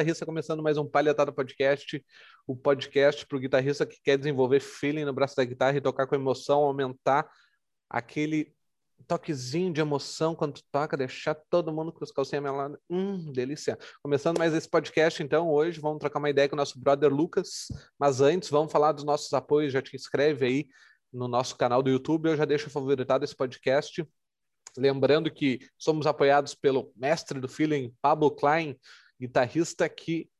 guitarrista, começando mais um Palhetada Podcast, o podcast para o guitarrista que quer desenvolver feeling no braço da guitarra e tocar com emoção, aumentar aquele toquezinho de emoção quando tu toca, deixar todo mundo com os calcinhas meladas. Hum, delícia. Começando mais esse podcast, então, hoje vamos trocar uma ideia com o nosso brother Lucas, mas antes vamos falar dos nossos apoios, já te inscreve aí no nosso canal do YouTube, eu já deixo favoritado esse podcast, Lembrando que somos apoiados pelo mestre do feeling, Pablo Klein, guitarrista que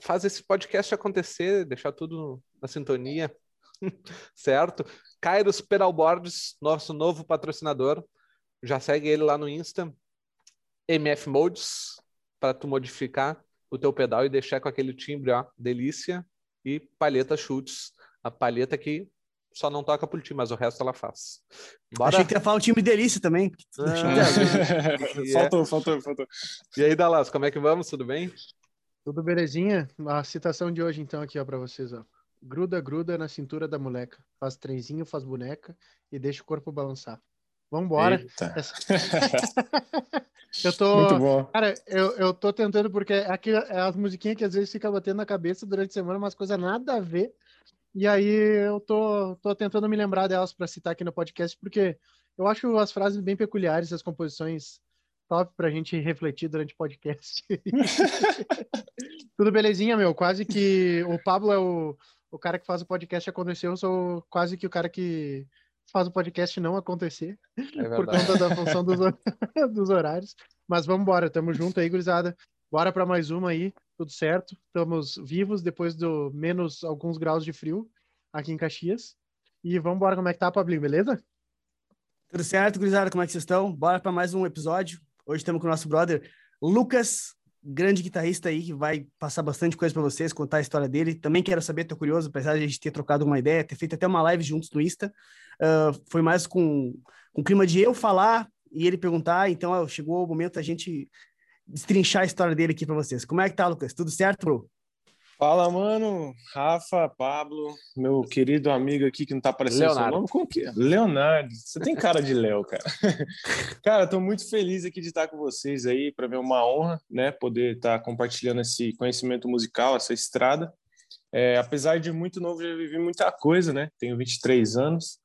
faz esse podcast acontecer, deixar tudo na sintonia, certo? Kairos Pedalboards, nosso novo patrocinador. Já segue ele lá no Insta. MF Modes, para tu modificar o teu pedal e deixar com aquele timbre, ó, delícia. E palheta chutes, a palheta que só não toca por ti, mas o resto ela faz. Bora. Achei que ia falar o time delícia também. Ah, faltou, faltou, faltou. E aí, Dallas, como é que vamos? Tudo bem? Tudo belezinha? A citação de hoje, então, aqui, ó, para vocês, ó. Gruda, gruda na cintura da moleca. Faz trenzinho, faz boneca e deixa o corpo balançar. Vambora. Essa... eu tô. Muito bom. Cara, eu, eu tô tentando, porque aqui é as musiquinhas que às vezes fica batendo na cabeça durante a semana, umas coisas nada a ver. E aí eu tô, tô tentando me lembrar delas para citar aqui no podcast, porque eu acho as frases bem peculiares, as composições top para a gente refletir durante o podcast. Tudo belezinha, meu? Quase que o Pablo é o, o cara que faz o podcast acontecer, eu sou quase que o cara que faz o podcast não acontecer, é por conta da função dos, dos horários. Mas vamos embora, tamo junto aí, gurizada. Bora para mais uma aí tudo certo. Estamos vivos depois do menos alguns graus de frio aqui em Caxias. E vamos embora, como é que tá, Pablinho, beleza? Tudo certo, gurizada, como é que vocês estão? Bora para mais um episódio. Hoje estamos com o nosso brother Lucas, grande guitarrista aí, que vai passar bastante coisa para vocês, contar a história dele. Também quero saber, tô curioso, apesar de a gente ter trocado uma ideia, ter feito até uma live juntos no Insta. Uh, foi mais com, o clima de eu falar e ele perguntar, então chegou o momento da gente destrinchar a história dele aqui para vocês. Como é que tá, Lucas? Tudo certo, bro? Fala, mano. Rafa, Pablo, meu querido amigo aqui que não tá aparecendo Leonardo. seu nome. Como que é? Leonardo. Você tem cara de Léo, cara. cara, tô muito feliz aqui de estar com vocês aí, para ver uma honra, né, poder estar tá compartilhando esse conhecimento musical, essa estrada. É, apesar de muito novo, já vivi muita coisa, né? Tenho 23 anos,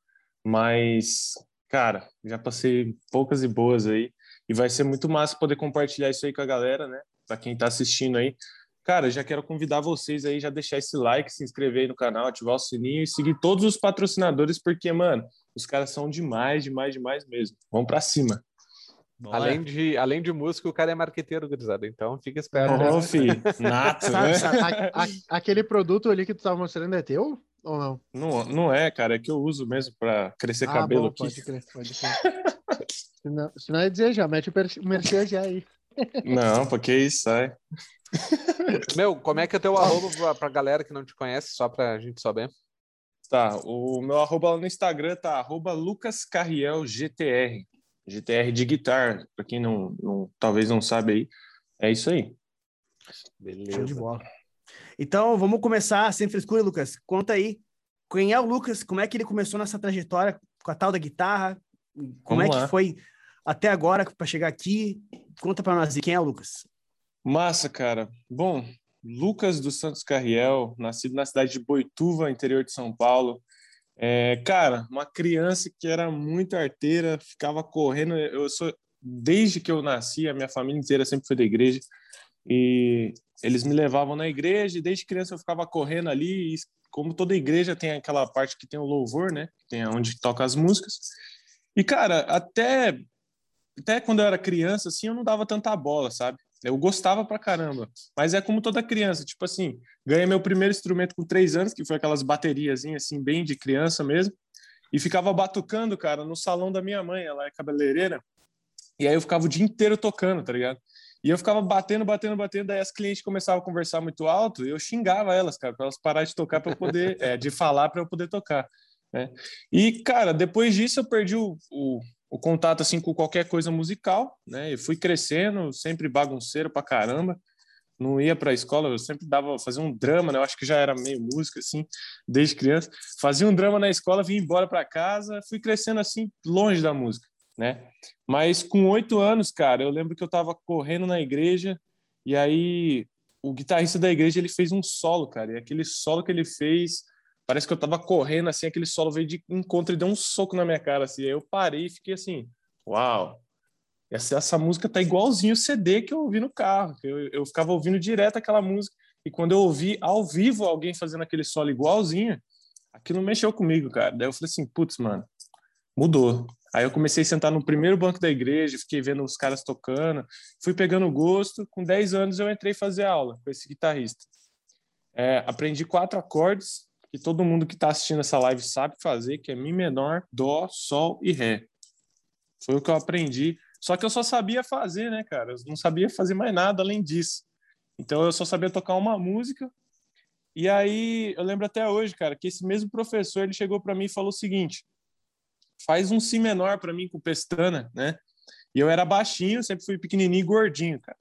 mas, cara, já passei poucas e boas aí. E vai ser muito massa poder compartilhar isso aí com a galera, né? Para quem está assistindo aí. Cara, já quero convidar vocês aí, já deixar esse like, se inscrever aí no canal, ativar o sininho e seguir todos os patrocinadores, porque, mano, os caras são demais, demais, demais mesmo. Vamos para cima. Além de, além de músico, o cara é marqueteiro, gurizada. Então fica esperto. Oh, filho. Nato, né? A, a, aquele produto ali que tu tava mostrando é teu ou não? Não, não é, cara. É que eu uso mesmo para crescer ah, cabelo bom, aqui. Pode crer, pode crer. Senão, senão ia dizer já, mete o merchan já aí. Não, porque isso sai. Meu, como é que é teu arroba pra, pra galera que não te conhece, só pra gente saber? Tá, o meu arroba lá no Instagram tá arroba lucascarrielgtr. GTR de guitarra, pra quem não, não, talvez não sabe aí. É isso aí. Beleza. Show de bola. Então, vamos começar sem frescura, Lucas. Conta aí, quem é o Lucas? Como é que ele começou nessa trajetória com a tal da guitarra? Como vamos é lá. que foi até agora para chegar aqui? Conta para nós, quem é o Lucas? Massa, cara. Bom, Lucas dos Santos Carriel, nascido na cidade de Boituva, interior de São Paulo. É, cara, uma criança que era muito arteira, ficava correndo. Eu sou desde que eu nasci, a minha família inteira sempre foi da igreja e eles me levavam na igreja. E desde criança eu ficava correndo ali. E como toda igreja tem aquela parte que tem o louvor, né? Tem onde toca as músicas. E cara, até até quando eu era criança, assim, eu não dava tanta bola, sabe? Eu gostava pra caramba. Mas é como toda criança, tipo assim, ganhei meu primeiro instrumento com três anos, que foi aquelas baterias, assim, bem de criança mesmo. E ficava batucando, cara, no salão da minha mãe, ela é cabeleireira. E aí eu ficava o dia inteiro tocando, tá ligado? E eu ficava batendo, batendo, batendo, daí as clientes começavam a conversar muito alto e eu xingava elas, cara, para elas pararem de tocar para eu poder, é, de falar para eu poder tocar. Né? E, cara, depois disso eu perdi o, o, o contato assim com qualquer coisa musical, né? Eu fui crescendo, sempre bagunceiro pra caramba. Não ia para a escola, eu sempre dava fazia um drama, né? Eu acho que já era meio música assim, desde criança. Fazia um drama na escola, vim embora para casa, fui crescendo assim longe da música, né? Mas com oito anos, cara, eu lembro que eu estava correndo na igreja e aí o guitarrista da igreja ele fez um solo, cara, e aquele solo que ele fez, parece que eu tava correndo assim, aquele solo veio de encontro e deu um soco na minha cara, assim, aí eu parei e fiquei assim, uau, essa, essa música tá igualzinho o CD que eu ouvi no carro, eu, eu ficava ouvindo direto aquela música, e quando eu ouvi ao vivo alguém fazendo aquele solo igualzinho, aquilo mexeu comigo, cara, daí eu falei assim, putz, mano, mudou, Aí eu comecei a sentar no primeiro banco da igreja, fiquei vendo os caras tocando, fui pegando gosto. Com 10 anos eu entrei fazer aula com esse guitarrista. É, aprendi quatro acordes que todo mundo que está assistindo essa live sabe fazer, que é Mi menor, Dó, Sol e Ré. Foi o que eu aprendi. Só que eu só sabia fazer, né, cara? Eu não sabia fazer mais nada além disso. Então eu só sabia tocar uma música. E aí eu lembro até hoje, cara, que esse mesmo professor ele chegou para mim e falou o seguinte: faz um si menor para mim com pestana, né? E eu era baixinho, sempre fui pequenininho e gordinho, cara.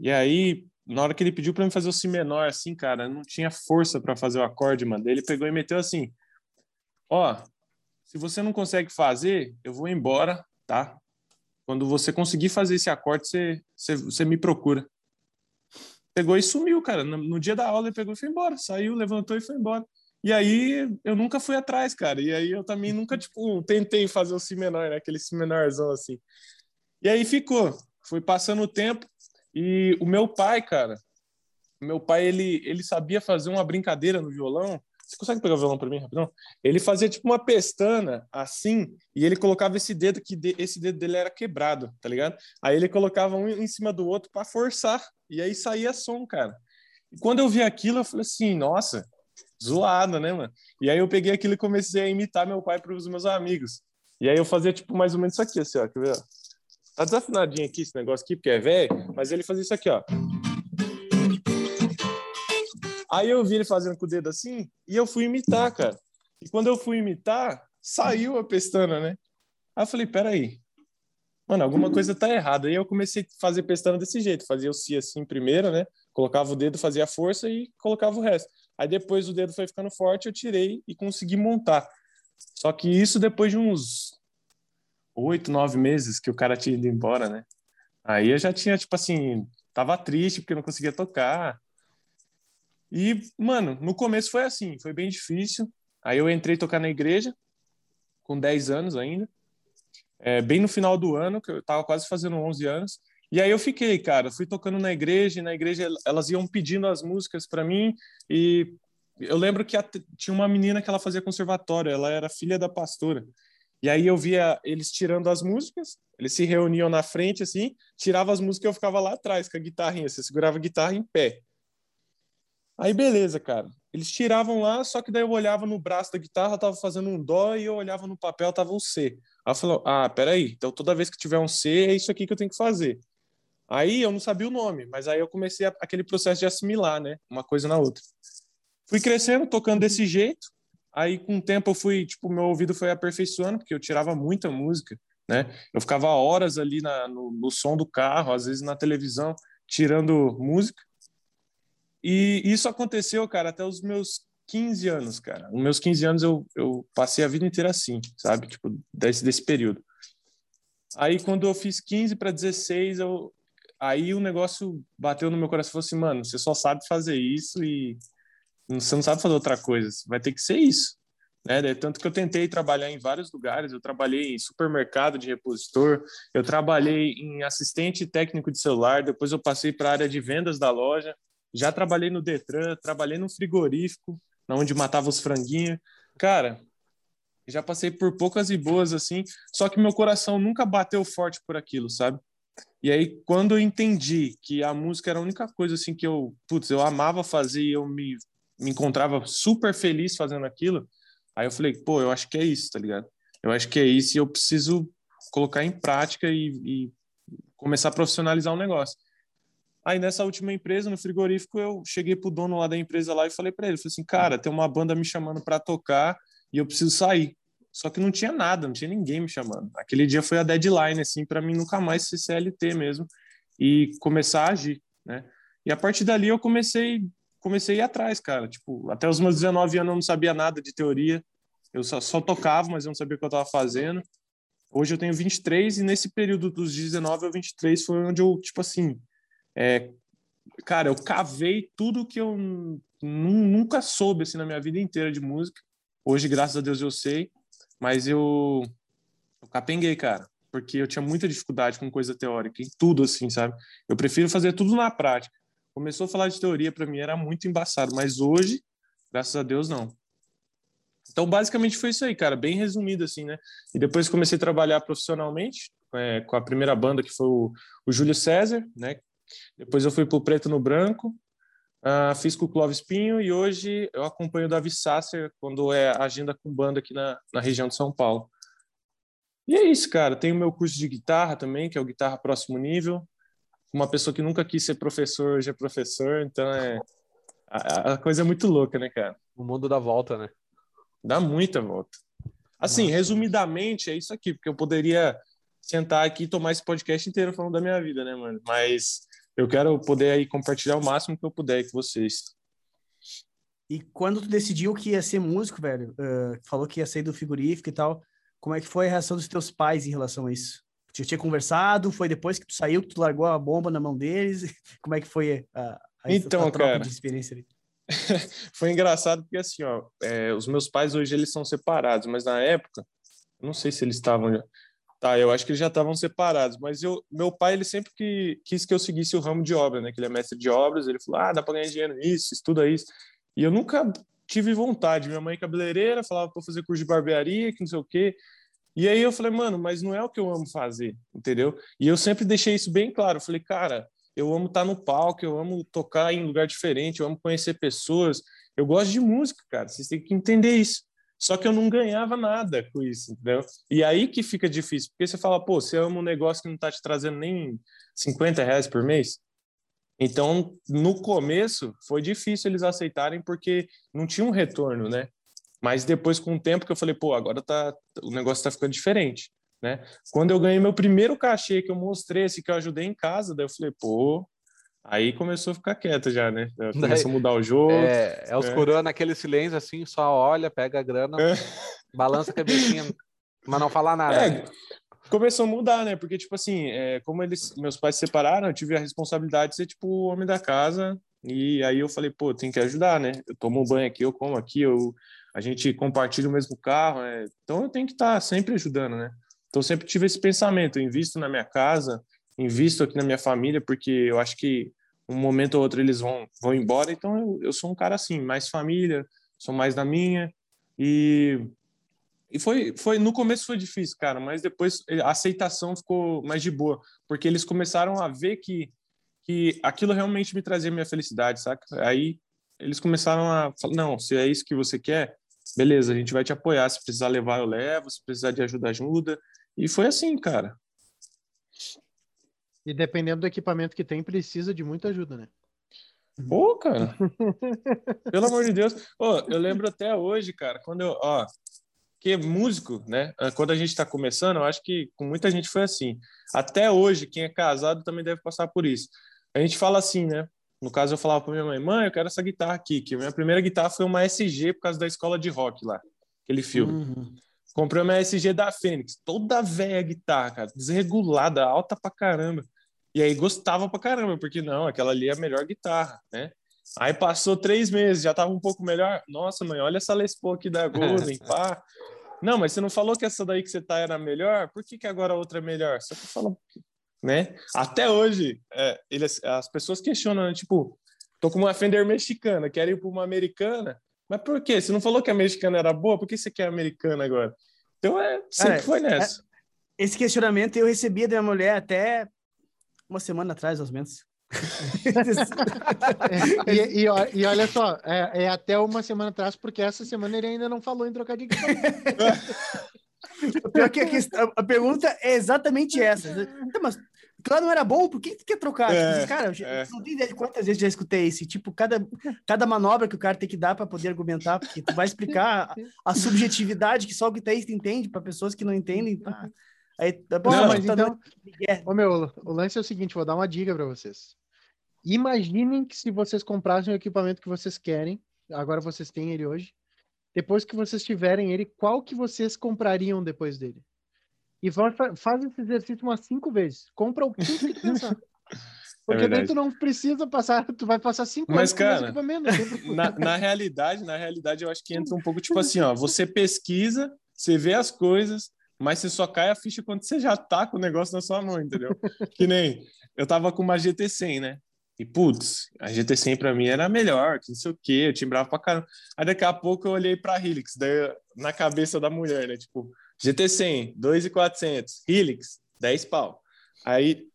E aí, na hora que ele pediu para mim fazer o si menor, assim, cara, não tinha força para fazer o acorde, mano. Ele pegou e meteu assim: Ó, se você não consegue fazer, eu vou embora, tá? Quando você conseguir fazer esse acorde, você, você, você me procura. Pegou e sumiu, cara. No, no dia da aula, ele pegou e foi embora. Saiu, levantou e foi embora. E aí eu nunca fui atrás, cara. E aí eu também nunca, tipo, tentei fazer o si menor, né? Aquele si menorzão assim. E aí ficou. Foi passando o tempo e o meu pai, cara, meu pai, ele, ele sabia fazer uma brincadeira no violão. Você consegue pegar o violão para mim, rapidão? Ele fazia tipo uma pestana assim, e ele colocava esse dedo que de, esse dedo dele era quebrado, tá ligado? Aí ele colocava um em cima do outro para forçar, e aí saía som, cara. E quando eu vi aquilo, eu falei assim, nossa, zoada, né, mano? E aí eu peguei aquilo e comecei a imitar meu pai para os meus amigos. E aí eu fazia, tipo, mais ou menos isso aqui, assim, ó, quer ver? Tá desafinadinho aqui esse negócio aqui, porque é velho, mas ele fazia isso aqui, ó. Aí eu vi ele fazendo com o dedo assim, e eu fui imitar, cara. E quando eu fui imitar, saiu a pestana, né? Aí eu falei, peraí, mano, alguma coisa tá errada. Aí eu comecei a fazer pestana desse jeito, fazia o si assim primeiro, né? Colocava o dedo, fazia a força e colocava o resto. Aí depois o dedo foi ficando forte, eu tirei e consegui montar. Só que isso depois de uns oito, nove meses que o cara tinha ido embora, né? Aí eu já tinha, tipo assim, tava triste porque não conseguia tocar. E, mano, no começo foi assim, foi bem difícil. Aí eu entrei tocar na igreja, com 10 anos ainda. É, bem no final do ano, que eu tava quase fazendo 11 anos. E aí eu fiquei, cara, fui tocando na igreja, e na igreja elas iam pedindo as músicas para mim e eu lembro que tinha uma menina que ela fazia conservatório, ela era filha da pastora. E aí eu via eles tirando as músicas, eles se reuniam na frente assim, tirava as músicas e eu ficava lá atrás com a guitarrinha, você segurava a guitarra em pé. Aí beleza, cara. Eles tiravam lá, só que daí eu olhava no braço da guitarra, tava fazendo um dó e eu olhava no papel, tava um C. Aí falei, ah, peraí, então toda vez que tiver um C, é isso aqui que eu tenho que fazer. Aí eu não sabia o nome, mas aí eu comecei a, aquele processo de assimilar, né? Uma coisa na outra. Fui crescendo, tocando desse jeito. Aí com o tempo eu fui, tipo, meu ouvido foi aperfeiçoando, porque eu tirava muita música, né? Eu ficava horas ali na, no, no som do carro, às vezes na televisão, tirando música. E isso aconteceu, cara, até os meus 15 anos, cara. Nos meus 15 anos eu, eu passei a vida inteira assim, sabe? Tipo, desse, desse período. Aí quando eu fiz 15 para 16, eu, aí o negócio bateu no meu coração e falou assim, mano, você só sabe fazer isso e você não sabe fazer outra coisa, vai ter que ser isso. Né? Tanto que eu tentei trabalhar em vários lugares, eu trabalhei em supermercado de repositor, eu trabalhei em assistente técnico de celular, depois eu passei para a área de vendas da loja, já trabalhei no Detran, trabalhei no frigorífico, onde matava os franguinhos. Cara, já passei por poucas e boas assim, só que meu coração nunca bateu forte por aquilo, sabe? E aí, quando eu entendi que a música era a única coisa assim que eu, putz, eu amava fazer e eu me, me encontrava super feliz fazendo aquilo, aí eu falei, pô, eu acho que é isso, tá ligado? Eu acho que é isso e eu preciso colocar em prática e, e começar a profissionalizar o negócio. Aí nessa última empresa, no frigorífico, eu cheguei pro dono lá da empresa lá e falei para ele, falei assim, cara, tem uma banda me chamando para tocar e eu preciso sair. Só que não tinha nada, não tinha ninguém me chamando. Aquele dia foi a deadline, assim, para mim nunca mais ser CLT mesmo e começar a agir, né? E a partir dali eu comecei, comecei a ir atrás, cara. Tipo, até os meus 19 anos eu não sabia nada de teoria. Eu só, só tocava, mas eu não sabia o que eu estava fazendo. Hoje eu tenho 23 e nesse período dos 19 ao 23 foi onde eu, tipo assim, é, cara, eu cavei tudo que eu nunca soube assim na minha vida inteira de música. Hoje, graças a Deus, eu sei, mas eu, eu capenguei, cara, porque eu tinha muita dificuldade com coisa teórica, em tudo assim, sabe? Eu prefiro fazer tudo na prática. Começou a falar de teoria para mim era muito embaçado, mas hoje, graças a Deus, não. Então, basicamente foi isso aí, cara, bem resumido assim, né? E depois comecei a trabalhar profissionalmente é, com a primeira banda que foi o, o Júlio César, né? Depois eu fui pro Preto no Branco, uh, fiz com o Clóvis Pinho e hoje eu acompanho o Davi Sasser quando é agenda com banda aqui na, na região de São Paulo. E é isso, cara. Tenho meu curso de guitarra também, que é o Guitarra Próximo Nível. Uma pessoa que nunca quis ser professor, hoje é professor, então é. A, a coisa é muito louca, né, cara? O mundo dá volta, né? Dá muita volta. Assim, Nossa. resumidamente, é isso aqui, porque eu poderia sentar aqui e tomar esse podcast inteiro falando da minha vida, né, mano? Mas eu quero poder aí compartilhar o máximo que eu puder com vocês. E quando tu decidiu que ia ser músico, velho, uh, falou que ia sair do frigorífico e tal, como é que foi a reação dos teus pais em relação a isso? Tu tinha conversado? Foi depois que tu saiu que tu largou a bomba na mão deles? Como é que foi a, a, então, a troca cara, de experiência ali? foi engraçado porque assim, ó, é, os meus pais hoje eles são separados, mas na época, não sei se eles estavam Tá, eu acho que eles já estavam separados, mas eu, meu pai, ele sempre que, quis que eu seguisse o ramo de obra, né? Que ele é mestre de obras, ele falou, ah, dá para ganhar dinheiro nisso, estuda isso. E eu nunca tive vontade. Minha mãe cabeleireira falava para fazer curso de barbearia, que não sei o quê. E aí eu falei, mano, mas não é o que eu amo fazer, entendeu? E eu sempre deixei isso bem claro. Eu falei, cara, eu amo estar no palco, eu amo tocar em lugar diferente, eu amo conhecer pessoas. Eu gosto de música, cara. Vocês têm que entender isso. Só que eu não ganhava nada com isso, entendeu? E aí que fica difícil, porque você fala, pô, você ama um negócio que não está te trazendo nem 50 reais por mês. Então, no começo, foi difícil eles aceitarem porque não tinha um retorno, né? Mas depois, com o tempo, que eu falei, pô, agora tá, o negócio tá ficando diferente, né? Quando eu ganhei meu primeiro cachê, que eu mostrei esse que eu ajudei em casa, daí eu falei, pô, Aí começou a ficar quieto já, né? Começou a mudar o jogo. É, é os é. coroa naquele silêncio assim, só olha, pega a grana, é. balança a cabecinha, mas não fala nada. É, começou a mudar, né? Porque, tipo assim, é, como eles, meus pais se separaram, eu tive a responsabilidade de ser, tipo, o homem da casa. E aí eu falei, pô, tem que ajudar, né? Eu tomo um banho aqui, eu como aqui, eu, a gente compartilha o mesmo carro, né? Então eu tenho que estar tá sempre ajudando, né? Então sempre tive esse pensamento, eu invisto na minha casa, invisto aqui na minha família, porque eu acho que um momento ou outro eles vão, vão embora, então eu, eu sou um cara assim, mais família, sou mais da minha, e, e foi, foi, no começo foi difícil, cara, mas depois a aceitação ficou mais de boa, porque eles começaram a ver que, que aquilo realmente me trazia minha felicidade, saca? Aí eles começaram a falar, não, se é isso que você quer, beleza, a gente vai te apoiar, se precisar levar eu levo, se precisar de ajuda, ajuda, e foi assim, cara. E dependendo do equipamento que tem, precisa de muita ajuda, né? Pô, cara. Pelo amor de Deus. Oh, eu lembro até hoje, cara, quando eu, ó, que músico, né? Ah, quando a gente está começando, eu acho que com muita gente foi assim. Até hoje, quem é casado também deve passar por isso. A gente fala assim, né? No caso, eu falava para minha mãe, mãe, eu quero essa guitarra aqui, que a minha primeira guitarra foi uma SG por causa da escola de rock lá, aquele filme. Uhum. Comprei uma SG da Fênix, toda velha guitarra, cara, desregulada, alta pra caramba. E aí gostava pra caramba, porque não, aquela ali é a melhor guitarra, né? Aí passou três meses, já tava um pouco melhor. Nossa, mãe, olha essa Les Paul aqui da Golden, pá. Não, mas você não falou que essa daí que você tá era melhor? Por que, que agora a outra é melhor? Só que fala, né? Até hoje, é, eles, as pessoas questionam, né? tipo, tô com uma Fender mexicana, quero ir para uma americana, mas por quê? Você não falou que a mexicana era boa, por que você quer a americana agora? Então, é, sempre Cara, foi nessa. É, esse questionamento eu recebia da minha mulher até uma semana atrás, mais ou menos. é, e, e, e, olha só, é, é, até uma semana atrás, porque essa semana ele ainda não falou em trocar de Pior que a, questão, a, pergunta é exatamente essa. Então, mas claro, não era bom, por que tu quer trocar? É, tipo, cara, é. não tem ideia de quantas vezes já escutei isso. Tipo, cada, cada manobra que o cara tem que dar para poder argumentar, porque tu vai explicar a, a subjetividade que só o guitarrista entende para pessoas que não entendem. Tá? Aí, tá bom, não, mas tá então, ô meu, o lance é o seguinte, vou dar uma dica para vocês. Imaginem que se vocês comprassem o equipamento que vocês querem, agora vocês têm ele hoje, depois que vocês tiverem ele, qual que vocês comprariam depois dele? E faz esse exercício umas cinco vezes. Compra o que você pensar. Porque daí tu não precisa passar, tu vai passar cinco Mas, anos cara, na, na realidade, na realidade, eu acho que entra um pouco tipo assim, ó, você pesquisa, você vê as coisas, mas você só cai a ficha quando você já tá com o negócio na sua mão, entendeu? que nem eu tava com uma GT100, né? E, putz, a GT100 pra mim era melhor, que não sei o quê, eu timbrava pra caramba. Aí daqui a pouco eu olhei pra Helix, daí, na cabeça da mulher, né? Tipo, GT100, 2,400, Helix, 10 pau. Aí,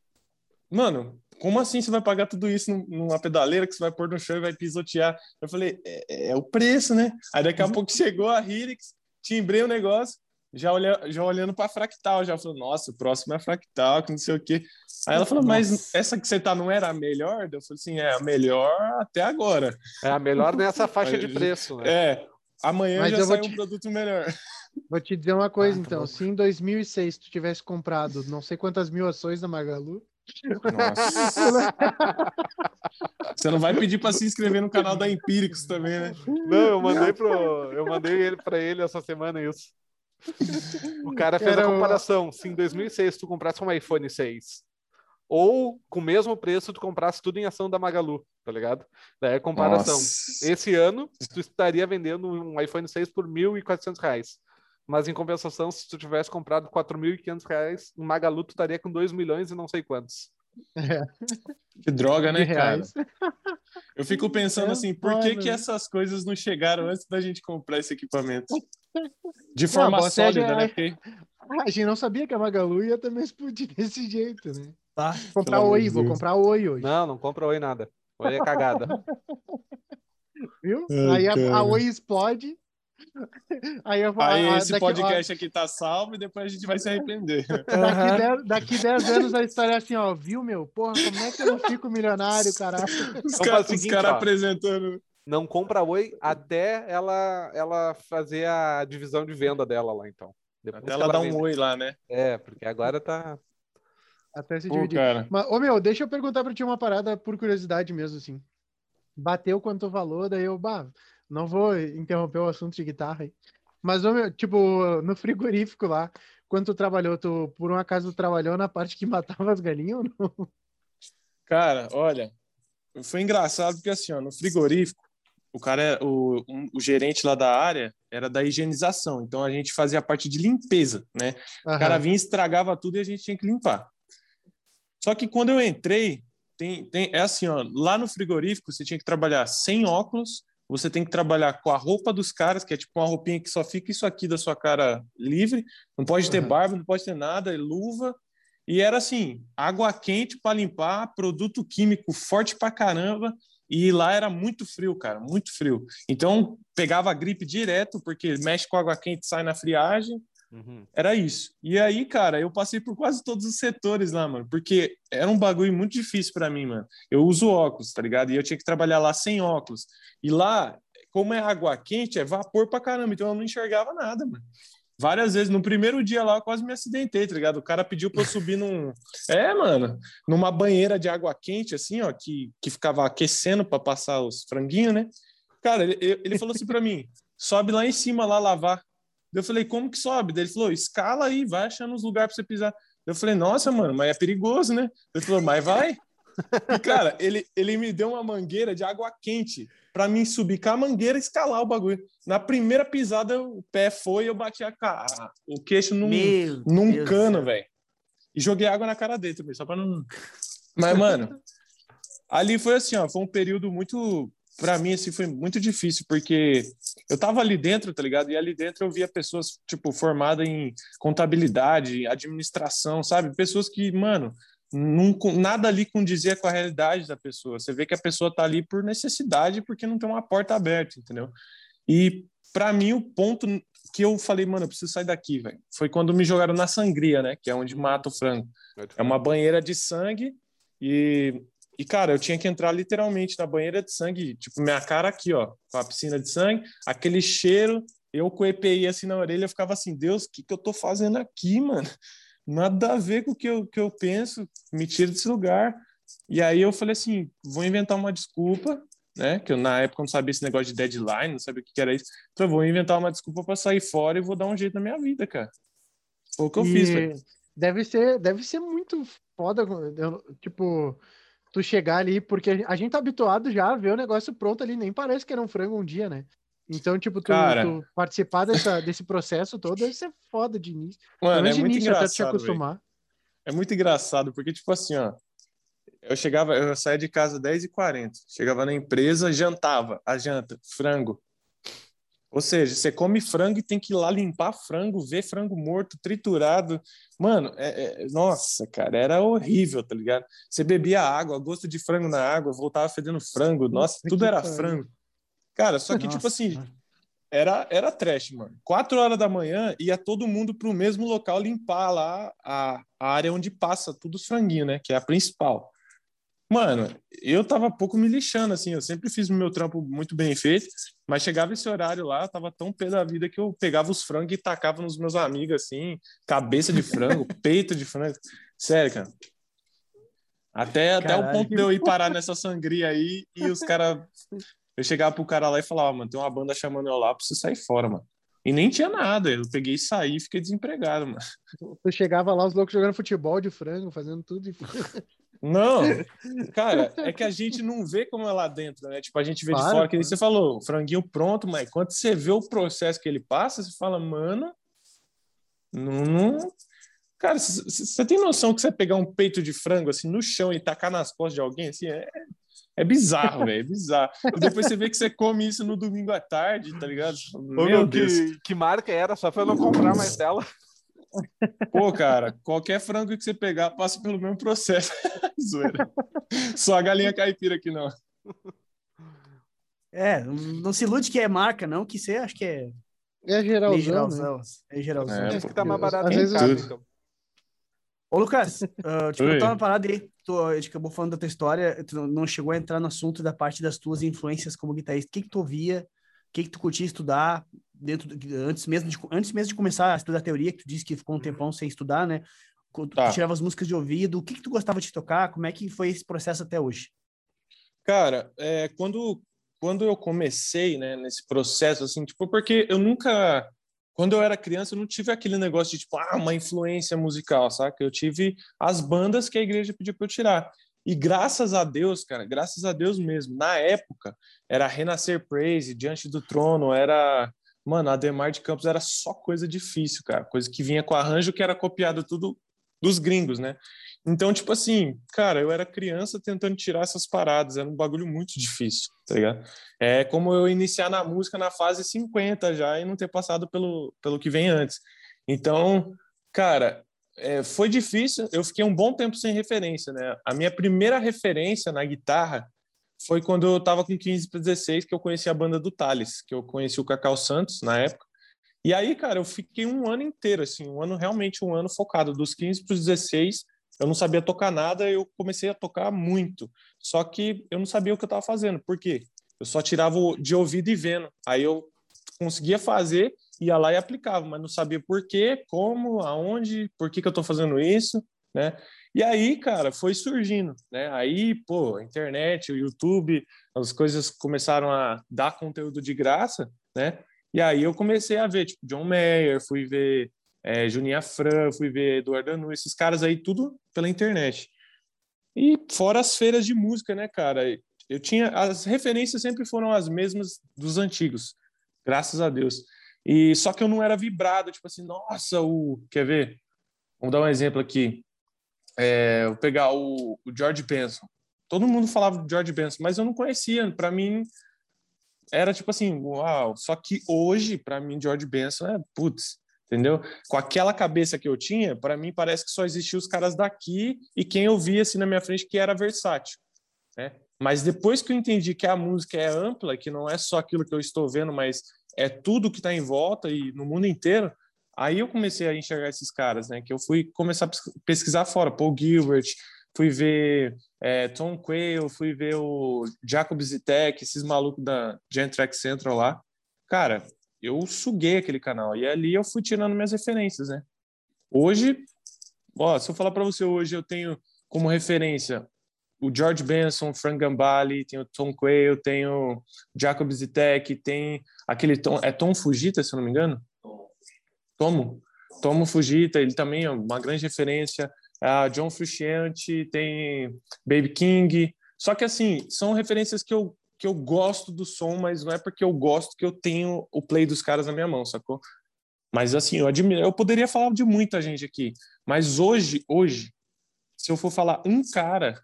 mano, como assim você vai pagar tudo isso numa pedaleira que você vai pôr no chão e vai pisotear? Eu falei, é, é o preço, né? Aí daqui a pouco chegou a Helix, timbrei o negócio, já, olha, já olhando para fractal, já falou, nossa, o próximo é fractal, que não sei o quê. Aí ela falou, mas nossa. essa que você tá não era a melhor? Eu falei assim, é a melhor até agora. É a melhor nessa faixa de preço, né? É, amanhã mas já sai te... um produto melhor. Vou te dizer uma coisa, ah, tá então. Bom. Se em 2006 tu tivesse comprado não sei quantas mil ações da Magalu, nossa. Você não vai pedir para se inscrever no canal da Empíricos também, né? Não, eu mandei pro, eu mandei ele para ele essa semana isso. O cara fez Era a comparação. Se em 2006 tu comprasse um iPhone 6 ou com o mesmo preço tu comprasse tudo em ação da Magalu, tá ligado? Daí é a comparação. Nossa. Esse ano tu estaria vendendo um iPhone 6 por 1.400 reais. Mas em compensação, se tu tivesse comprado 4.500 reais, no Magalu tu estaria com 2 milhões e não sei quantos. É. Que droga, né, cara? Eu fico pensando é assim, por que, que essas coisas não chegaram antes da gente comprar esse equipamento? De forma não, sólida, é... né? Porque... A gente não sabia que a Magalu ia também explodir desse jeito, né? Tá. Comprar Oi, vou comprar Oi hoje. Não, não compra Oi nada. Oi é cagada. Viu? Ai, Aí a, a Oi explode, Aí, eu, Aí a, esse daqui, podcast ó, aqui tá salvo e depois a gente vai se arrepender. Daqui 10, daqui 10 anos a história é assim, ó, viu, meu? Porra, como é que eu não fico milionário, caralho? Os caras cara apresentando. Não compra Oi até ela, ela fazer a divisão de venda dela lá, então. Depois até ela, ela dar um oi lá, né? É, porque agora tá. Até se Pô, dividir. Cara. Mas, ô meu, deixa eu perguntar pra ti uma parada por curiosidade mesmo, assim. Bateu quanto valor, daí eu, bah, não vou interromper o assunto de guitarra aí. Mas, tipo, no frigorífico lá, quando tu trabalhou, tu por um acaso trabalhou na parte que matava as galinhas ou não? Cara, olha, foi engraçado porque assim, ó, no frigorífico, o cara, é, o, um, o gerente lá da área era da higienização, então a gente fazia a parte de limpeza, né? Aham. O cara vinha, estragava tudo e a gente tinha que limpar. Só que quando eu entrei, tem, tem, é assim, ó, lá no frigorífico você tinha que trabalhar sem óculos, você tem que trabalhar com a roupa dos caras, que é tipo uma roupinha que só fica isso aqui da sua cara livre, não pode ter uhum. barba, não pode ter nada, luva. E era assim, água quente para limpar, produto químico forte para caramba, e lá era muito frio, cara, muito frio. Então pegava a gripe direto, porque mexe com água quente, sai na friagem, Uhum. Era isso. E aí, cara, eu passei por quase todos os setores lá, mano, porque era um bagulho muito difícil para mim, mano. Eu uso óculos, tá ligado? E eu tinha que trabalhar lá sem óculos. E lá, como é água quente, é vapor pra caramba, então eu não enxergava nada, mano. Várias vezes, no primeiro dia lá, eu quase me acidentei, tá ligado? O cara pediu pra eu subir num. É, mano, numa banheira de água quente, assim, ó, que, que ficava aquecendo para passar os franguinhos, né? Cara, ele, ele falou assim para mim: sobe lá em cima lá lavar. Eu falei, como que sobe? Daí ele falou, escala aí, vai achando os lugares para você pisar. Eu falei, nossa, mano, mas é perigoso, né? Ele falou, mas vai. E, cara, ele, ele me deu uma mangueira de água quente para mim subir com a mangueira e escalar o bagulho. Na primeira pisada, o pé foi e eu bati a cara, o queixo num, num Deus cano, velho. E joguei água na cara dele também, só para não. Mas, mano, ali foi assim, ó, foi um período muito para mim assim foi muito difícil porque eu tava ali dentro, tá ligado? E ali dentro eu via pessoas tipo formadas em contabilidade, administração, sabe? Pessoas que, mano, não, nada ali condizia com a realidade da pessoa. Você vê que a pessoa tá ali por necessidade, porque não tem uma porta aberta, entendeu? E para mim o ponto que eu falei, mano, eu preciso sair daqui, velho, foi quando me jogaram na sangria, né? Que é onde mata o frango. É uma banheira de sangue e e, cara, eu tinha que entrar literalmente na banheira de sangue, tipo, minha cara aqui, ó, com a piscina de sangue, aquele cheiro, eu com o EPI assim na orelha, eu ficava assim, Deus, o que, que eu tô fazendo aqui, mano? Nada a ver com o que eu, que eu penso, me tira desse lugar. E aí eu falei assim, vou inventar uma desculpa, né? Que eu na época não sabia esse negócio de deadline, não sabia o que, era isso. Então eu vou inventar uma desculpa para sair fora e vou dar um jeito na minha vida, cara. Foi o que eu e... fiz, velho. Deve ser, deve ser muito foda, tipo, tu chegar ali, porque a gente tá habituado já a ver o negócio pronto ali, nem parece que era um frango um dia, né? Então, tipo, tu, tu participar dessa, desse processo todo deve ser foda de início. Mano, é muito início, engraçado, até te acostumar. Véio. É muito engraçado, porque, tipo assim, ó, eu chegava, eu saía de casa 10h40, chegava na empresa, jantava, a janta, frango. Ou seja, você come frango e tem que ir lá limpar frango, ver frango morto, triturado. Mano, é, é, nossa, cara, era horrível, tá ligado? Você bebia água, gosto de frango na água, voltava fedendo frango, nossa, tudo era frango. Cara, só que, tipo nossa, tipo assim, era, era trash, mano. Quatro horas da manhã ia todo mundo pro mesmo local limpar lá a, a área onde passa tudo os franguinhos, né? Que é a principal. Mano, eu tava pouco me lixando, assim, eu sempre fiz o meu trampo muito bem feito, mas chegava esse horário lá, eu tava tão pé da vida que eu pegava os frangos e tacava nos meus amigos, assim, cabeça de frango, peito de frango. Sério, cara. Até, até o ponto de eu ir parar nessa sangria aí e os caras. Eu chegava pro cara lá e falava, mano, tem uma banda chamando eu lá pra você sair fora, mano. E nem tinha nada, eu peguei e saí e fiquei desempregado, mano. Tu chegava lá, os loucos jogando futebol de frango, fazendo tudo. De... Não, cara, é que a gente não vê como é lá dentro, né? Tipo, a gente vê claro, de fora, que nem você falou, franguinho pronto, mas quando você vê o processo que ele passa, você fala, mano, não. não... Cara, você tem noção que você pegar um peito de frango assim no chão e tacar nas costas de alguém, assim, é, é bizarro, velho, é bizarro. E depois você vê que você come isso no domingo à tarde, tá ligado? Meu, meu Deus. Que, que marca era? Só pra eu não comprar mais dela. Pô, cara, qualquer frango que você pegar passa pelo mesmo processo. Zoeira. Só a galinha caipira aqui não. É, não se ilude que é marca, não, que você acha que é. É geralzão. geralzão. Né? É geralzão. É, que tá mais barato Às vezes casa, então. Ô, Lucas, uh, te perguntar uma parada aí. Tu, a gente acabou falando da tua história, tu não chegou a entrar no assunto da parte das tuas influências como guitarrista. O que, que tu ouvia? O que, que tu curtia estudar? dentro antes mesmo de, antes mesmo de começar a estudar teoria, que tu disse que ficou um tempão sem estudar, né? Tu tá. tirava as músicas de ouvido, o que, que tu gostava de tocar? Como é que foi esse processo até hoje? Cara, é, quando, quando eu comecei, né, nesse processo, assim, tipo, porque eu nunca, quando eu era criança, eu não tive aquele negócio de, tipo, ah, uma influência musical, saca? Eu tive as bandas que a igreja pediu para eu tirar. E graças a Deus, cara, graças a Deus mesmo, na época, era Renascer Praise, Diante do Trono, era Mano, a Demar de Campos era só coisa difícil, cara. Coisa que vinha com arranjo que era copiado tudo dos gringos, né? Então, tipo assim, cara, eu era criança tentando tirar essas paradas, era um bagulho muito difícil, tá ligado? É como eu iniciar na música na fase 50 já e não ter passado pelo, pelo que vem antes. Então, cara, é, foi difícil, eu fiquei um bom tempo sem referência, né? A minha primeira referência na guitarra foi quando eu estava com 15 para 16 que eu conheci a banda do Thales, que eu conheci o Cacau Santos na época. E aí, cara, eu fiquei um ano inteiro, assim, um ano realmente um ano focado. Dos 15 para os 16, eu não sabia tocar nada, eu comecei a tocar muito. Só que eu não sabia o que eu estava fazendo. Por quê? Eu só tirava de ouvido e vendo. Aí eu conseguia fazer, ia lá e aplicava, mas não sabia por quê, como, aonde, por que, que eu estou fazendo isso, né? E aí, cara, foi surgindo, né? Aí, pô, a internet, o YouTube, as coisas começaram a dar conteúdo de graça, né? E aí eu comecei a ver, tipo, John Mayer, fui ver é, Juninha Fran, fui ver Eduardo Anu, esses caras aí, tudo pela internet. E fora as feiras de música, né, cara? Eu tinha. As referências sempre foram as mesmas dos antigos, graças a Deus. E só que eu não era vibrado, tipo assim, nossa, o. Quer ver? Vamos dar um exemplo aqui é, vou pegar o, o, George Benson. Todo mundo falava de George Benson, mas eu não conhecia. Para mim, era tipo assim, uau. Só que hoje, para mim, George Benson é putz, entendeu? Com aquela cabeça que eu tinha, para mim parece que só existiam os caras daqui e quem eu via assim na minha frente que era versátil, né? Mas depois que eu entendi que a música é ampla, que não é só aquilo que eu estou vendo, mas é tudo que está em volta e no mundo inteiro, Aí eu comecei a enxergar esses caras, né? Que eu fui começar a pesquisar fora, Paul Gilbert, fui ver é, Tom Quayle, fui ver o Jacob Zitek, esses malucos da Gen Track Central lá. Cara, eu suguei aquele canal e ali eu fui tirando minhas referências, né? Hoje, ó, se eu falar para você hoje, eu tenho como referência o George Benson, Frank Gambale, tem o Tom Quayle, tem o Jacob Zitek, tem aquele Tom, é Tom Fujita, se eu não me engano? Tomo, Tomo Fujita, ele também é uma grande referência. a John Frusciante, tem Baby King. Só que, assim, são referências que eu, que eu gosto do som, mas não é porque eu gosto que eu tenho o play dos caras na minha mão, sacou? Mas, assim, eu admiro. Eu poderia falar de muita gente aqui, mas hoje, hoje, se eu for falar um cara,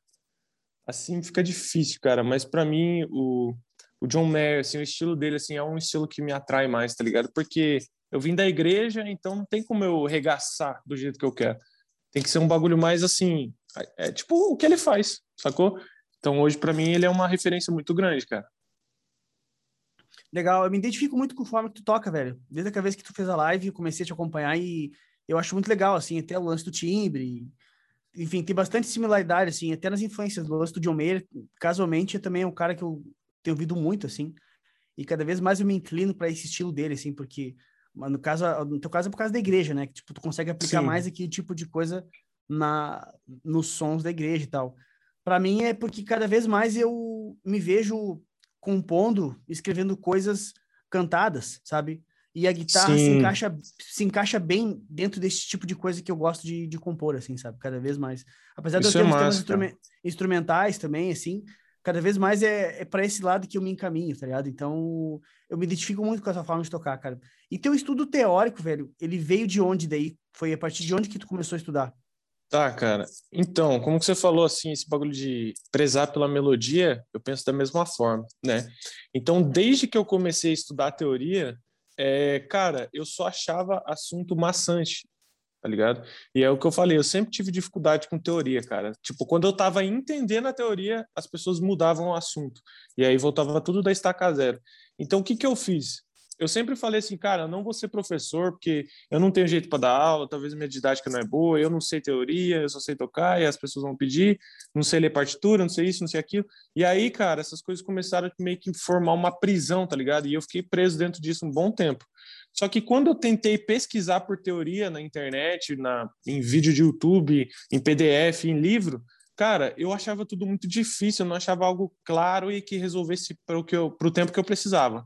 assim, fica difícil, cara. Mas para mim, o, o John Mayer, assim, o estilo dele, assim, é um estilo que me atrai mais, tá ligado? Porque eu vim da igreja, então não tem como eu regaçar do jeito que eu quero. Tem que ser um bagulho mais assim, é, é tipo o que ele faz, sacou? Então hoje para mim ele é uma referência muito grande, cara. Legal, eu me identifico muito com a forma que tu toca, velho. Desde a vez que tu fez a live, eu comecei a te acompanhar e eu acho muito legal, assim, até o lance do timbre. Enfim, tem bastante similaridade, assim, até nas influências do lance do John Mayer. Casualmente, também é um cara que eu tenho ouvido muito, assim. E cada vez mais eu me inclino para esse estilo dele, assim, porque no caso, no teu caso é por causa da igreja, né? Que tipo, tu consegue aplicar Sim. mais aquele tipo de coisa na nos sons da igreja e tal. Para mim é porque cada vez mais eu me vejo compondo, escrevendo coisas cantadas, sabe? E a guitarra se encaixa, se encaixa bem dentro desse tipo de coisa que eu gosto de, de compor, assim, sabe? Cada vez mais. Apesar Isso de eu ter é massa, instrumentais também, assim, cada vez mais é, é para esse lado que eu me encaminho, tá ligado? Então, eu me identifico muito com essa forma de tocar, cara. E teu estudo teórico, velho, ele veio de onde daí? Foi a partir de onde que tu começou a estudar? Tá, cara. Então, como que você falou assim, esse bagulho de prezar pela melodia, eu penso da mesma forma, né? Então, desde que eu comecei a estudar teoria, é, cara, eu só achava assunto maçante tá ligado? E é o que eu falei, eu sempre tive dificuldade com teoria, cara. Tipo, quando eu tava entendendo a teoria, as pessoas mudavam o assunto. E aí voltava tudo da estaca zero. Então, o que que eu fiz? Eu sempre falei assim, cara, eu não vou ser professor porque eu não tenho jeito para dar aula, talvez minha didática não é boa, eu não sei teoria, eu só sei tocar e as pessoas vão pedir, não sei ler partitura, não sei isso, não sei aquilo. E aí, cara, essas coisas começaram a meio que formar uma prisão, tá ligado? E eu fiquei preso dentro disso um bom tempo. Só que quando eu tentei pesquisar por teoria na internet, na, em vídeo de YouTube, em PDF, em livro, cara, eu achava tudo muito difícil, eu não achava algo claro e que resolvesse para o tempo que eu precisava.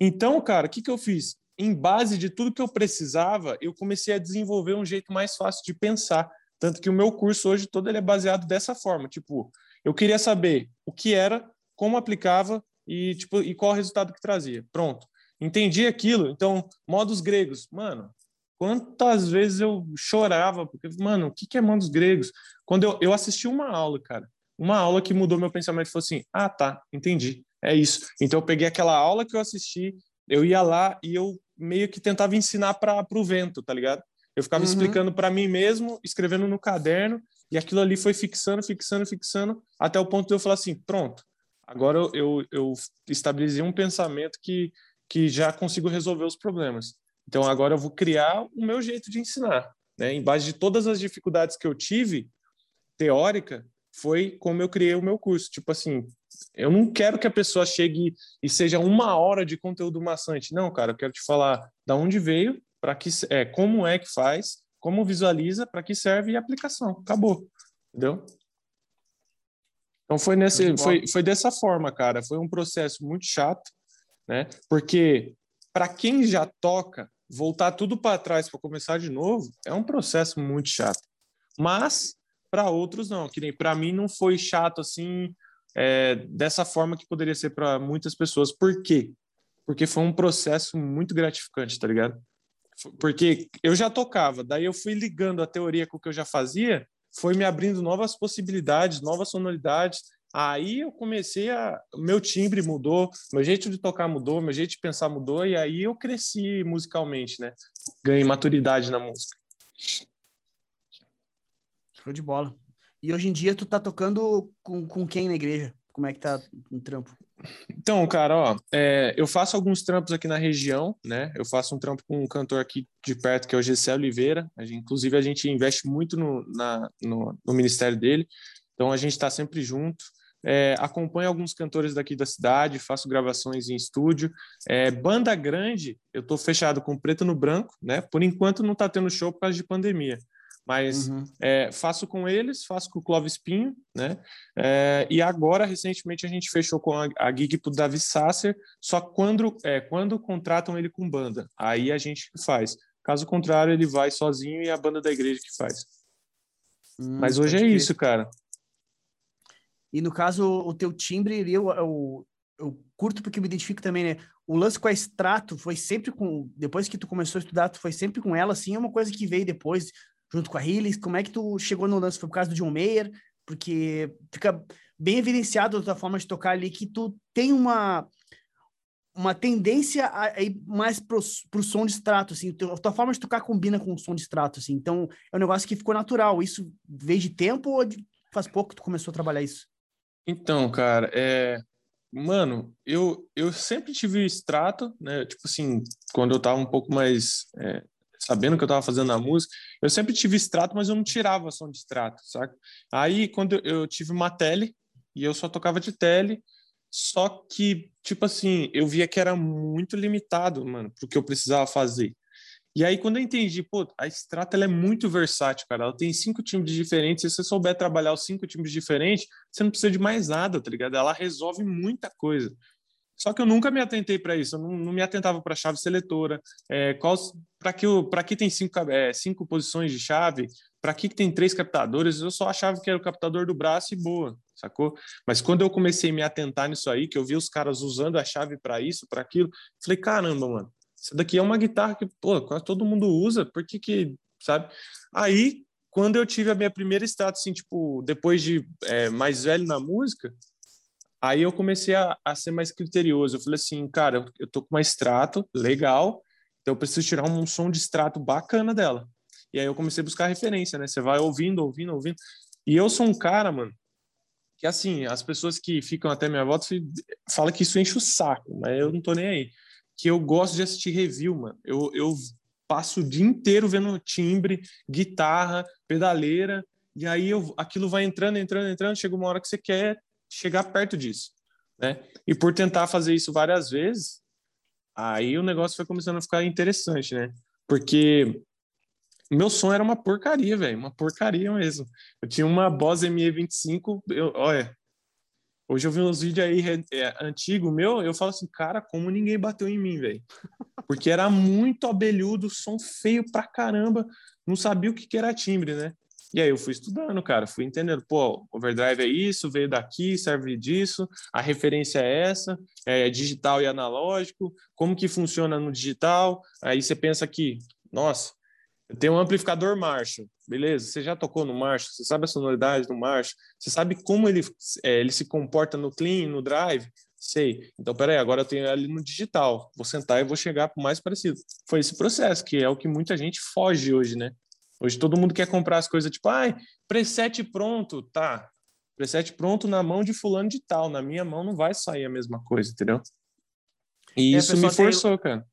Então, cara, o que, que eu fiz? Em base de tudo que eu precisava, eu comecei a desenvolver um jeito mais fácil de pensar. Tanto que o meu curso hoje todo ele é baseado dessa forma. Tipo, eu queria saber o que era, como aplicava e, tipo, e qual o resultado que trazia. Pronto entendi aquilo. Então, modos gregos, mano, quantas vezes eu chorava, porque, mano, o que, que é modos gregos? Quando eu, eu assisti uma aula, cara, uma aula que mudou meu pensamento, foi assim, ah, tá, entendi, é isso. Então, eu peguei aquela aula que eu assisti, eu ia lá e eu meio que tentava ensinar para o vento, tá ligado? Eu ficava uhum. explicando para mim mesmo, escrevendo no caderno, e aquilo ali foi fixando, fixando, fixando, até o ponto de eu falar assim, pronto, agora eu, eu, eu estabeleci um pensamento que que já consigo resolver os problemas. Então agora eu vou criar o meu jeito de ensinar, né? Em base de todas as dificuldades que eu tive teórica, foi como eu criei o meu curso. Tipo assim, eu não quero que a pessoa chegue e seja uma hora de conteúdo maçante. Não, cara, eu quero te falar da onde veio, para que é, como é que faz, como visualiza, para que serve e aplicação. Acabou, entendeu? Então foi nesse, foi, foi dessa forma, cara. Foi um processo muito chato, né? Porque para quem já toca, voltar tudo para trás para começar de novo é um processo muito chato. Mas para outros não, que nem para mim não foi chato assim é, dessa forma que poderia ser para muitas pessoas. Por quê? Porque foi um processo muito gratificante, tá ligado? Porque eu já tocava, daí eu fui ligando a teoria com o que eu já fazia, foi me abrindo novas possibilidades, novas sonoridades, Aí eu comecei a. Meu timbre mudou, meu jeito de tocar mudou, meu jeito de pensar mudou, e aí eu cresci musicalmente, né? Ganhei maturidade na música. Show de bola. E hoje em dia tu tá tocando com, com quem na igreja? Como é que tá o trampo? Então, cara, ó, é, eu faço alguns trampos aqui na região, né? Eu faço um trampo com um cantor aqui de perto, que é o Gessé Oliveira. A gente, inclusive, a gente investe muito no, na, no, no ministério dele. Então, a gente está sempre junto. É, acompanho alguns cantores daqui da cidade, faço gravações em estúdio. É, banda grande, eu estou fechado com Preto no Branco, né? Por enquanto não está tendo show por causa de pandemia. Mas uhum. é, faço com eles, faço com o Clóvis Pinho, né? É, e agora, recentemente, a gente fechou com a, a gig pro Davi Sasser, só quando, é, quando contratam ele com banda. Aí a gente faz. Caso contrário, ele vai sozinho e a banda da igreja que faz. Hum, Mas hoje é isso, cara. E no caso, o teu timbre, eu, eu, eu curto porque eu me identifico também, né? O lance com a extrato foi sempre com. Depois que tu começou a estudar, tu foi sempre com ela, assim, é uma coisa que veio depois, junto com a Hillis. Como é que tu chegou no lance? Foi por causa do John Mayer? Porque fica bem evidenciado da tua forma de tocar ali que tu tem uma uma tendência a, ir mais pro, pro som de extrato, assim, a tua forma de tocar combina com o som de extrato, assim, então é um negócio que ficou natural, isso veio de tempo ou de, faz pouco que tu começou a trabalhar isso? Então, cara, é... Mano, eu, eu sempre tive extrato, né, tipo assim, quando eu tava um pouco mais é, sabendo que eu tava fazendo a música, eu sempre tive extrato, mas eu não tirava som de extrato, saca? Aí, quando eu, tive uma tele, e eu só tocava de tele, só que, tipo assim, eu via que era muito limitado, mano, pro que eu precisava fazer. E aí, quando eu entendi, pô, a Strata ela é muito versátil, cara. Ela tem cinco timbres diferentes. Se você souber trabalhar os cinco timbres diferentes, você não precisa de mais nada, tá ligado? Ela resolve muita coisa. Só que eu nunca me atentei para isso, eu não, não, me atentava para chave seletora, é, para que, que tem cinco, é, cinco posições de chave, para que, que tem três captadores, eu só achava que era o captador do braço e boa, sacou? Mas quando eu comecei a me atentar nisso aí, que eu vi os caras usando a chave para isso, para aquilo, falei, caramba, mano, isso daqui é uma guitarra que, pô, quase todo mundo usa, por que que, sabe? Aí, quando eu tive a minha primeira status, assim, tipo, depois de é, mais velho na música, Aí eu comecei a, a, ser mais criterioso. Eu falei assim, cara, eu tô com uma extrato legal, então eu preciso tirar um, som de extrato bacana dela. E aí eu comecei a buscar referência, né? Você vai ouvindo, ouvindo, ouvindo. E eu sou um cara, mano, que assim, as pessoas que ficam até minha volta falam que isso enche o saco, mas eu não tô nem aí. Que eu gosto de assistir review, mano. Eu, eu passo o dia inteiro vendo timbre, guitarra, pedaleira, e aí eu, aquilo vai entrando, entrando, entrando, chega uma hora que você quer chegar perto disso, né? E por tentar fazer isso várias vezes, aí o negócio foi começando a ficar interessante, né? Porque meu som era uma porcaria, velho, uma porcaria mesmo. Eu tinha uma Boss ME25, eu, olha, hoje eu vi uns vídeos aí é, antigo meu, eu falo assim, cara, como ninguém bateu em mim, velho? Porque era muito abelhudo, som feio pra caramba, não sabia o que, que era timbre, né? E aí eu fui estudando, cara, fui entendendo, pô, overdrive é isso, veio daqui, serve disso, a referência é essa, é digital e analógico, como que funciona no digital? Aí você pensa aqui, nossa, eu tenho um amplificador Marshall, beleza? Você já tocou no Marshall, você sabe a sonoridade do Marshall, você sabe como ele, é, ele se comporta no clean, no drive? Sei. Então, peraí, agora eu tenho ali no digital. Vou sentar e vou chegar para mais parecido. Foi esse processo, que é o que muita gente foge hoje, né? Hoje todo mundo quer comprar as coisas tipo, ai, preset pronto, tá. Preset pronto na mão de fulano de tal, na minha mão não vai sair a mesma coisa, entendeu? E é, isso me forçou, tem, cara.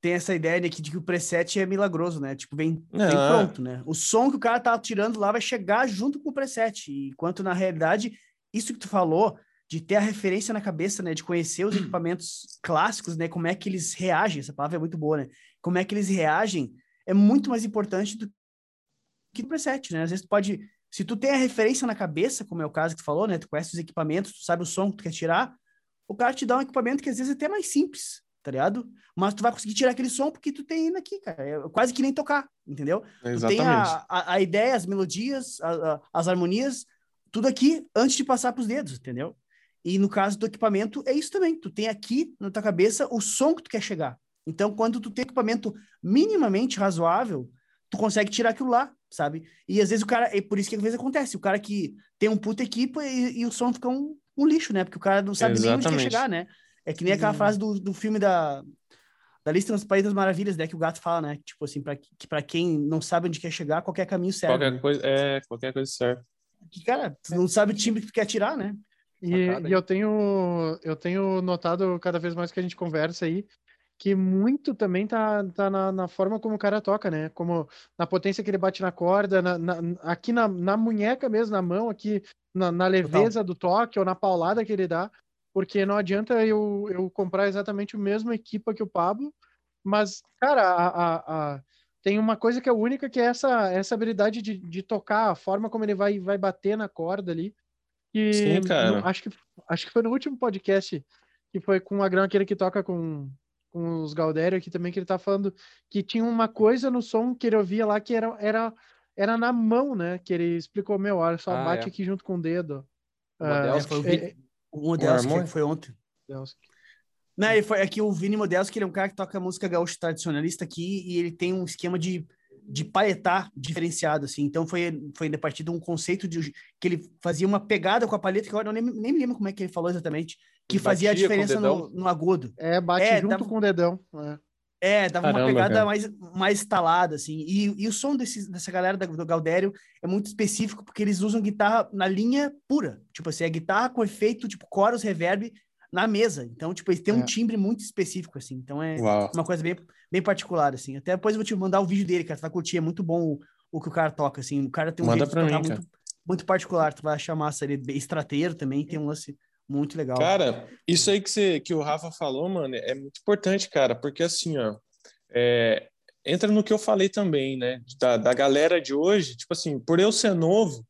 Tem essa ideia de que, de que o preset é milagroso, né? Tipo, vem, vem pronto, né? O som que o cara tá tirando lá vai chegar junto com o preset. Enquanto, na realidade, isso que tu falou, de ter a referência na cabeça, né? De conhecer os equipamentos clássicos, né? Como é que eles reagem, essa palavra é muito boa, né? Como é que eles reagem é muito mais importante do que no preset, né? Às vezes tu pode, se tu tem a referência na cabeça, como é o caso que tu falou, né? Tu conhece os equipamentos, tu sabe o som que tu quer tirar, o cara te dá um equipamento que às vezes é até mais simples, tá ligado? Mas tu vai conseguir tirar aquele som porque tu tem ele aqui, cara. É quase que nem tocar, entendeu? Exatamente. Tu tem a, a, a ideia, as melodias, a, a, as harmonias, tudo aqui antes de passar pros dedos, entendeu? E no caso do equipamento, é isso também. Tu tem aqui na tua cabeça o som que tu quer chegar. Então, quando tu tem equipamento minimamente razoável, tu consegue tirar aquilo lá sabe? E às vezes o cara, é por isso que às vezes acontece, o cara que tem um puta equipe e, e o som fica um, um, lixo, né? Porque o cara não sabe Exatamente. nem onde quer chegar, né? É que nem aquela uhum. frase do, do filme da, da lista dos Países das Maravilhas, né? Que o gato fala, né? Tipo assim, pra, que para quem não sabe onde quer chegar, qualquer caminho serve. Qualquer né? coisa, é, qualquer coisa serve. Que, cara, tu não sabe o time que tu quer tirar, né? E, e, eu tenho eu tenho notado cada vez mais que a gente conversa aí que muito também tá, tá na, na, forma como o cara toca, né? Como na potência que ele bate na corda, na, na, aqui na, na munheca mesmo, na mão, aqui na, leveza Total. do toque ou na paulada que ele dá, porque não adianta eu, eu comprar exatamente o mesmo equipa que o Pablo, mas, cara, a, a, a, tem uma coisa que é única, que é essa, essa habilidade de, de tocar, a forma como ele vai, vai bater na corda ali. E Sim, cara. No, acho, que, acho que foi no último podcast que foi com o Agrão, aquele que toca com com os Galdério aqui também, que ele tá falando que tinha uma coisa no som que ele ouvia lá que era, era, era na mão, né? Que ele explicou, meu, olha só, ah, bate é. aqui junto com o dedo. O Modelski, uh, foi, o, o Modelski foi ontem. Modelski. Não, ele foi aqui o Vini Modelski, ele é um cara que toca música gaúcha tradicionalista aqui e ele tem um esquema de, de palhetar diferenciado, assim. Então foi, foi a partir de um conceito de que ele fazia uma pegada com a palheta, que eu nem, nem me lembro como é que ele falou exatamente, que fazia a diferença no, no, agudo. É, bate é, junto dava, com o dedão. É. É, dava Caramba, uma pegada cara. mais, mais instalada, assim. E, e o som desse, dessa galera do Galdério é muito específico, porque eles usam guitarra na linha pura. Tipo assim, é guitarra com efeito, tipo, chorus, reverb na mesa. Então, tipo, eles têm um é. timbre muito específico, assim. Então é Uau. uma coisa bem, bem particular, assim. Até depois eu vou te mandar o vídeo dele, cara. Tu vai curtir, é muito bom o, o que o cara toca, assim. O cara tem um Manda jeito de tocar mim, muito, muito particular. Tu vai achar massa. Ele é estrateiro também, tem um lance muito legal. Cara, isso aí que, você, que o Rafa falou, mano, é muito importante, cara, porque assim, ó, é, entra no que eu falei também, né, da, da galera de hoje, tipo assim, por eu ser novo,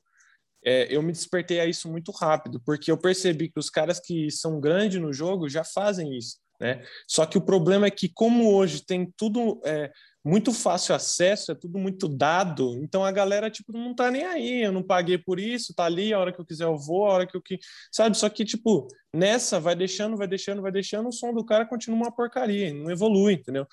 é, eu me despertei a isso muito rápido, porque eu percebi que os caras que são grandes no jogo já fazem isso, né? Só que o problema é que, como hoje tem tudo é, muito fácil acesso, é tudo muito dado, então a galera, tipo, não tá nem aí, eu não paguei por isso, tá ali, a hora que eu quiser eu vou, a hora que eu que... Sabe? Só que, tipo, nessa, vai deixando, vai deixando, vai deixando, o som do cara continua uma porcaria, não evolui, entendeu?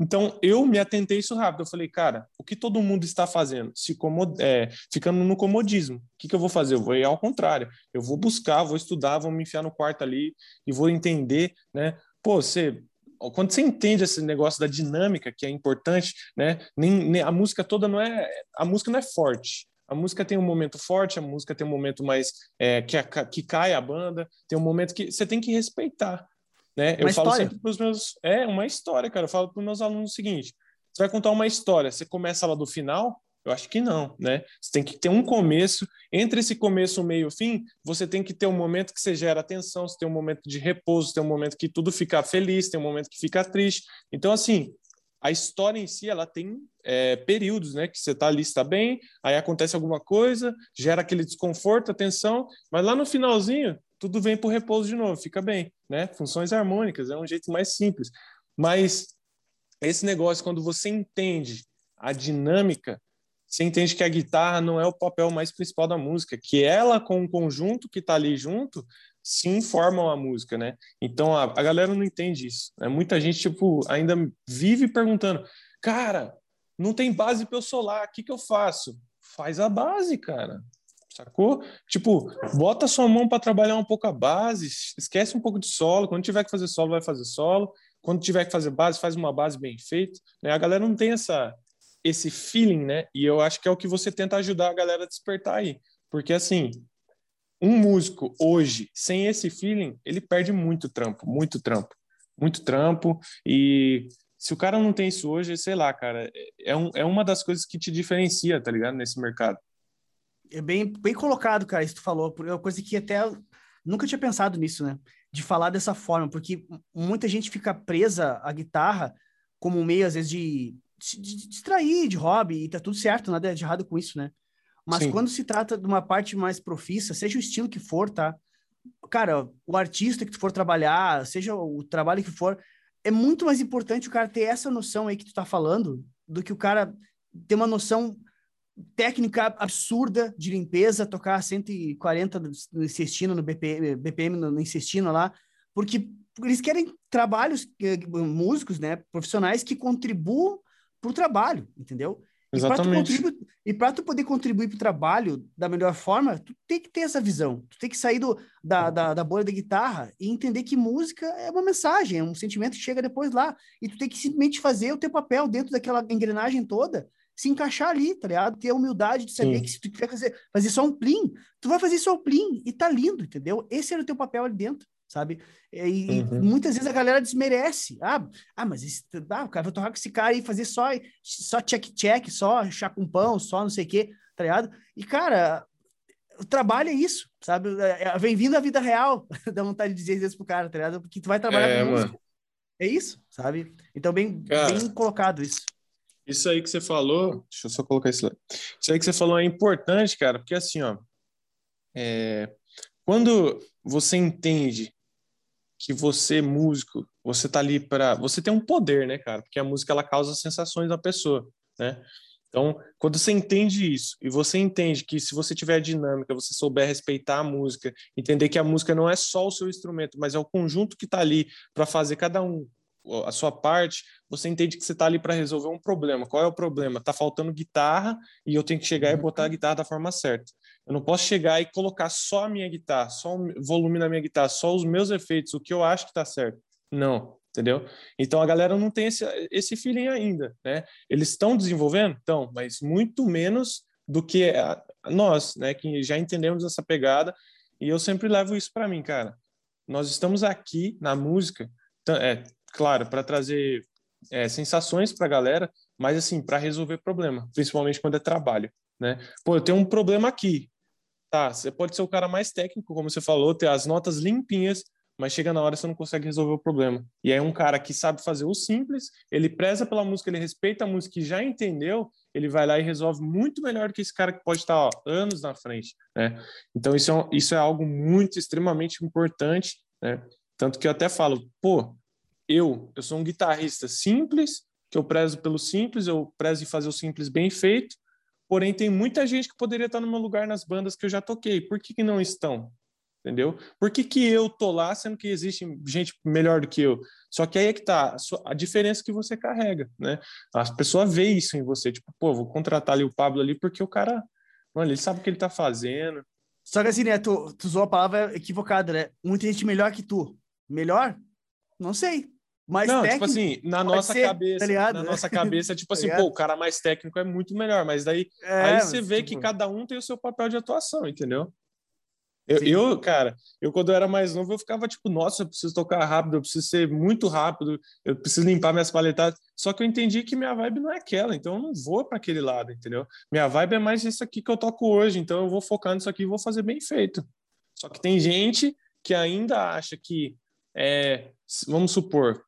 Então, eu me atentei isso rápido. Eu falei, cara, o que todo mundo está fazendo? Se comod... é, ficando no comodismo. O que, que eu vou fazer? Eu vou ir ao contrário. Eu vou buscar, vou estudar, vou me enfiar no quarto ali e vou entender, né? Pô, você quando você entende esse negócio da dinâmica que é importante, né? Nem, nem, a música toda não é a música não é forte. A música tem um momento forte, a música tem um momento mais é, que, a, que cai a banda, tem um momento que você tem que respeitar. Né? eu falo sempre para os meus. É uma história, cara. Eu falo para os meus alunos o seguinte: você vai contar uma história, você começa lá do final? Eu acho que não, né? Você tem que ter um começo. Entre esse começo, meio fim, você tem que ter um momento que você gera atenção, você tem um momento de repouso, tem um momento que tudo fica feliz, tem um momento que fica triste. Então, assim, a história em si, ela tem é, períodos, né? Que você tá ali, está bem, aí acontece alguma coisa, gera aquele desconforto, atenção, mas lá no finalzinho, tudo vem para o repouso de novo, fica bem, né? Funções harmônicas, é um jeito mais simples. Mas esse negócio, quando você entende a dinâmica, você entende que a guitarra não é o papel mais principal da música, que ela com o conjunto que está ali junto, sim formam a música, né? Então a, a galera não entende isso. Né? Muita gente tipo ainda vive perguntando, cara, não tem base para eu solar, o que que eu faço? Faz a base, cara sacou? Tipo, bota sua mão para trabalhar um pouco a base, esquece um pouco de solo. Quando tiver que fazer solo, vai fazer solo. Quando tiver que fazer base, faz uma base bem feita. Né? A galera não tem essa, esse feeling, né? E eu acho que é o que você tenta ajudar a galera a despertar aí. Porque, assim, um músico hoje, sem esse feeling, ele perde muito trampo, muito trampo, muito trampo. E se o cara não tem isso hoje, sei lá, cara, é, um, é uma das coisas que te diferencia, tá ligado? Nesse mercado é bem, bem colocado, cara, isso tu falou. É uma coisa que até nunca tinha pensado nisso, né? De falar dessa forma, porque muita gente fica presa à guitarra como um meio, às vezes, de, de distrair, de hobby, e tá tudo certo, nada de errado com isso, né? Mas Sim. quando se trata de uma parte mais profissa, seja o estilo que for, tá? Cara, o artista que tu for trabalhar, seja o trabalho que for, é muito mais importante o cara ter essa noção aí que tu tá falando do que o cara ter uma noção técnica absurda de limpeza, tocar 140 no incestino, no BPM, BPM no, incestino lá, porque eles querem trabalhos, eh, músicos, né, profissionais que contribuam para o trabalho, entendeu? Exatamente. E para tu, tu, poder contribuir para o trabalho da melhor forma, tu tem que ter essa visão. Tu tem que sair do, da, da, da bolha da guitarra e entender que música é uma mensagem, é um sentimento que chega depois lá. E tu tem que simplesmente fazer o teu papel dentro daquela engrenagem toda se encaixar ali, tá ligado? Ter a humildade de saber Sim. que se tu quer fazer, fazer só um plim, tu vai fazer só um plim e tá lindo, entendeu? Esse era o teu papel ali dentro, sabe? E, uhum. muitas vezes a galera desmerece. Ah, ah mas esse, ah, cara, vou tocar com esse cara e fazer só só check-check, só chá com pão, só não sei o quê, tá ligado? E, cara, o trabalho é isso, sabe? É, é, vem vindo a vida real, dá vontade de dizer isso pro cara, tá ligado? Porque tu vai trabalhar é, com música. É isso, sabe? Então, bem, cara, bem colocado isso. Isso aí que você falou, deixa eu só colocar isso lá. Isso aí que você falou é importante, cara, porque assim, ó, é, quando você entende que você, músico, você tá ali para. Você tem um poder, né, cara? Porque a música ela causa sensações na pessoa, né? Então, quando você entende isso e você entende que se você tiver dinâmica, você souber respeitar a música, entender que a música não é só o seu instrumento, mas é o conjunto que está ali para fazer cada um a sua parte, você entende que você está ali para resolver um problema. Qual é o problema? Está faltando guitarra e eu tenho que chegar e botar a guitarra da forma certa. Eu não posso chegar e colocar só a minha guitarra, só o volume na minha guitarra, só os meus efeitos, o que eu acho que está certo. Não, entendeu? Então a galera não tem esse, esse feeling ainda, né? Eles estão desenvolvendo? Estão, mas muito menos do que nós, né? Que já entendemos essa pegada e eu sempre levo isso para mim, cara. Nós estamos aqui na música, é, claro, para trazer é, sensações para a galera, mas assim, para resolver problema, principalmente quando é trabalho, né? Pô, eu tenho um problema aqui. Tá, você pode ser o cara mais técnico, como você falou, ter as notas limpinhas, mas chega na hora você não consegue resolver o problema. E aí um cara que sabe fazer o simples, ele preza pela música, ele respeita a música e já entendeu, ele vai lá e resolve muito melhor do que esse cara que pode estar ó, anos na frente, né? Então isso é, isso é algo muito, extremamente importante, né? Tanto que eu até falo, pô, eu, eu sou um guitarrista simples, que eu prezo pelo simples, eu prezo em fazer o simples bem feito, porém tem muita gente que poderia estar no meu lugar nas bandas que eu já toquei. Por que, que não estão? Entendeu? Por que, que eu tô lá, sendo que existe gente melhor do que eu? Só que aí é que tá a diferença que você carrega, né? As pessoas veem isso em você, tipo, pô, vou contratar ali o Pablo ali porque o cara, mano, ele sabe o que ele tá fazendo. Só que assim, né, tu, tu usou a palavra equivocada, né? Muita gente melhor que tu. Melhor? Não sei. Mais não, técnico, tipo assim, na nossa ser, cabeça, tá na nossa cabeça, tipo tá assim, pô, o cara mais técnico é muito melhor, mas daí é, aí você vê tipo... que cada um tem o seu papel de atuação, entendeu? Eu, eu, cara, eu quando eu era mais novo, eu ficava tipo, nossa, eu preciso tocar rápido, eu preciso ser muito rápido, eu preciso limpar minhas paletadas. Só que eu entendi que minha vibe não é aquela, então eu não vou para aquele lado, entendeu? Minha vibe é mais isso aqui que eu toco hoje, então eu vou focar nisso aqui e vou fazer bem feito. Só que tem gente que ainda acha que, é, vamos supor,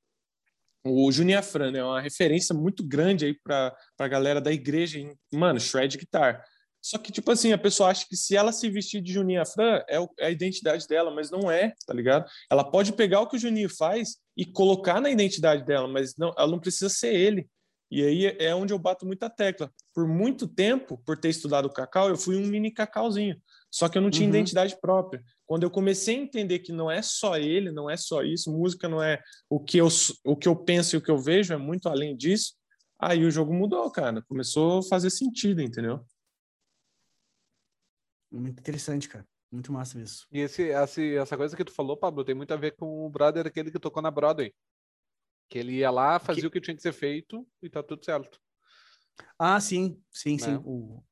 o Juninho Afran é uma referência muito grande aí para a galera da igreja, hein? mano, shred guitar. Só que, tipo assim, a pessoa acha que se ela se vestir de Juninho Afran, é, é a identidade dela, mas não é, tá ligado? Ela pode pegar o que o Juninho faz e colocar na identidade dela, mas não, ela não precisa ser ele. E aí é onde eu bato muita tecla. Por muito tempo, por ter estudado cacau, eu fui um mini cacauzinho. Só que eu não tinha uhum. identidade própria. Quando eu comecei a entender que não é só ele, não é só isso, música não é o que eu, o que eu penso e o que eu vejo, é muito além disso, aí o jogo mudou, cara. Começou a fazer sentido, entendeu? Muito interessante, cara. Muito massa isso. E esse, esse, essa coisa que tu falou, Pablo, tem muito a ver com o brother aquele que tocou na Broadway. Que ele ia lá, fazia que... o que tinha que ser feito e tá tudo certo. Ah, sim, sim, sim. Né? O,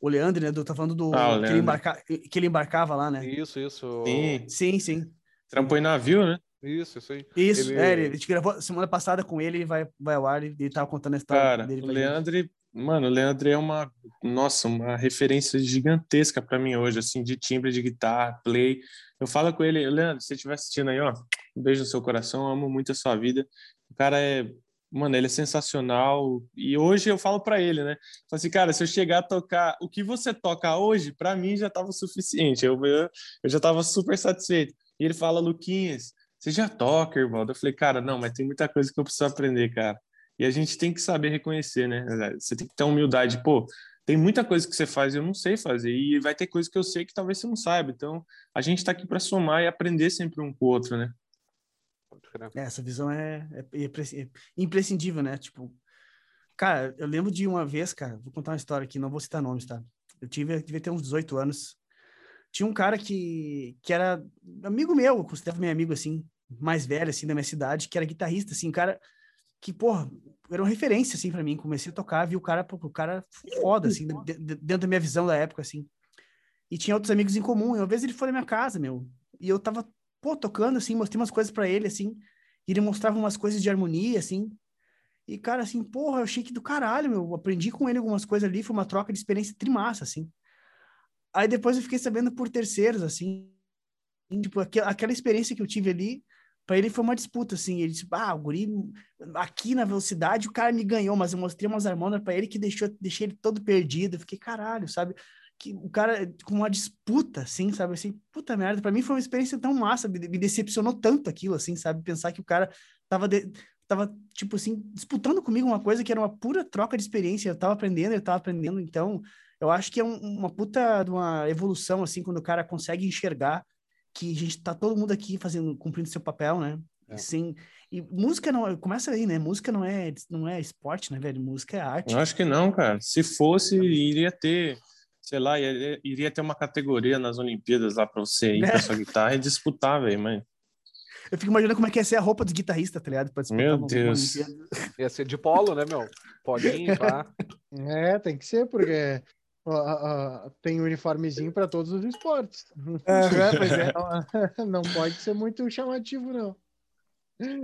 o Leandro, né? Do, tá falando do ah, que, ele embarca, que ele embarcava lá, né? Isso, isso. Sim, sim. sim. Trampou em navio, né? Isso, isso aí. Isso, ele... é, ele, a gente gravou semana passada com ele, vai, vai ao ar, ele tava contando a história Cara, dele. O Leandro, mano, o Leandro é uma, nossa, uma referência gigantesca para mim hoje, assim, de timbre de guitarra, play. Eu falo com ele, Leandro, se você estiver assistindo aí, ó, um beijo no seu coração, amo muito a sua vida. O cara é, mano, ele é sensacional. E hoje eu falo para ele, né? Falo assim, cara, se eu chegar a tocar o que você toca hoje, para mim já tava suficiente. Eu, eu, eu já tava super satisfeito. E ele fala, Luquinhas, você já toca, irmão? Eu falei, cara, não, mas tem muita coisa que eu preciso aprender, cara. E a gente tem que saber reconhecer, né? Você tem que ter humildade. Pô, tem muita coisa que você faz e eu não sei fazer. E vai ter coisa que eu sei que talvez você não saiba. Então, a gente está aqui para somar e aprender sempre um com o outro, né? É, essa visão é, é, é, imprescindível, né? Tipo, cara, eu lembro de uma vez, cara, vou contar uma história aqui, não vou citar nomes, tá? Eu tive, devia ter uns 18 anos. Tinha um cara que, que era amigo meu, eu considerava meu amigo, assim, mais velho, assim, da minha cidade, que era guitarrista, assim, cara que, porra, era uma referência, assim, para mim. Comecei a tocar, vi o cara, o cara foda, assim, dentro da minha visão da época, assim. E tinha outros amigos em comum. E uma vez ele foi na minha casa, meu, e eu tava, pô, tocando, assim, mostrei umas coisas para ele, assim, e ele mostrava umas coisas de harmonia, assim. E, cara, assim, porra, eu achei que do caralho, meu. Aprendi com ele algumas coisas ali, foi uma troca de experiência trimassa, assim. Aí depois eu fiquei sabendo por terceiros, assim. Tipo, aquela experiência que eu tive ali, para ele foi uma disputa, assim. Ele disse, ah, o guri, aqui na velocidade, o cara me ganhou, mas eu mostrei umas harmônias para ele que deixou, deixei ele todo perdido. Eu fiquei, caralho, sabe? Que o cara com uma disputa, assim, sabe? Assim, puta merda, para mim foi uma experiência tão massa, me, me, decepcionou tanto aquilo, assim, sabe? Pensar que o cara tava. De... tava, tipo assim, disputando comigo uma coisa que era uma pura troca de experiência. Eu tava aprendendo, eu tava aprendendo. Então, eu acho que é um, uma puta de uma evolução, assim, quando o cara consegue enxergar que a gente tá todo mundo aqui fazendo, cumprindo seu papel, né? É. Sim. E música não, começa aí, né? Música não é, não é esporte, né, velho? Música é arte. Eu acho que não, cara. Se fosse, iria ter, sei lá, iria, iria ter uma categoria nas Olimpíadas lá para você ir é. com a sua guitarra e disputar, velho, mãe. Eu fico imaginando como é que ia ser a roupa do guitarrista, tá ligado? Meu Deus. Ia ser de polo, né, meu? Polinho, pá. É, tem que ser, porque uh, uh, tem uniformezinho para todos os esportes. É, pois é. Não pode ser muito chamativo, não.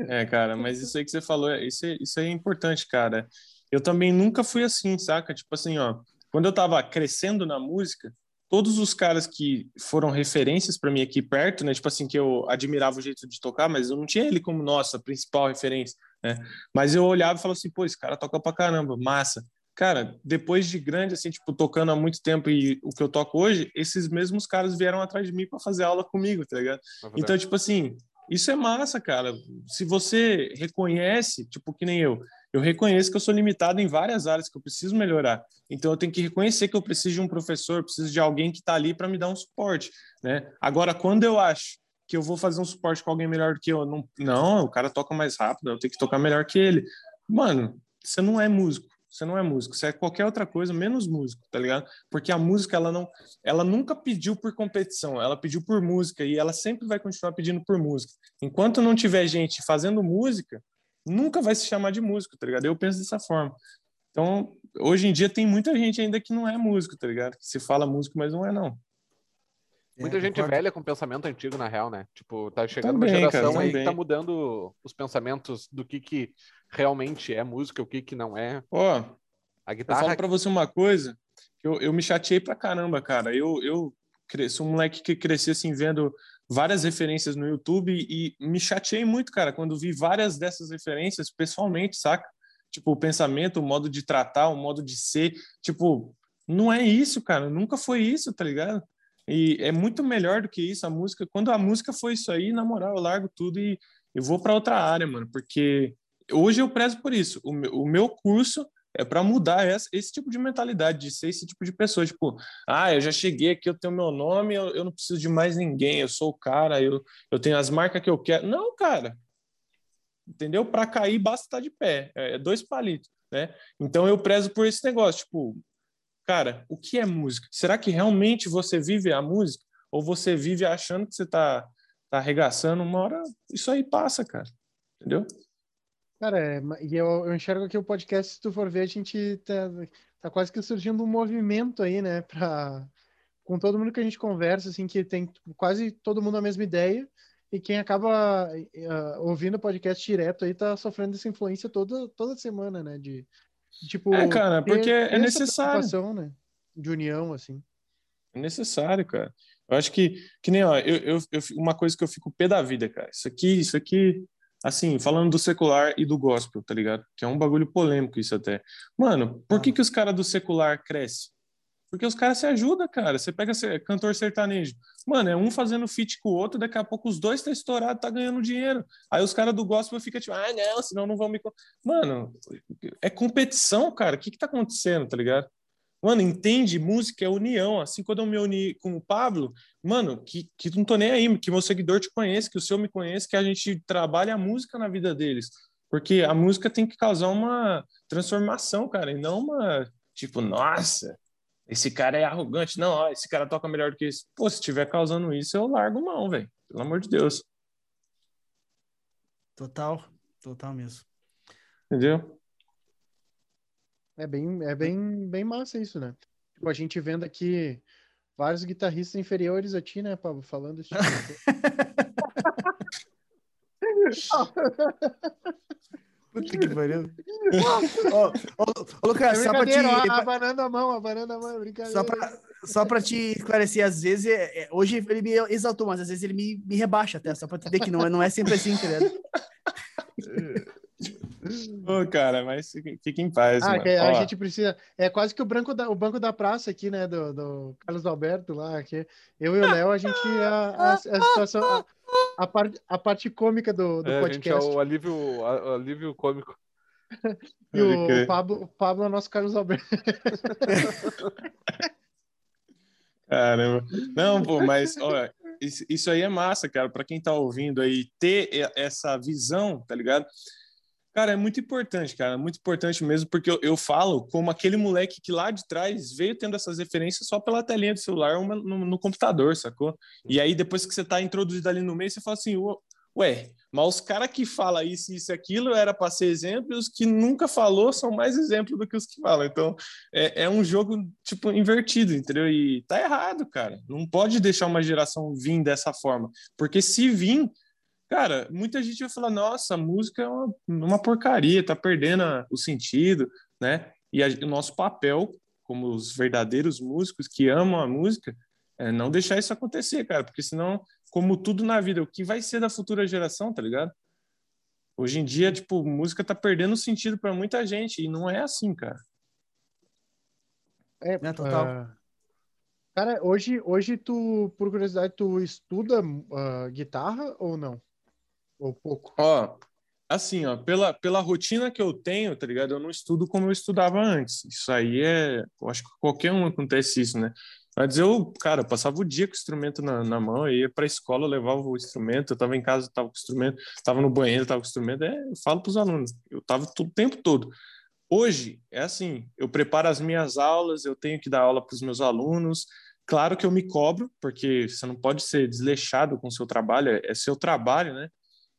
É, cara, mas isso aí que você falou, isso, é, isso aí é importante, cara. Eu também nunca fui assim, saca? Tipo assim, ó, quando eu tava crescendo na música, todos os caras que foram referências para mim aqui perto, né? Tipo assim, que eu admirava o jeito de tocar, mas eu não tinha ele como nossa principal referência, né? Mas eu olhava e falava assim, pô, esse cara toca pra caramba, massa. Cara, depois de grande, assim, tipo, tocando há muito tempo e o que eu toco hoje, esses mesmos caras vieram atrás de mim para fazer aula comigo, tá ligado? Então, tipo assim, isso é massa, cara. Se você reconhece, tipo que nem eu, eu reconheço que eu sou limitado em várias áreas que eu preciso melhorar. Então eu tenho que reconhecer que eu preciso de um professor, preciso de alguém que está ali para me dar um suporte, né? Agora, quando eu acho que eu vou fazer um suporte com alguém melhor do que eu, não, não, o cara toca mais rápido, eu tenho que tocar melhor que ele. Mano, você não é músico. Você não é músico, você é qualquer outra coisa menos músico, tá ligado? Porque a música ela não, ela nunca pediu por competição, ela pediu por música e ela sempre vai continuar pedindo por música. Enquanto não tiver gente fazendo música, nunca vai se chamar de músico, tá ligado? Eu penso dessa forma. Então, hoje em dia tem muita gente ainda que não é músico, tá ligado? Que se fala músico, mas não é não. Muita é, gente concordo. velha com pensamento antigo, na real, né? Tipo, tá chegando também, uma geração cara, aí que tá mudando os pensamentos do que, que realmente é música, o que, que não é. Ó, a guitarra. Eu falo pra você uma coisa, que eu, eu me chateei pra caramba, cara. Eu, eu cresci, um moleque que cresci assim, vendo várias referências no YouTube e me chateei muito, cara, quando vi várias dessas referências pessoalmente, saca? Tipo, o pensamento, o modo de tratar, o modo de ser. Tipo, não é isso, cara. Nunca foi isso, tá ligado? E é muito melhor do que isso a música. Quando a música foi isso aí, na moral, eu largo tudo e eu vou para outra área, mano, porque hoje eu prezo por isso. O meu, o meu curso é para mudar essa, esse tipo de mentalidade, de ser esse tipo de pessoa. Tipo, ah, eu já cheguei aqui, eu tenho meu nome, eu, eu não preciso de mais ninguém, eu sou o cara, eu, eu tenho as marcas que eu quero. Não, cara. Entendeu? Para cair, basta estar de pé. É, é dois palitos, né? Então eu prezo por esse negócio. Tipo, cara, o que é música? Será que realmente você vive a música? Ou você vive achando que você está tá arregaçando? Uma hora isso aí passa, cara. Entendeu? Cara, é, e eu, eu, enxergo que o podcast, se tu for ver, a gente tá, tá quase que surgindo um movimento aí, né? Pra, com todo mundo que a gente conversa, assim, que tem quase todo mundo a mesma ideia, e quem acaba uh, ouvindo o podcast direto aí tá sofrendo essa influência toda, toda semana, né? De, tipo, é, cara, porque ter, é necessário. Né? De união, assim. É necessário, cara. Eu acho que, que nem, ó, eu, eu, eu, uma coisa que eu fico pé da vida, cara. Isso aqui, isso aqui assim, falando do secular e do gospel, tá ligado? Que é um bagulho polêmico isso até. Mano, por que, que os caras do secular crescem? Porque os caras se ajudam, cara. Você pega cantor sertanejo. Mano, é um fazendo feat com o outro, daqui a pouco os dois tá estourado, tá ganhando dinheiro. Aí os caras do gospel ficam tipo, ah, não, senão não vão me. Mano, é competição, cara. O que que tá acontecendo, tá ligado? Mano, entende? Música é união. Assim, quando eu me uni com o Pablo, mano, que, que não tô nem aí, que meu seguidor te conhece, que o seu me conhece, que a gente trabalha a música na vida deles. Porque a música tem que causar uma transformação, cara, e não uma, tipo, nossa, esse cara é arrogante. Não, ó, esse cara toca melhor do que isso. Pô, se estiver causando isso, eu largo mão, velho. Pelo amor de Deus. Total, total mesmo. Entendeu? É bem, é bem, bem massa isso, né? Tipo, a gente vendo aqui vários guitarristas inferiores a ti, né, Pablo? Falando isso. Puta que pariu. Ô, ô, Lucas, é só pra te. Abanando a mão, abanando a mão, é brincadeira. Só pra, só pra te esclarecer, às vezes, é, é, hoje ele me exaltou, mas às vezes ele me, me rebaixa até, só pra te dizer que não, é, não é sempre assim, entendeu? Ô, cara, mas fique em paz. Ah, a gente precisa. É quase que o, branco da, o banco da praça aqui, né? Do, do Carlos Alberto lá. Aqui. Eu e o Léo, a gente. A, a, a situação. A, a, parte, a parte cômica do, do é, podcast. Gente, é o alívio, o alívio cômico. e o, o, Pablo, o Pablo é o nosso Carlos Alberto. Caramba. Não, pô, mas olha, isso aí é massa, cara, para quem tá ouvindo aí, ter essa visão, tá ligado? Cara, é muito importante, cara, muito importante mesmo, porque eu, eu falo como aquele moleque que lá de trás veio tendo essas referências só pela telinha do celular uma, no, no, computador, sacou? E aí, depois que você tá introduzido ali no meio, você fala assim, ué, mas os caras que falam isso, isso e aquilo era para ser exemplo, e os que nunca falou são mais exemplo do que os que falam. Então, é, é um jogo, tipo, invertido, entendeu? E tá errado, cara. Não pode deixar uma geração vir dessa forma, porque se vir Cara, muita gente vai falar, nossa, a música é uma, uma porcaria, tá perdendo o sentido, né? E a, o nosso papel, como os verdadeiros músicos que amam a música, é não deixar isso acontecer, cara, porque senão, como tudo na vida, o que vai ser da futura geração, tá ligado? Hoje em dia, tipo, música tá perdendo sentido para muita gente e não é assim, cara. É, é total. Uh, cara, hoje, hoje tu, por curiosidade, tu estuda uh, guitarra ou não? Ou pouco? Ó, assim, ó, pela, pela rotina que eu tenho, tá ligado? Eu não estudo como eu estudava antes. Isso aí é. Eu acho que qualquer um acontece isso, né? Mas eu, cara, passava o dia com o instrumento na, na mão, eu ia pra escola, levava o instrumento, eu tava em casa, tava com o instrumento, tava no banheiro, tava com o instrumento. É, eu falo pros alunos, eu tava o tempo todo. Hoje, é assim, eu preparo as minhas aulas, eu tenho que dar aula para os meus alunos. Claro que eu me cobro, porque você não pode ser desleixado com o seu trabalho, é, é seu trabalho, né?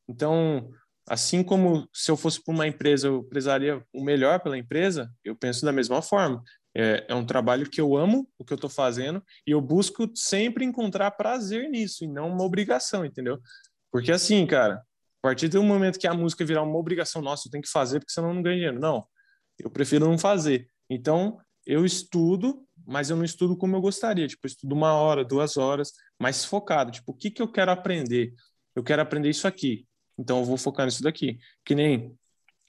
Então, assim como se eu fosse para uma empresa, eu prezaria o melhor pela empresa, eu penso da mesma forma. É, é um trabalho que eu amo, o que eu estou fazendo, e eu busco sempre encontrar prazer nisso, e não uma obrigação, entendeu? Porque assim, cara, a partir do momento que a música virar uma obrigação, nossa, eu tenho que fazer porque senão eu não ganho dinheiro. Não, eu prefiro não fazer. Então, eu estudo, mas eu não estudo como eu gostaria. Tipo, eu estudo uma hora, duas horas, mais focado. Tipo, o que, que eu quero aprender? Eu quero aprender isso aqui. Então eu vou focar nisso daqui. Que nem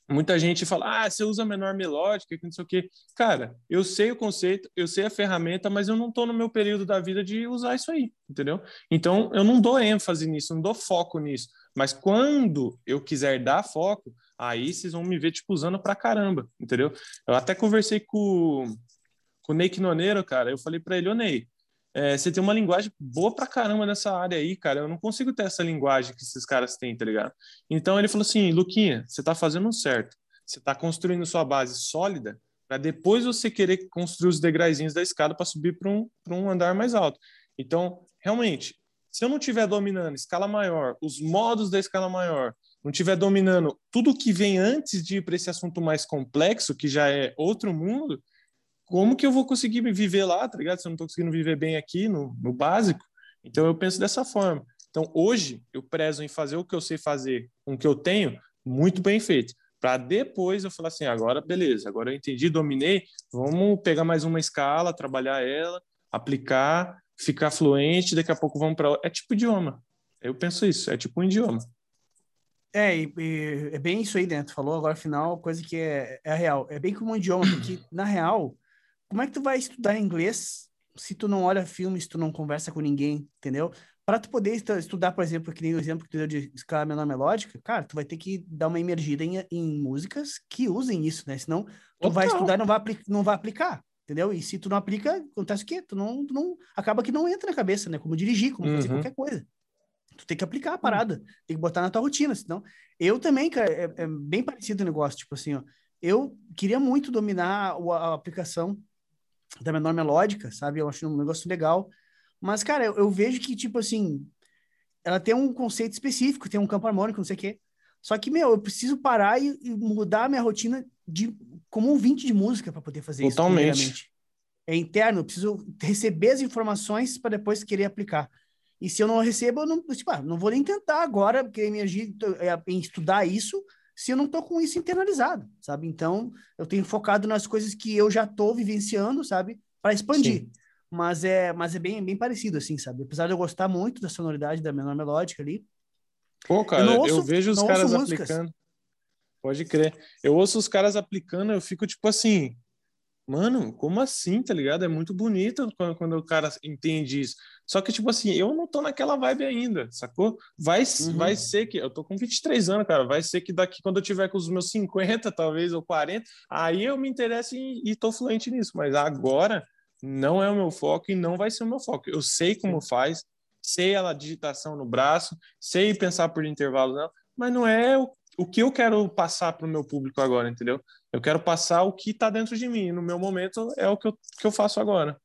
muita gente fala, ah, você usa menor melódica, que não sei o quê. Cara, eu sei o conceito, eu sei a ferramenta, mas eu não estou no meu período da vida de usar isso aí, entendeu? Então eu não dou ênfase nisso, não dou foco nisso. Mas quando eu quiser dar foco, aí vocês vão me ver, tipo, usando pra caramba, entendeu? Eu até conversei com, com o Ney Noneiro, cara, eu falei para ele, ô Ney, é, você tem uma linguagem boa pra caramba nessa área aí, cara. Eu não consigo ter essa linguagem que esses caras têm, tá ligado? Então ele falou assim: Luquinha, você tá fazendo certo. Você tá construindo sua base sólida para depois você querer construir os degraizinhos da escada para subir para um, um andar mais alto. Então, realmente, se eu não estiver dominando escala maior, os modos da escala maior, não estiver dominando tudo que vem antes de ir para esse assunto mais complexo, que já é outro mundo, como que eu vou conseguir viver lá, tá ligado? Se eu não estou conseguindo viver bem aqui no, no básico. Então eu penso dessa forma. Então hoje eu prezo em fazer o que eu sei fazer com o que eu tenho muito bem feito. Para depois eu falar assim, agora beleza, agora eu entendi, dominei, vamos pegar mais uma escala, trabalhar ela, aplicar, ficar fluente, daqui a pouco vamos para. É tipo idioma. Eu penso isso, é tipo um idioma. É, e, e, é bem isso aí, né? Tu falou agora, final, coisa que é, é real. É bem como um idioma, porque, na real, como é que tu vai estudar inglês se tu não olha filmes, se tu não conversa com ninguém, entendeu? Para tu poder estudar, por exemplo, que nem o exemplo que tu deu de escala menor melódica, cara, tu vai ter que dar uma emergida em, em músicas que usem isso, né? Senão tu Total. vai estudar e não vai, não vai aplicar, entendeu? E se tu não aplica, acontece o quê? Tu não, tu não acaba que não entra na cabeça, né? Como dirigir, como uhum. fazer qualquer coisa. Tu tem que aplicar a hum. parada, uhum. tem que botar na tua rotina, senão... Eu também, cara, é, é bem parecido o negócio, tipo assim, ó, eu queria muito dominar a, a aplicação da menor melódica, sabe? Eu acho um negócio legal. Mas, cara, eu, eu, vejo que, tipo assim, ela tem um conceito específico, tem um campo harmônico, não sei o quê. Só que, meu, eu preciso parar e, e mudar a minha rotina de como ouvinte de música para poder fazer Totalmente. isso. Totalmente. É interno, eu preciso receber as informações para depois querer aplicar. E se eu não recebo, eu não, tipo, ah, não vou nem tentar agora, porque a energia é em estudar isso, se eu não estou com isso internalizado, sabe? Então, eu tenho focado nas coisas que eu já estou vivenciando, sabe? Para expandir. Sim. Mas é, mas é bem, bem parecido, assim, sabe? Apesar de eu gostar muito da sonoridade da menor melódica ali. Pô, cara, eu, ouço, eu vejo os caras aplicando. Pode crer. Eu ouço os caras aplicando, eu fico tipo assim, mano, como assim, tá ligado? É muito bonito quando, quando o cara entende isso. Só que, tipo assim, eu não tô naquela vibe ainda, sacou? Vai, uhum. vai ser que. Eu tô com 23 anos, cara. Vai ser que daqui, quando eu tiver com os meus 50, talvez, ou 40, aí eu me interesso e, e tô fluente nisso. Mas agora não é o meu foco e não vai ser o meu foco. Eu sei como faz, sei a digitação no braço, sei pensar por intervalo, não, mas não é o, o que eu quero passar para o meu público agora, entendeu? Eu quero passar o que está dentro de mim. No meu momento é o que eu, que eu faço agora.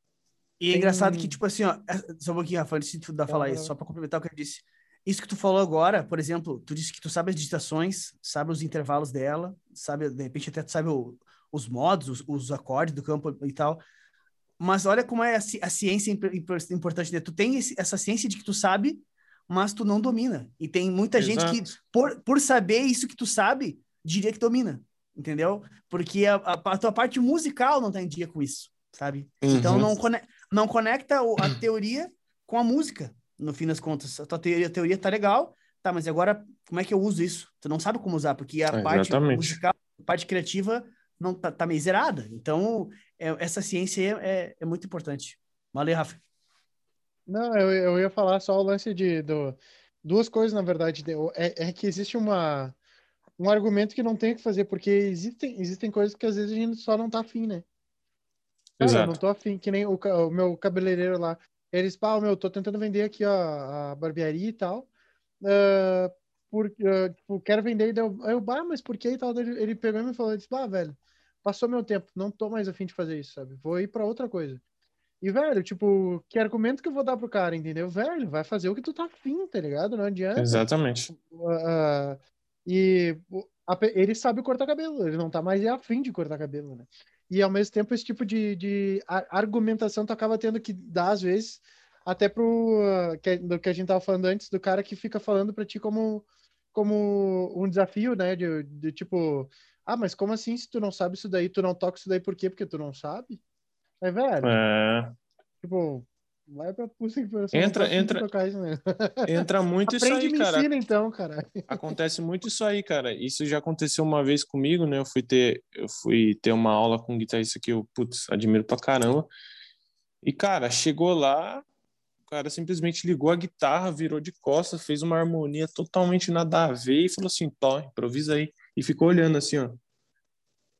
E é engraçado que, tipo assim, ó, é, só um pouquinho, Rafa, antes de tu dar falar isso, só para complementar o que eu disse. Isso que tu falou agora, por exemplo, tu disse que tu sabe as digitações, sabe os intervalos dela, sabe, de repente até tu sabe o, os modos, os, os, acordes do campo e tal. Mas olha como é a, a ciência importante, né? Tu tem esse, essa ciência de que tu sabe, mas tu não domina. E tem muita Exato. gente que, por, por saber isso que tu sabe, diria que domina entendeu? Porque a, a, a, tua parte musical não tá em dia com isso, sabe? Uhum. Então não, cone, não conecta a teoria com a música, no fim das contas. A tua teoria, a teoria tá legal, tá, mas agora como é que eu uso isso? Tu não sabe como usar, porque a é, parte musical, a parte criativa não tá, tá meio zerada. Então, é, essa ciência é, é, muito importante. Valeu, Rafa. Não, eu, eu ia falar só o lance de do, duas coisas, na verdade. É, é que existe uma um argumento que não tem o que fazer, porque existem, existem coisas que às vezes a gente só não tá afim, né? Cara, Exato. não tô afim, que nem o, o meu cabeleireiro lá. Eles, pá, meu, tô tentando vender aqui ó, a barbearia e tal. Uh, por, uh, tipo, quero vender deu. Aí eu, bah, mas por que e tal? Ele, ele pegou e me falou, disse, bah, velho, passou meu tempo, não tô mais afim de fazer isso, sabe? Vou ir para outra coisa. E, velho, tipo, que argumento que eu vou dar pro cara, entendeu? Velho, vai fazer o que tu tá afim, tá ligado? Não adianta. Exatamente. Uh, e a, ele sabe cortar cabelo, ele não tá mais afim de cortar cabelo, né? E ao mesmo tempo, esse tipo de, de argumentação tu acaba tendo que dar, às vezes, até pro uh, que, do que a gente tava falando antes, do cara que fica falando para ti como, como um desafio, né? De, de tipo, ah, mas como assim se tu não sabe isso daí, tu não toca isso daí por quê? Porque tu não sabe? É, velho. É. Tipo, Vai pra que Entra, entra, entra muito isso aí, cara. Ensina, então, cara. Acontece muito isso aí, cara. Isso já aconteceu uma vez comigo, né? Eu fui ter, eu fui ter uma aula com um guitarrista que eu, putz, admiro pra caramba. E, cara, chegou lá, o cara simplesmente ligou a guitarra, virou de costas, fez uma harmonia totalmente nada a ver e falou assim: Tó, improvisa aí. E ficou olhando assim, ó.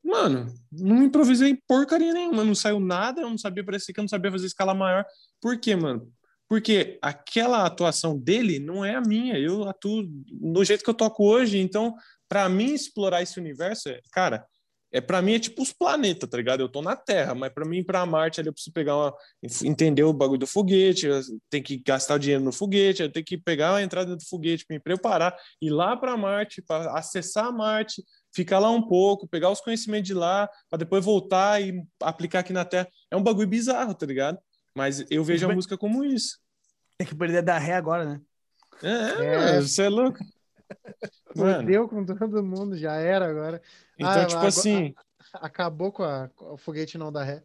Mano, não improvisei porcaria nenhuma, não saiu nada, eu não sabia parecer que eu não sabia fazer escala maior. Por quê, mano? Porque aquela atuação dele não é a minha, eu atuo do jeito que eu toco hoje, então, para mim explorar esse universo, é, cara, é para mim é tipo os planetas, tá ligado? Eu tô na Terra, mas para mim para Marte ali eu preciso pegar uma entender o bagulho do foguete, tem que gastar o dinheiro no foguete, eu tenho que pegar a entrada do foguete, me preparar, ir lá para Marte, para acessar Marte, ficar lá um pouco, pegar os conhecimentos de lá, para depois voltar e aplicar aqui na Terra. É um bagulho bizarro, tá ligado? Mas eu vejo a música como isso. Tem que perder da ré agora, né? É, é. você é louco. Perdeu com todo mundo, já era agora. Então, ah, tipo agora, assim. acabou com, a, com o foguete não da ré.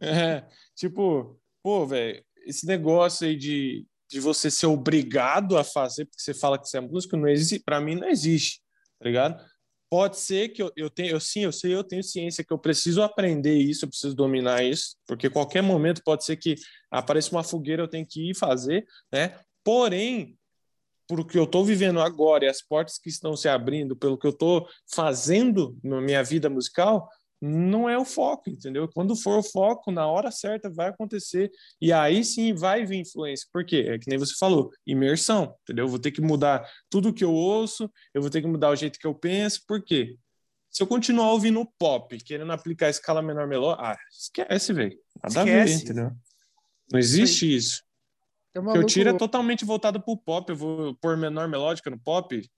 É, tipo, pô, velho, esse negócio aí de, de você ser obrigado a fazer, porque você fala que você é músico, não existe, para mim não existe, tá ligado? Pode ser que eu, eu tenho, eu, sim, eu sei, eu tenho ciência que eu preciso aprender isso, eu preciso dominar isso, porque qualquer momento pode ser que apareça uma fogueira, eu tenho que ir fazer, né? Porém, por que eu estou vivendo agora e as portas que estão se abrindo, pelo que eu estou fazendo na minha vida musical, não é o foco, entendeu? Quando for o foco, na hora certa vai acontecer e aí sim vai vir influência. Por quê? É que nem você falou, imersão, entendeu? Eu vou ter que mudar tudo que eu ouço, eu vou ter que mudar o jeito que eu penso. Por quê? Se eu continuar ouvindo pop, querendo aplicar a escala menor melódica, ah, esquece, velho. Nada esquece. a ver, entendeu? Não existe isso. É o que eu tiro é totalmente voltado pro pop. Eu vou pôr menor melódica no pop.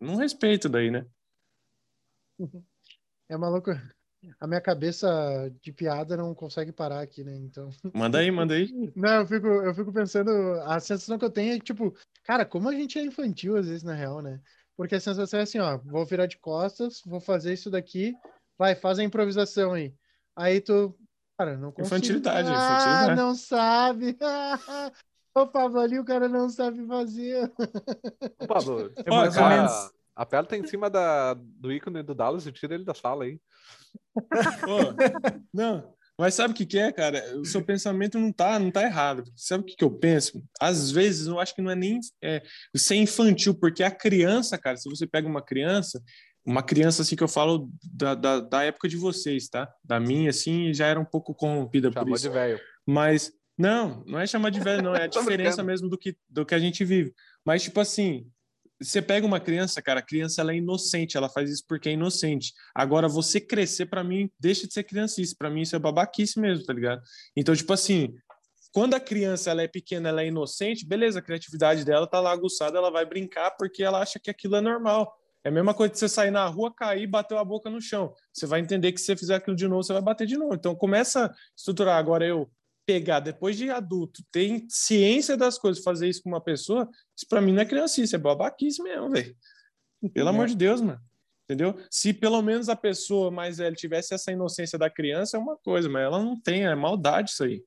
Não respeito daí, né? É maluco a minha cabeça de piada não consegue parar aqui, né? Então. Manda aí, manda aí. Não, eu fico, eu fico pensando, a sensação que eu tenho é tipo, cara, como a gente é infantil às vezes, na real, né? Porque a sensação é assim, ó, vou virar de costas, vou fazer isso daqui, vai, faz a improvisação aí. Aí tu, cara, não consigo. Infantilidade, ah, infantilidade. não sabe. Ô, Pablo, ali o cara não sabe fazer. Ô, Pablo, é mais ou menos. A pedra tá em cima da, do ícone do Dallas e tira ele da sala aí. Pô, não, Mas sabe o que, que é, cara? O seu pensamento não tá, não tá errado. Sabe o que, que eu penso? Às vezes, eu acho que não é nem é, ser infantil, porque a criança, cara, se você pega uma criança, uma criança assim que eu falo da, da, da época de vocês, tá? Da minha, assim, já era um pouco corrompida por isso. de velho. Mas, não, não é chamar de velho, não. É a diferença mesmo do que, do que a gente vive. Mas, tipo assim, você pega uma criança, cara, a criança ela é inocente, ela faz isso porque é inocente. Agora, você crescer, para mim, deixa de ser criancice. Para mim, isso é babaquice mesmo, tá ligado? Então, tipo assim, quando a criança ela é pequena, ela é inocente, beleza, a criatividade dela tá lá aguçada, ela vai brincar porque ela acha que aquilo é normal. É a mesma coisa de você sair na rua, cair e bater a boca no chão. Você vai entender que se você fizer aquilo de novo, você vai bater de novo. Então, começa a estruturar. Agora, eu pegar depois de adulto, ter ciência das coisas, fazer isso com uma pessoa, isso para mim não é criancice, é babaquice mesmo, velho. Pelo é. amor de Deus, mano. Entendeu? Se pelo menos a pessoa mais velha tivesse essa inocência da criança, é uma coisa, mas ela não tem, é maldade isso aí.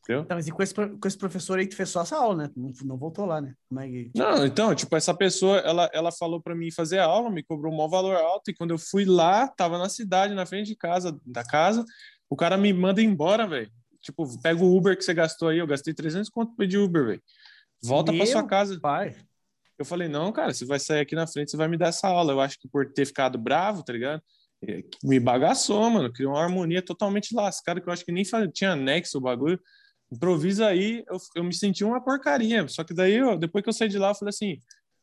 Entendeu? Tá, mas e com esse, com esse professor aí que fez só essa aula, né? Não, não voltou lá, né? É que... Não, então, tipo, essa pessoa, ela, ela falou para mim fazer aula, me cobrou um maior valor alto, e quando eu fui lá, tava na cidade, na frente de casa, da casa, o cara me manda embora, velho tipo, pega o Uber que você gastou aí, eu gastei 300 conto de Uber, velho. Volta para sua casa. Pai. Eu falei, não, cara, você vai sair aqui na frente, você vai me dar essa aula. Eu acho que por ter ficado bravo, tá ligado? É, me bagaçou, mano. Criou uma harmonia totalmente lascada, que eu acho que nem tinha anexo o bagulho. Improvisa aí, eu, eu me senti uma porcaria. Só que daí, eu, depois que eu saí de lá, eu falei assim,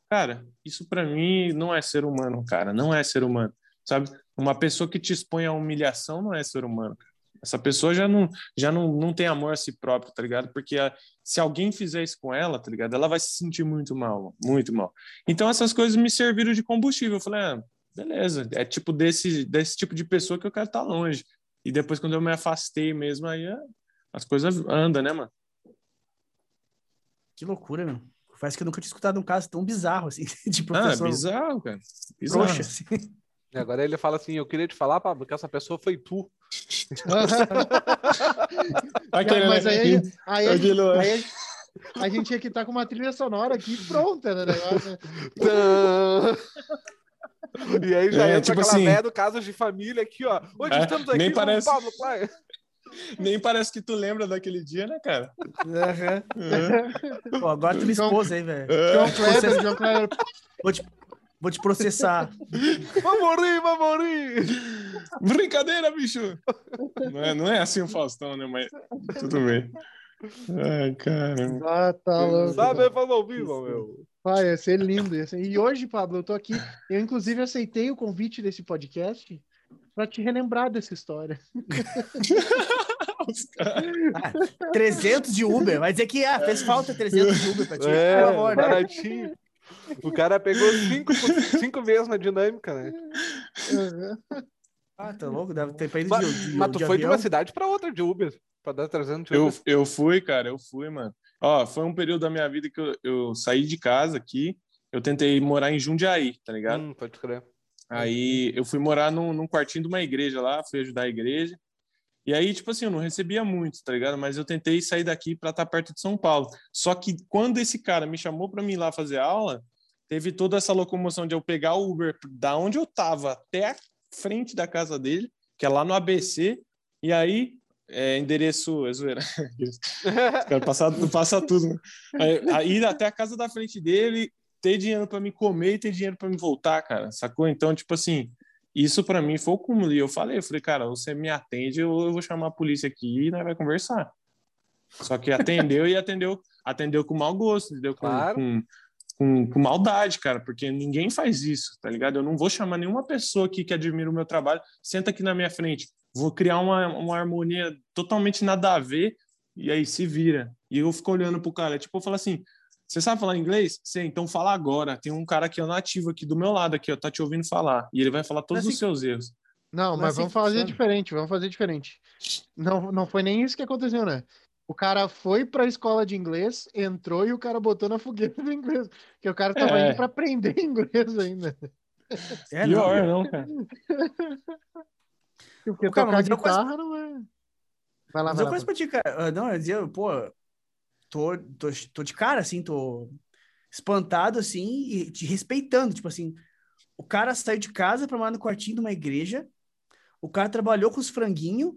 cara, isso para mim não é ser humano, cara. Não é ser humano, sabe? Uma pessoa que te expõe à humilhação não é ser humano, cara. Essa pessoa já não, já não, não tem amor a si próprio, tá ligado? Porque a, se alguém fizer isso com ela, tá ligado? Ela vai se sentir muito mal, muito mal. Então essas coisas me serviram de combustível. Eu falei, ah, beleza, é tipo desse, desse tipo de pessoa que eu quero estar longe. E depois, quando eu me afastei mesmo, aí é, as coisas andam, né, mano? Que loucura, meu. Faz que eu nunca tinha escutado um caso tão bizarro, assim, de professor. Ah, bizarro, cara. Bizarro. Trouxa, assim. E agora ele fala assim: Eu queria te falar, Pablo, que essa pessoa foi tu. Aquele, mas aí, aí, aí, aí, a gente tinha que estar tá com uma trilha sonora aqui pronta, né? e aí já é, entra tipo aquela assim, do caso de família aqui, ó. Hoje é, estamos aqui nem parece... Pablo Pai. Nem parece que tu lembra daquele dia, né, cara? Uhum. Pô, agora tu me expôs aí, velho. João Kleber, João Kleber. Vou te, Vou te processar. vai morrer, vai morrer. Brincadeira, bicho. Não é, não é assim o Faustão, né? Mas tudo bem. Ai, cara. Ah, tá louco. Sabe fazer ao vivo, meu. Vai, ia ser lindo. Ia ser... E hoje, Pablo, eu tô aqui. Eu, inclusive, aceitei o convite desse podcast para te relembrar dessa história. ah, 300 de Uber. Vai dizer que ah, fez falta 300 de Uber para ti. É, Pelo amor, né? baratinho. O cara pegou cinco, cinco vezes na dinâmica, né? Ah, tá louco? Deve ter mas, de, de, Mas tu de foi avião. de uma cidade para outra de Uber, para dar 300 de Uber. Eu, eu fui, cara, eu fui, mano. Ó, foi um período da minha vida que eu, eu saí de casa aqui, eu tentei morar em Jundiaí, tá ligado? Hum, pode crer. Aí eu fui morar num, num quartinho de uma igreja lá, fui ajudar a igreja. E aí, tipo assim, eu não recebia muito, tá ligado? Mas eu tentei sair daqui para estar tá perto de São Paulo. Só que quando esse cara me chamou para mim lá fazer aula, teve toda essa locomoção de eu pegar o Uber da onde eu tava até a frente da casa dele, que é lá no ABC, e aí é, endereço, é zoeira. passar, passa tudo. Né? Aí, ir até a casa da frente dele, ter dinheiro para me comer e ter dinheiro para me voltar, cara. Sacou? Então, tipo assim, isso para mim foi o cúmulo. E eu falei, eu falei, cara, você me atende, eu, eu vou chamar a polícia aqui e nós vai conversar. Só que atendeu e atendeu, atendeu com mau gosto, entendeu? Com, claro. com, com, com, maldade, cara, porque ninguém faz isso, tá ligado? Eu não vou chamar nenhuma pessoa aqui que admira o meu trabalho, senta aqui na minha frente, vou criar uma, uma harmonia totalmente nada a ver, e aí se vira. E eu fico olhando pro cara, tipo, eu falo assim, você sabe falar inglês? Sim, então fala agora. Tem um cara aqui, ó, nativo aqui do meu lado aqui, ó, tá te ouvindo falar, e ele vai falar todos assim, os seus erros. Não, mas, mas assim vamos fazer funciona. diferente, vamos fazer diferente. Não, não foi nem isso que aconteceu, né? O cara foi para a escola de inglês, entrou e o cara botou na fogueira do inglês. Porque o cara tava é. indo para aprender inglês ainda. É, Pior, não, não cara. Porque o tocar guitarra não é. Vai lá, mas vai eu lá. pra ti, cara. Ah, não, eu dizia, pô, tô, tô, tô de cara, assim, tô espantado, assim, e te respeitando. Tipo assim, o cara saiu de casa pra morar no quartinho de uma igreja, o cara trabalhou com os franguinhos,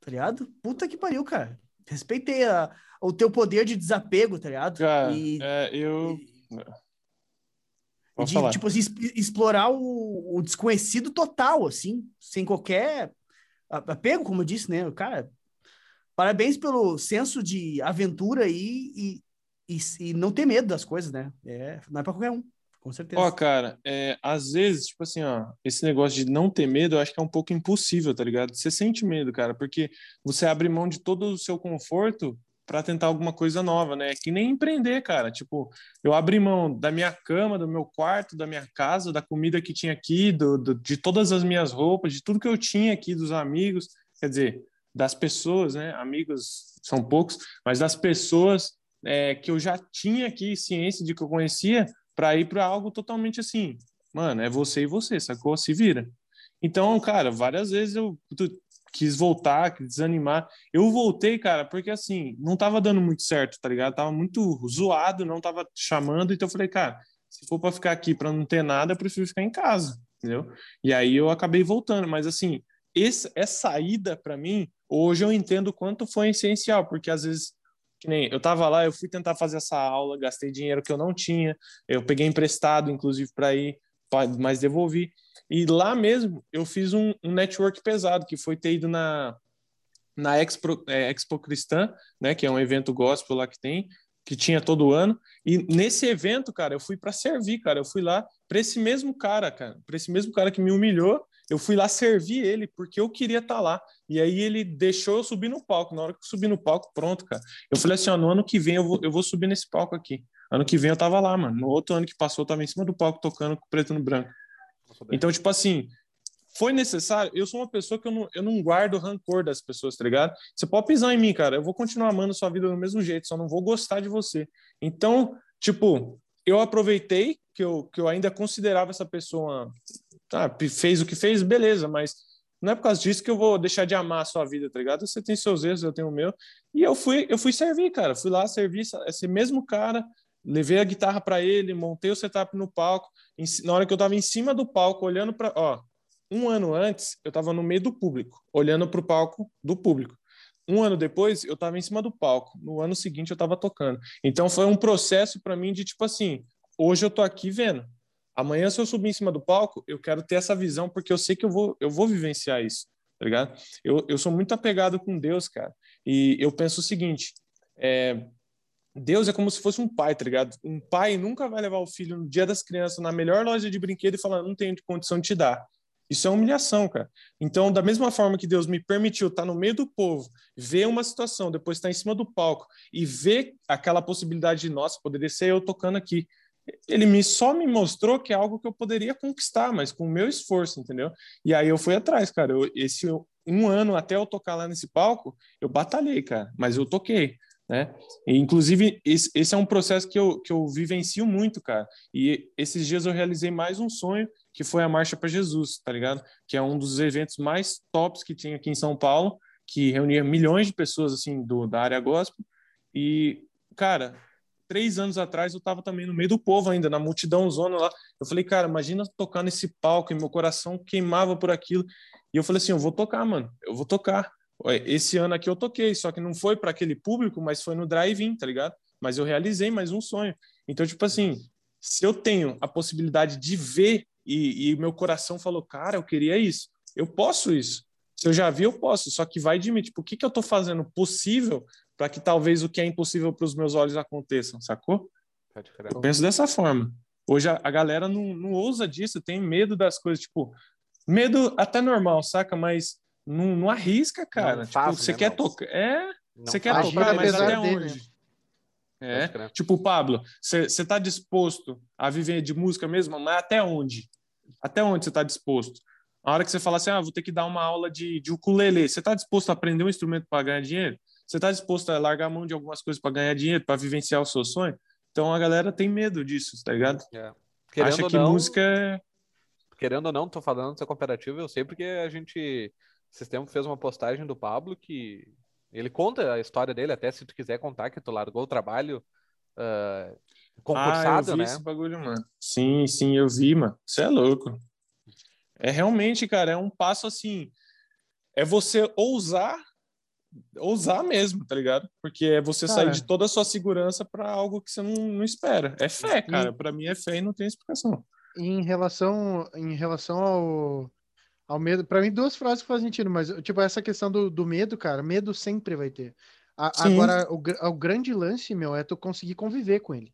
tá ligado? Puta que pariu, cara. Respeitei a, o teu poder de desapego, tá ligado? Cara, e, é, eu. E, de, tipo assim, explorar o, o, desconhecido total, assim, sem qualquer apego, como eu disse, né? Cara, parabéns pelo senso de aventura e, e, e, e não ter medo das coisas, né? É, não é pra qualquer um com certeza. Ó, cara, é, às vezes, tipo assim, ó, esse negócio de não ter medo, eu acho que é um pouco impossível, tá ligado? Você sente medo, cara, porque você abre mão de todo o seu conforto para tentar alguma coisa nova, né? Que nem empreender, cara. Tipo, eu abri mão da minha cama, do meu quarto, da minha casa, da comida que tinha aqui, do, do, de todas as minhas roupas, de tudo que eu tinha aqui, dos amigos, quer dizer, das pessoas, né? Amigos são poucos, mas das pessoas é, que eu já tinha aqui ciência de que eu conhecia, para ir para algo totalmente assim, mano, é você e você, sacou? Se vira. Então, cara, várias vezes eu quis voltar, quis desanimar. Eu voltei, cara, porque assim, não tava dando muito certo, tá ligado? Tava muito zoado, não tava chamando, então eu falei, cara, se for para ficar aqui para não ter nada, eu prefiro ficar em casa, entendeu? E aí eu acabei voltando, mas assim, esse, essa ida para mim, hoje eu entendo quanto foi essencial, porque às vezes que nem eu tava lá, eu fui tentar fazer essa aula, gastei dinheiro que eu não tinha, eu peguei emprestado, inclusive, para ir, mas devolvi. E lá mesmo eu fiz um, um network pesado, que foi ter ido na, na Expo, é, Expo Cristã, né, que é um evento gospel lá que tem, que tinha todo ano. E nesse evento, cara, eu fui para servir, cara. Eu fui lá para esse mesmo cara, cara, para esse mesmo cara que me humilhou eu fui lá servir ele porque eu queria estar tá lá. E aí ele deixou eu subir no palco. Na hora que eu subi no palco, pronto, cara. Eu falei assim: ó, no ano que vem eu vou, eu vou subir nesse palco aqui. Ano que vem eu tava lá, mano. No outro ano que passou, eu tava em cima do palco tocando com preto no branco. Então, tipo assim, foi necessário. Eu sou uma pessoa que eu não, eu não guardo rancor das pessoas, tá ligado? Você pode pisar em mim, cara. Eu vou continuar amando sua vida do mesmo jeito, só não vou gostar de você. Então, tipo, eu aproveitei que eu, que eu ainda considerava essa pessoa tá, fez o que fez, beleza, mas não é por causa disso que eu vou deixar de amar a sua vida, tá ligado? Você tem seus erros, eu tenho o meu. E eu fui, eu fui servir, cara. Fui lá servir esse mesmo cara, levei a guitarra para ele, montei o setup no palco. Na hora que eu tava em cima do palco, olhando para, ó, um ano antes, eu tava no meio do público, olhando para o palco do público. Um ano depois, eu tava em cima do palco. No ano seguinte, eu tava tocando. Então, foi um processo para mim de tipo assim: hoje eu tô aqui vendo, Amanhã, se eu subir em cima do palco, eu quero ter essa visão, porque eu sei que eu vou, eu vou vivenciar isso, tá ligado? Eu, eu sou muito apegado com Deus, cara. E eu penso o seguinte: é, Deus é como se fosse um pai, tá ligado? Um pai nunca vai levar o filho no dia das crianças na melhor loja de brinquedo e falar, não tenho condição de te dar. Isso é humilhação, cara. Então, da mesma forma que Deus me permitiu estar no meio do povo, ver uma situação, depois estar em cima do palco e ver aquela possibilidade de, nossa, poderia ser eu tocando aqui ele me só me mostrou que é algo que eu poderia conquistar, mas com o meu esforço, entendeu? E aí eu fui atrás, cara. Eu, esse um ano até eu tocar lá nesse palco, eu batalhei, cara, mas eu toquei, né? E, inclusive, esse, esse, é um processo que eu, que eu vivencio muito, cara. E esses dias eu realizei mais um sonho, que foi a Marcha para Jesus, tá ligado? Que é um dos eventos mais tops que tinha aqui em São Paulo, que reunia milhões de pessoas, assim, do, da área gospel. E, cara, três anos atrás eu estava também no meio do povo ainda, na multidão zona lá. Eu falei, cara, imagina tocar nesse palco e meu coração queimava por aquilo. E eu falei assim, eu vou tocar, mano, eu vou tocar. Esse ano aqui eu toquei, só que não foi para aquele público, mas foi no drive-in, tá ligado? Mas eu realizei mais um sonho. Então, tipo assim, se eu tenho a possibilidade de ver e, e meu coração falou, cara, eu queria isso, eu posso isso. Se eu já vi, eu posso, só que vai de mim. Tipo, o que, que eu tô fazendo possível para que talvez o que é impossível para os meus olhos aconteça, sacou? Eu penso dessa forma. Hoje a, a galera não, não ousa disso, tem medo das coisas, tipo, medo até normal, saca? Mas não, não arrisca, cara. Não tipo, faz, você né, quer tocar. É, não você quer tocar, mas até dele, onde? É, tipo, Pablo, você está disposto a viver de música mesmo, mas até onde? Até onde você está disposto? A hora que você fala assim, ah, vou ter que dar uma aula de, de ukulele, você está disposto a aprender um instrumento para ganhar dinheiro? Você está disposto a largar a mão de algumas coisas para ganhar dinheiro, para vivenciar o seu sonho? Então a galera tem medo disso, tá ligado? É. Acha que não, música é. Querendo ou não, tô falando dessa cooperativa, eu sei porque a gente. Esse tempo fez uma postagem do Pablo que ele conta a história dele, até se tu quiser contar, que tu largou o trabalho uh, concursado, ah, eu vi né? Esse bagulho, mano. Sim, sim, eu vi, mano. Você é louco. É realmente, cara, é um passo assim. É você ousar ousar mesmo, tá ligado? Porque é você Cara. sair de toda a sua segurança para algo que você não, não espera. É fé, cara. Para mim é fé e não tem explicação. em relação em relação ao, ao medo, para mim duas frases que fazem sentido, mas tipo essa questão do, do medo, cara, medo sempre vai ter. A- agora o, o grande lance, meu, é tu conseguir conviver com ele.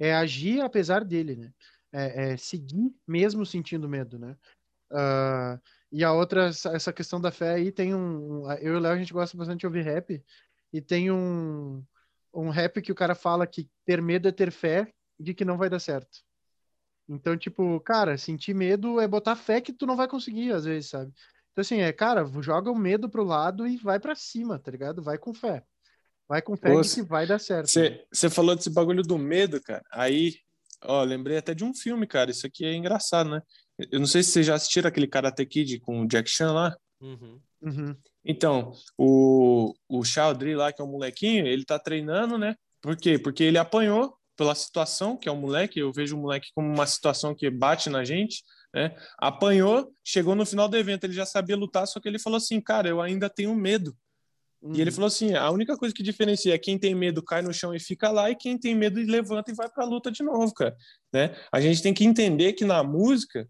É agir apesar dele, né? É, é seguir mesmo sentindo medo, né? Ah, e a outra, essa questão da fé aí tem um. Eu e o Léo, a gente gosta bastante de ouvir rap, e tem um, um rap que o cara fala que ter medo é ter fé de que não vai dar certo. Então, tipo, cara, sentir medo é botar fé que tu não vai conseguir, às vezes, sabe? Então, assim, é, cara, joga o medo pro lado e vai pra cima, tá ligado? Vai com fé. Vai com fé de que vai dar certo. Você falou desse bagulho do medo, cara. Aí, ó, lembrei até de um filme, cara. Isso aqui é engraçado, né? Eu não sei se vocês já assistiram aquele Karate Kid com o Jack Chan lá. Uhum. Uhum. Então, o, o Chaldry lá, que é um molequinho, ele tá treinando, né? Por quê? Porque ele apanhou pela situação, que é um moleque, eu vejo o moleque como uma situação que bate na gente, né? Apanhou, chegou no final do evento, ele já sabia lutar, só que ele falou assim, cara, eu ainda tenho medo. E ele Uhum. falou assim, a única coisa que diferencia é quem tem medo cai no chão e fica lá, e quem tem medo levanta e vai pra luta de novo, cara, né? A gente tem que entender que na música,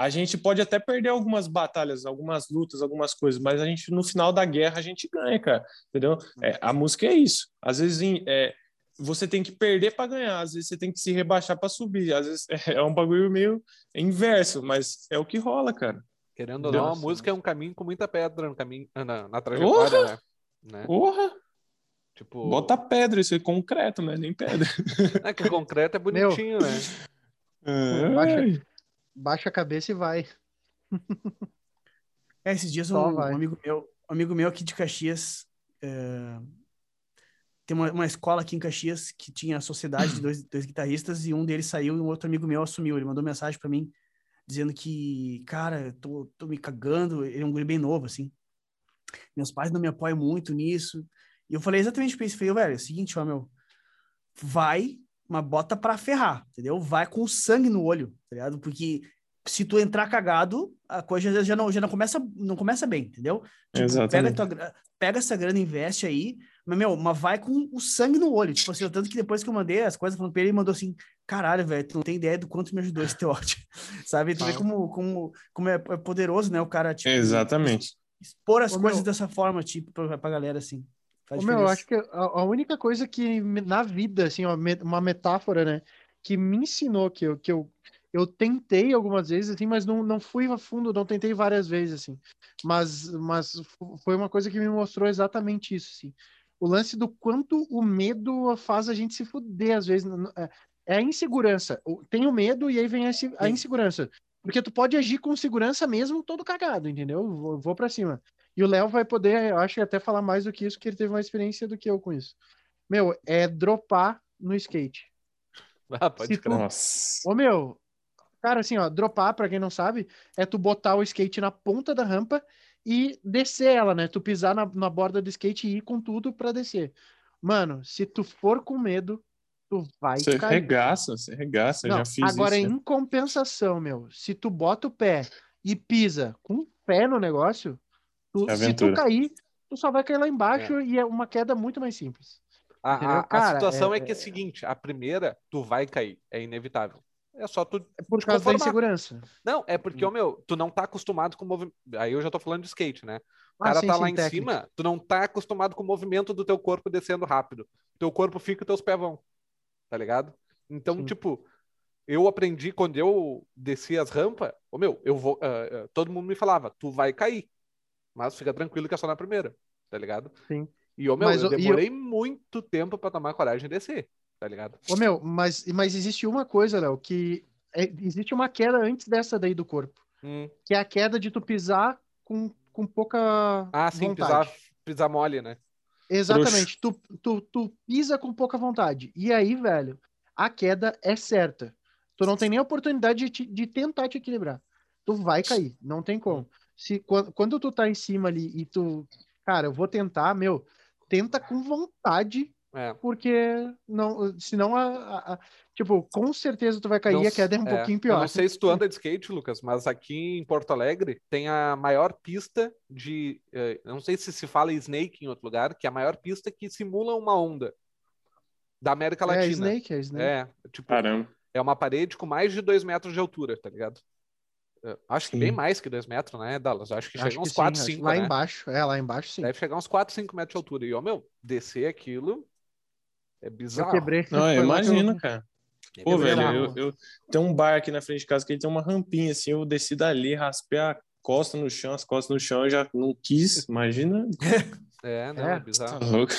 a gente pode até perder algumas batalhas, algumas lutas, algumas coisas, mas a gente no final da guerra a gente ganha, cara, entendeu? É, a música é isso. Às vezes em- é, você tem que perder para ganhar, às vezes você tem que se rebaixar para subir, às vezes é um bagulho meio inverso, mas é o que rola, cara. Querendo ou não, a música é um caminho com muita pedra no caminho, na, na trajetória, né? né? Porra, Tipo, bota pedra, isso é concreto, né? Nem pedra. é que o concreto é bonitinho, né? Baixa- Baixa a cabeça e vai. É, esses dias Só um, vai. amigo meu, um amigo meu aqui de Caxias, é, tem uma, uma escola aqui em Caxias que tinha a sociedade de dois, dois guitarristas e um deles saiu e um outro amigo meu assumiu. Ele mandou mensagem pra mim dizendo que, cara, eu tô, tô me cagando. Ele é um guri bem novo, assim. Meus pais não me apoiam muito nisso. E eu falei exatamente pra isso. Falei, velho, é o seguinte, ó, meu, vai, mas bota pra ferrar, entendeu? Vai com sangue no olho, tá ligado? Porque se tu entrar cagado, a coisa já não, já não começa, não começa bem, entendeu? Tipo, pega, Exatamente. tua, gra- pega essa grana, investe aí, mas, meu, mas vai com o sangue no olho. Tipo assim, tanto que depois que eu mandei as coisas falando pra ele, ele mandou assim, caralho, velho, tu não tem ideia do quanto me ajudou esse teu áudio. Sabe? Tu vê como, como, como é, é poderoso, né, o cara, tipo, Exatamente. expor as Ô, coisas meu- dessa forma, tipo, pra, pra galera, assim. Faz Ô, meu, eu acho que a, a única coisa que na vida, assim, uma metáfora, né, que me ensinou que eu, que eu, eu tentei algumas vezes, assim, mas não, não fui a fundo, não tentei várias vezes, assim. Mas, mas fo- foi uma coisa que me mostrou exatamente isso, assim. O lance do quanto o medo faz a gente se fuder, às vezes. é- É a insegurança. Tem o medo e aí vem a, insegurança. Porque tu pode agir com segurança mesmo todo cagado, entendeu? Vou, vou para cima. E o Léo vai poder, eu acho, até falar mais do que isso, que ele teve uma experiência do que eu com isso. Meu, é dropar no skate. Ah, pode tu- crer. Nossa. Ô, meu, cara, assim, ó, dropar, pra quem não sabe, é tu botar o skate na ponta da rampa e descer ela, né? Tu pisar na, na borda do skate e ir com tudo pra descer. Mano, se tu for com medo, tu vai Você cair. regaça, você regaça, eu Não, já fiz agora, isso. né? em compensação, meu, se tu bota o pé e pisa com o pé no negócio, tu- se tu cair, tu só vai cair lá embaixo e é uma queda muito mais simples. A, a- a Cara, situação é- é, que é a seguinte: a primeira, tu vai cair, é inevitável. É só tu. É por causa da insegurança. Não, é porque, Hum. ô, meu, tu não tá acostumado com o movimento. Aí eu já tô falando de skate, né? O Ah, cara sim, tá sim, lá em técnica. cima, tu não tá acostumado com o movimento do teu corpo descendo rápido. Teu corpo fica e teus pés vão. Tá ligado? Então, Sim. tipo, eu aprendi quando eu desci as rampas, ô meu, eu vou. ah, ah, todo mundo me falava, tu vai cair. Mas fica tranquilo que é só na primeira, tá ligado? Sim. E, ô, meu, Mas, eu e eu- demorei muito tempo pra tomar coragem de descer, tá ligado? Ô, meu, mas, mas existe uma coisa, Léo, que é- existe uma queda antes dessa daí do corpo, Hum. que é a queda de tu pisar com, com pouca Ah, sim, vontade. pisar, pisar mole, né? Exatamente, tu, tu, tu pisa com pouca vontade. E aí, velho, a queda é certa. Tu não tem nem a oportunidade de, te- de tentar te equilibrar. Tu vai cair, não tem como. Se, quando, quando tu tá em cima ali e tu, cara, eu vou tentar, meu, tenta com vontade É. Porque não, senão a, a, a, tipo, com certeza tu vai cair não, a queda é um é, pouquinho pior. Eu não sei se tu anda de skate, Lucas, mas aqui em Porto Alegre tem a maior pista de, eh, não sei se se fala Snake em outro lugar, que é a maior pista que simula uma onda da América é, Latina. É Snake, é Snake. É, tipo, Caramba. é uma parede com mais de dois metros de altura, tá ligado? Acho que sim. bem mais que dois metros, né, Dallas? Acho que acho chega uns 4, 5. Lá né? embaixo, é, lá embaixo sim. Deve chegar uns 4, 5 metros de altura. E, ó, meu, descer aquilo é bizarro. Eu quebrei. Não, eu imagino, cara. É Pô, velho, eu, eu tenho um bar aqui na frente de casa que ele tem uma rampinha, assim, eu desci dali, raspei a costa no chão, as costas no chão, eu já não quis, imagina. é, não, é, é bizarro. Tá louco.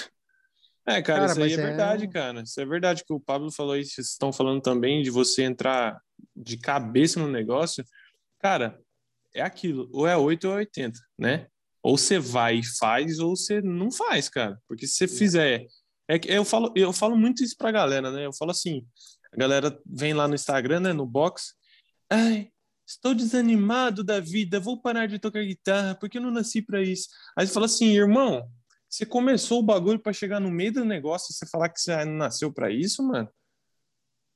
É, cara, cara isso aí é, é verdade, cara. Isso é verdade que o Pablo falou aí, vocês estão falando também de você entrar de cabeça no negócio. Cara, é aquilo, ou é 8 ou é 80, né? Ou você vai e faz, ou você não faz, cara. Porque se você fizer. É que eu falo, eu falo muito isso pra galera, né? Eu falo assim: a galera vem lá no Instagram, né? No box. Ai, estou desanimado da vida, vou parar de tocar guitarra, porque eu não nasci para isso. Aí você fala assim, irmão, você começou o bagulho para chegar no meio do negócio e você falar que você não nasceu para isso, mano?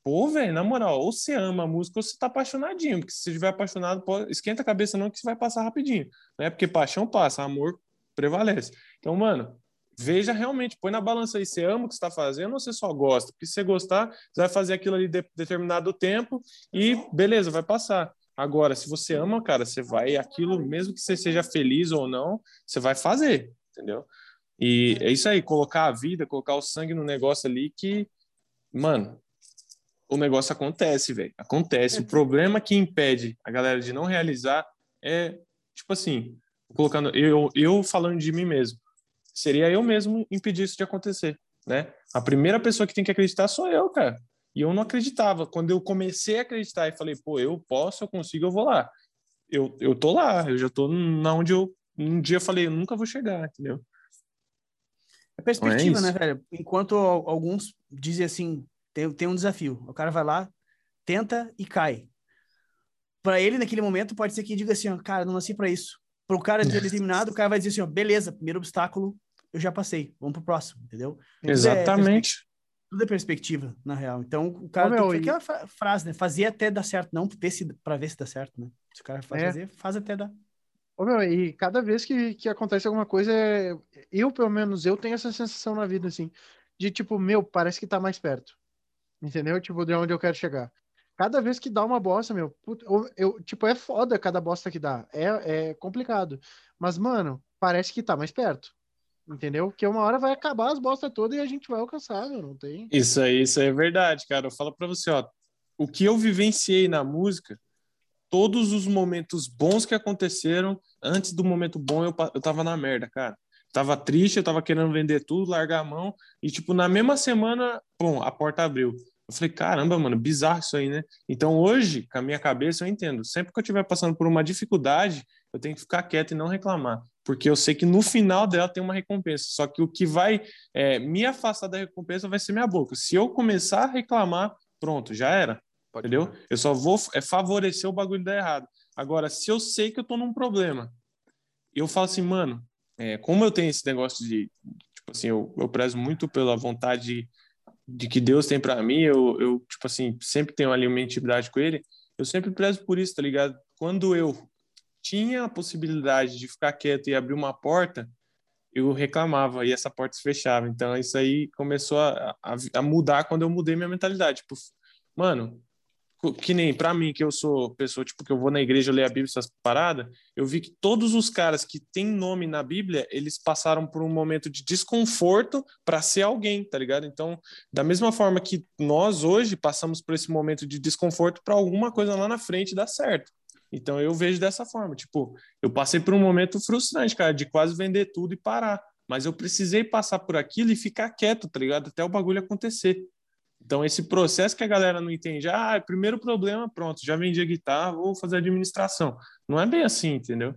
Pô, velho, na moral, ou você ama a música ou você tá apaixonadinho, porque se você estiver apaixonado, pô, esquenta a cabeça não que você vai passar rapidinho, né? Porque paixão passa, amor prevalece. Então, mano, veja realmente, põe na balança aí, você ama o que está fazendo ou você só gosta? Porque se você gostar, você vai fazer aquilo ali de determinado tempo e beleza, vai passar. Agora, se você ama, cara, você vai aquilo, mesmo que você seja feliz ou não, você vai fazer, entendeu? E é isso aí, colocar a vida, colocar o sangue no negócio ali que, mano, o negócio acontece, velho. Acontece. O problema que impede a galera de não realizar é, tipo assim, colocando eu, eu falando de mim mesmo. Seria eu mesmo impedir isso de acontecer, né? A primeira pessoa que tem que acreditar sou eu, cara. E eu não acreditava. Quando eu comecei a acreditar e falei, pô, eu posso, eu consigo, eu vou lá. Eu, eu tô lá, eu já tô na onde eu um dia eu falei, eu nunca vou chegar, entendeu? É perspectiva, é né, velho? Enquanto alguns dizem assim, tem, tem um desafio. O cara vai lá, tenta e cai. Para ele, naquele momento, pode ser que diga assim, ó, cara, não nasci para isso. Para o cara ser determinado, o cara vai dizer assim, ó, beleza, primeiro obstáculo, eu já passei, vamos pro próximo, entendeu? Exatamente. É tudo é perspectiva, na real. Então, o cara Ô, tem aquela frase, né? Fazer até dar certo, não ver se, pra ver se dá certo, né? Se o cara faz é. fazer, faz até dar. Ô, meu, e cada vez que, que acontece alguma coisa, eu, pelo menos, eu tenho essa sensação na vida, assim, de tipo, meu, parece que tá mais perto. Entendeu? Tipo, de onde eu quero chegar. Cada vez que dá uma bosta, meu, eu, tipo, é foda cada bosta que dá. É, é complicado. Mas, mano, parece que tá mais perto. Entendeu? Que uma hora vai acabar as bostas todas e a gente vai alcançar, meu, não tem. Isso aí, isso aí é verdade, cara. Eu falo pra você, ó. O que eu vivenciei na música, todos os momentos bons que aconteceram, antes do momento bom, eu, eu tava na merda, cara tava triste, eu tava querendo vender tudo, largar a mão, e tipo, na mesma semana, bom, a porta abriu. Eu falei, caramba, mano, bizarro isso aí, né? Então hoje, com a minha cabeça, eu entendo. Sempre que eu estiver passando por uma dificuldade, eu tenho que ficar quieto e não reclamar, porque eu sei que no final dela tem uma recompensa. Só que o que vai é, me afastar da recompensa vai ser minha boca. Se eu começar a reclamar, pronto, já era. Pode entendeu? Eu só vou é, favorecer o bagulho dar errado. Agora, se eu sei que eu tô num problema, eu falo assim, mano, é, como eu tenho esse negócio de, tipo assim, eu, eu prezo muito pela vontade de que Deus tem para mim, eu, eu, tipo assim, sempre tenho ali uma intimidade com Ele, eu sempre prezo por isso, tá ligado? Quando eu tinha a possibilidade de ficar quieto e abrir uma porta, eu reclamava e essa porta se fechava. Então isso aí começou a, a, a mudar quando eu mudei minha mentalidade. Tipo, mano, que nem para mim, que eu sou pessoa, tipo, que eu vou na igreja ler a Bíblia, essas paradas, eu vi que todos os caras que têm nome na Bíblia, eles passaram por um momento de desconforto para ser alguém, tá ligado? Então, da mesma forma que nós hoje passamos por esse momento de desconforto para alguma coisa lá na frente dar certo. Então, eu vejo dessa forma, tipo, eu passei por um momento frustrante, cara, de quase vender tudo e parar. Mas eu precisei passar por aquilo e ficar quieto, tá ligado? Até o bagulho acontecer. Então, esse processo que a galera não entende, ah, primeiro problema, pronto, já vendi a guitarra, vou fazer administração. Não é bem assim, entendeu?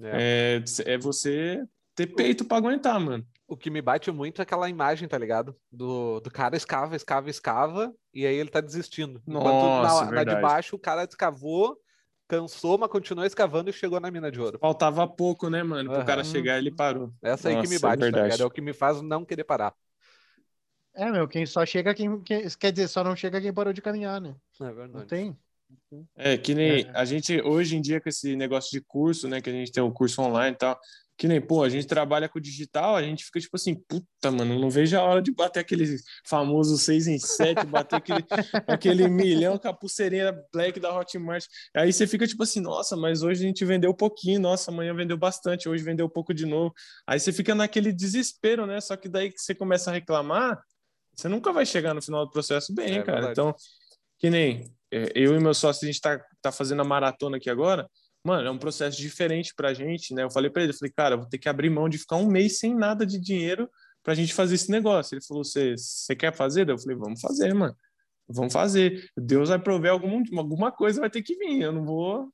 É, é, é você ter peito para aguentar, mano. O que me bate muito é aquela imagem, tá ligado? Do, do cara escava, escava, escava, e aí ele tá desistindo. Nossa, Enquanto na, na de baixo o cara escavou, cansou, mas continuou escavando e chegou na mina de ouro. Faltava pouco, né, mano? Pro uhum. cara chegar ele parou. Essa aí Nossa, que me bate, é, tá ligado? É o que me faz não querer parar. É, meu, quem só chega quem, quem, Quer dizer, só não chega quem parou de caminhar, né? É verdade. Não tem. É, que nem É. a gente, hoje em dia, com esse negócio de curso, né, que a gente tem o curso online e tal, que nem, pô, a gente trabalha com digital, a gente fica tipo assim, puta, mano, não vejo a hora de bater aquele famoso 6 em 7, bater aquele, aquele milhão com a pulseirinha black da Hotmart. Aí você fica tipo assim, nossa, mas hoje a gente vendeu pouquinho, nossa, amanhã vendeu bastante, hoje vendeu pouco de novo. Aí você fica naquele desespero, né? Só que daí que você começa a reclamar, você nunca vai chegar no final do processo bem, É cara. verdade. Então, que nem é, eu e meu sócio, a gente tá, tá fazendo a maratona aqui agora. Mano, é um processo diferente pra gente, né? Eu falei pra ele, eu falei, cara, vou ter que abrir mão de ficar um mês sem nada de dinheiro pra gente fazer esse negócio. Ele falou, você quer fazer? Eu falei, vamos fazer, mano. Vamos fazer. Deus vai prover algum, alguma coisa, vai ter que vir. Eu não vou.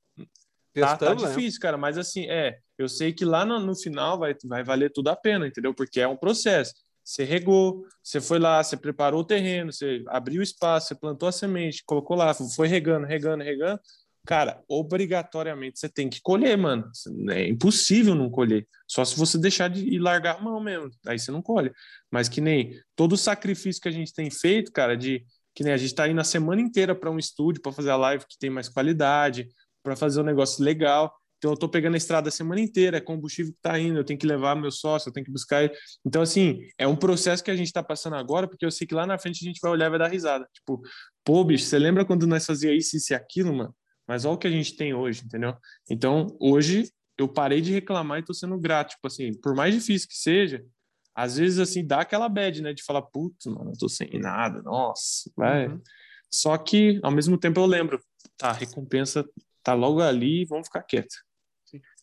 Tá, tá né? difícil, cara, mas assim, é, eu sei que lá no, no final vai, vai valer tudo a pena, entendeu? Porque é um processo. Você regou, você foi lá, você preparou o terreno, você abriu o espaço, você plantou a semente, colocou lá, foi regando, regando, regando. Cara, obrigatoriamente você tem que colher, mano. É impossível não colher. Só se você deixar de ir largar a mão mesmo. Aí você não colhe. Mas que nem todo o sacrifício que a gente tem feito, cara, de que nem a gente tá indo a semana inteira para um estúdio para fazer a live que tem mais qualidade, para fazer um negócio legal. Então eu tô pegando a estrada a semana inteira, é combustível que tá indo, eu tenho que levar meu sócio, eu tenho que buscar ele. Então assim, é um processo que a gente tá passando agora, porque eu sei que lá na frente a gente vai olhar e vai dar risada. Tipo, pô, bicho, você lembra quando nós fazia isso, isso e aquilo, mano? Mas olha o que a gente tem hoje, entendeu? Então, hoje eu parei de reclamar e tô sendo grato, tipo assim, por mais difícil que seja, às vezes assim dá aquela bad, né, de falar, putz, mano, eu tô sem nada, nossa, vai. Uhum. Só que ao mesmo tempo eu lembro, tá, recompensa tá logo ali, vamos ficar quieto.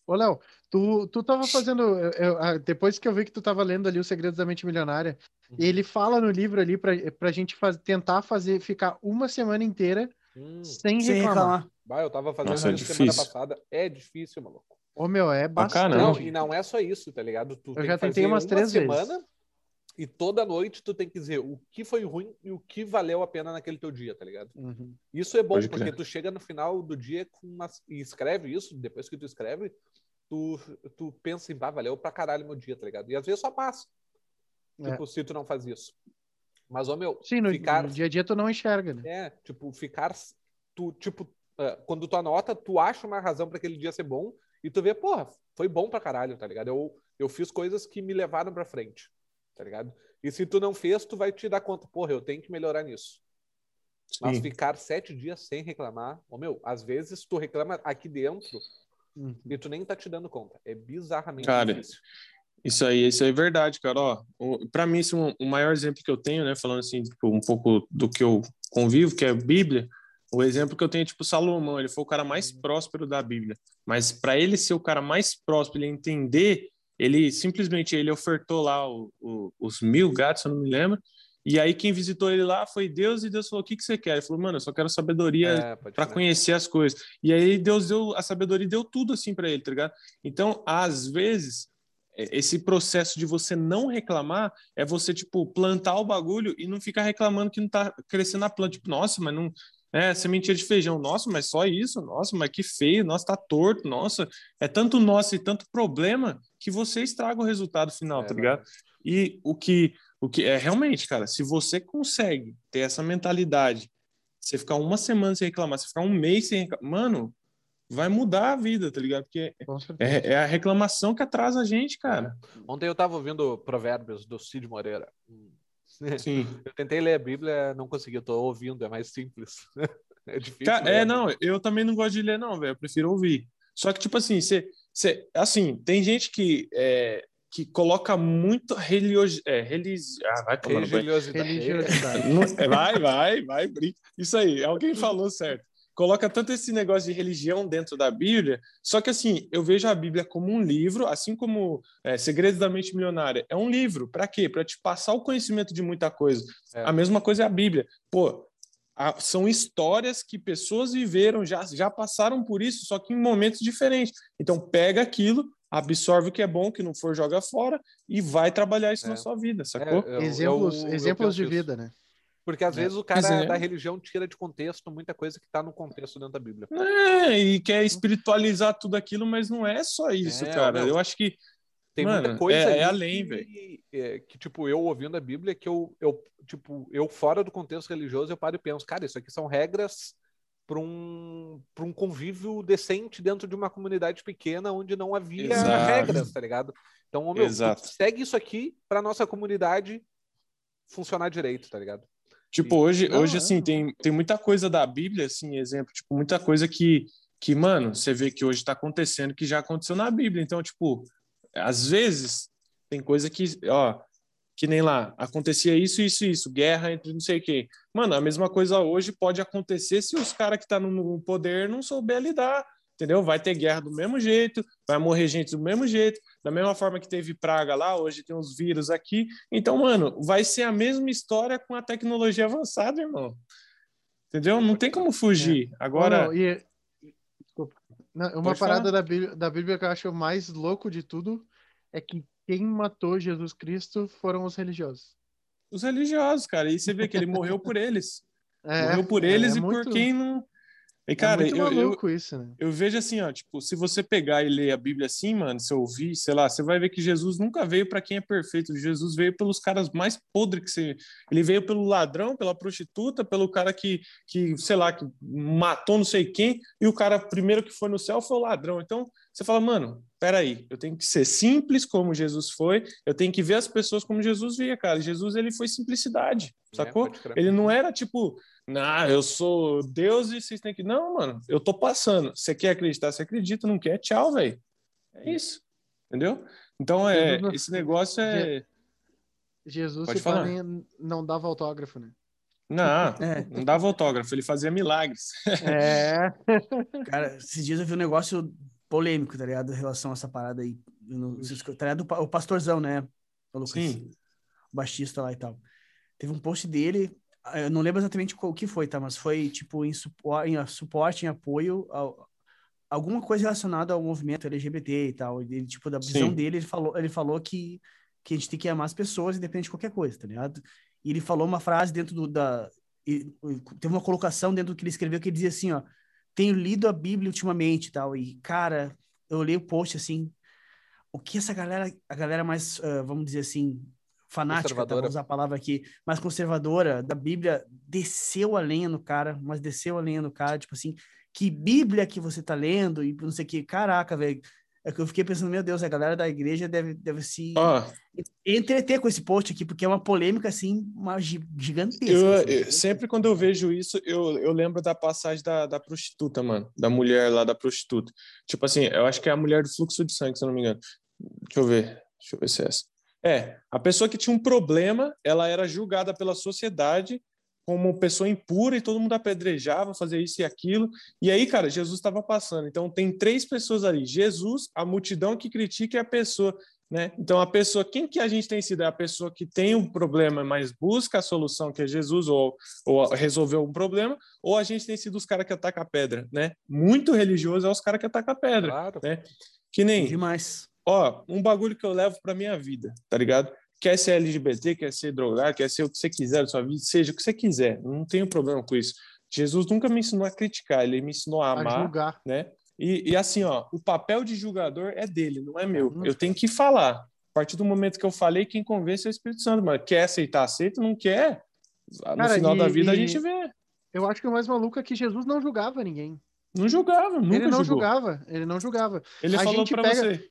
Ô, Léo, tu, tu tava fazendo. eu- eu- depois que eu vi que tu tava lendo ali Os Segredos da Mente Milionária, Uhum. ele fala no livro ali pra, pra gente faz, tentar fazer, ficar uma semana inteira Hum. sem Sem reclamar. reclamar. Bah, eu tava fazendo Nossa, é semana passada. É difícil, maluco. Ô, meu, é caramba. Não, e não é só isso, tá ligado? Tu Eu tem já que tentei fazer umas uma três vezes. semana e toda noite tu tem que dizer o que foi ruim e o que valeu a pena naquele teu dia, tá ligado? Uhum. Isso é bom, Pode porque crer. tu chega no final do dia com uma... e escreve isso, depois que tu escreve, tu, tu pensa em, bah, valeu pra caralho meu dia, tá ligado? E às vezes só passa. É. Tipo, se tu não faz isso. Mas, ô meu, Sim, no, ficar... no dia a dia tu não enxerga, né? É, tipo, ficar. Tu, tipo, ah, quando tu anota, tu acha uma razão para aquele dia ser bom e tu vê, porra, foi bom pra caralho, tá ligado? Eu, eu fiz coisas que me levaram pra frente, tá ligado? E se tu não fez, tu vai te dar conta, porra, eu tenho que melhorar nisso. Mas Sim. ficar sete dias sem reclamar, ô meu, às vezes tu reclama aqui dentro Uhum. e tu nem tá te dando conta. É bizarramente Cara, difícil. Isso aí, isso aí é verdade, cara. Ó, o- pra mim, esse é um- o maior exemplo que eu tenho, né, falando assim, tipo, um pouco do que eu convivo, que é a Bíblia, o exemplo que eu tenho é tipo Salomão, ele foi o cara mais próspero da Bíblia. Mas para ele ser o cara mais próspero, ele entender, ele simplesmente ele ofertou lá o- o- os mil gatos, eu não me lembro. E aí quem visitou ele lá foi Deus e Deus falou: "O que que você quer?" Ele falou: "Mano, eu só quero sabedoria É, para conhecer as coisas. E aí Deus deu a sabedoria e deu tudo assim para ele, tá ligado? Então, às vezes, é- esse processo de você não reclamar é você tipo plantar o bagulho e não ficar reclamando que não tá crescendo a planta, tipo, nossa, mas não é sementinha de feijão, nossa, mas só isso, nossa, mas que feio, nossa, tá torto, nossa, é tanto nossa e tanto problema que você estraga o resultado final, É, tá ligado? E o que o que é realmente, cara, se você consegue ter essa mentalidade você ficar uma semana sem reclamar, você ficar um mês sem reclamar, mano, vai mudar a vida, tá ligado? Porque é, é a reclamação que atrasa a gente, cara. Ontem eu tava ouvindo Provérbios do Cid Moreira. Sim. Eu tentei ler a Bíblia, não consegui, eu tô ouvindo, é mais simples. É difícil. Ca- ler. é, não, eu também não gosto de ler, não, velho. Eu prefiro ouvir. Só que, tipo assim, você. você assim, tem gente que. É, que coloca muito religiosidade. É. Ah, vai. Religiosidade. Religiosidade. É, vai, vai, vai, brinca. Isso aí, alguém falou certo. Coloca tanto esse negócio de religião dentro da Bíblia, só que assim, eu vejo a Bíblia como um livro, assim como é, Segredos da Mente Milionária. É um livro, para quê? Para te passar o conhecimento de muita coisa. É. A mesma coisa é a Bíblia. Pô, a- são histórias que pessoas viveram, já, já passaram por isso, só que em momentos diferentes. Então, pega aquilo, absorve o que é bom, o que não for, joga fora e vai trabalhar isso É. na sua vida, É, sacou? eu- exemplos eu- eu exemplos de vida, né? Porque às É. vezes o cara é. da religião tira de contexto muita coisa que tá no contexto dentro da Bíblia. É, e quer espiritualizar tudo aquilo, mas não é só isso, É, cara. Eu acho que Tem Mano, muita coisa é- é além, velho. é, que, tipo, eu ouvindo a Bíblia, que eu, eu, tipo, eu fora do contexto religioso, eu paro e penso, cara, isso aqui são regras para um, pra um convívio decente dentro de uma comunidade pequena onde não havia Exato. regras, tá ligado? Então, meu, segue isso aqui para nossa comunidade funcionar direito, tá ligado? Tipo, hoje, Não, hoje assim, tem, tem muita coisa da Bíblia, assim, exemplo, tipo, muita coisa que, que, mano, você vê que hoje tá acontecendo que já aconteceu na Bíblia. Então, tipo, às vezes tem coisa que, ó, que nem lá, acontecia isso, isso, isso, guerra entre não sei quem. Mano, a mesma coisa hoje pode acontecer se os caras que tá no- no poder não souber lidar, entendeu? Vai ter guerra do mesmo jeito, vai morrer gente do mesmo jeito, da mesma forma que teve praga lá, hoje tem uns vírus aqui. Então, mano, vai ser a mesma história com a tecnologia avançada, irmão. Entendeu? Não tem como fugir. Agora, Não, e- Desculpa. Não, uma Pode parada falar. da Bíblia, da Bíblia que eu acho mais louco de tudo é que quem matou Jesus Cristo foram os religiosos. os religiosos, cara, e você vê que ele morreu por eles. É, morreu por é eles e muito- por quem não. E, é cara, muito eu, eu, maluco isso, né? eu vejo assim, ó, tipo, se você pegar e ler a Bíblia assim, mano, se ouvir, sei lá, você vai ver que Jesus nunca veio para quem é perfeito. Jesus veio pelos caras mais podres que você. Ele veio pelo ladrão, pela prostituta, pelo cara que, que, sei lá, que matou não sei quem, e o cara primeiro que foi no céu foi o ladrão. Então, você fala, mano, peraí, eu tenho que ser simples como Jesus foi, eu tenho que ver as pessoas como Jesus via, cara. Jesus, ele foi simplicidade, sacou? É, pode crer. Ele não era tipo, nah, eu sou Deus e vocês têm que. Não, mano, eu tô passando. Você quer acreditar, você acredita, não quer, tchau, velho. É isso. Entendeu? Então, é, esse negócio é. Jesus Pode falar. nem- não dava autógrafo, né? Não, É. não dava autógrafo, ele fazia milagres. É. Cara, esses dias eu vi um negócio polêmico, tá ligado? Em relação a essa parada aí. Vocês- Tá ligado? O pa- O pastorzão, né? O Lucas, Sim. o baixista lá e tal. Teve um post dele, ah, eu não lembro exatamente qual que foi, tá? Mas foi, tipo, em, supo- em a- suporte, em apoio ao- alguma coisa relacionada ao movimento LGBT e tal. Ele, tipo, da visão Sim. dele, ele falou, ele falou que, que a gente tem que amar as pessoas independente de qualquer coisa, tá ligado? E ele falou uma frase dentro do, da... e- teve uma colocação dentro do que ele escreveu que ele dizia assim, ó, tenho lido a Bíblia ultimamente e tal, e, cara, eu olhei o post, assim, o que essa galera, a galera mais, ah, vamos dizer assim, fanática, tá? Vou usar a palavra aqui, mais conservadora da Bíblia, desceu a lenha no cara, mas desceu a lenha no cara, tipo assim, que Bíblia que você tá lendo e não sei o que, caraca, velho, é que eu fiquei pensando, meu Deus, a galera da igreja deve, deve se Ó, entreter com esse post aqui, porque é uma polêmica, assim, uma gi- gigantesca. eu, assim. eu- sempre quando eu vejo isso, eu, eu lembro da passagem da, da prostituta, mano. Da mulher lá da prostituta. Tipo assim, eu acho que é a mulher do fluxo de sangue, se eu não me engano. Deixa eu ver. Deixa eu ver se é essa. É, a pessoa que tinha um problema, ela era julgada pela sociedade como pessoa impura e todo mundo apedrejava, fazia isso e aquilo. E aí, cara, Jesus estava passando. Então tem três pessoas ali: Jesus, a multidão que critica e a pessoa, né? Então a pessoa, quem que a gente tem sido? É a pessoa que tem um problema, mas busca a solução que é Jesus ou, ou resolveu um problema, ou a gente tem sido os caras que atacam a pedra, né? Muito religioso é os caras que atacam a pedra, Claro. né? Que nem Demais. Ó, um bagulho que eu levo pra minha vida, tá ligado? Quer ser LGBT, quer ser drogado, quer ser o que você quiser da sua vida, seja o que você quiser, não tenho problema com isso. Jesus nunca me ensinou a criticar, ele me ensinou a A amar, julgar. né? E, e assim, ó, o papel de julgador é dele, não é meu. Hum. Eu tenho que falar. A partir do momento que eu falei, quem convence é o Espírito Santo, mano. Quer aceitar, aceita, não quer. No Cara, final e- da vida a e- gente vê. Eu acho que o mais maluco é que Jesus não julgava ninguém. Não julgava, nunca ele não julgou. julgava, ele não julgava. Ele A falou gente pra pega- você,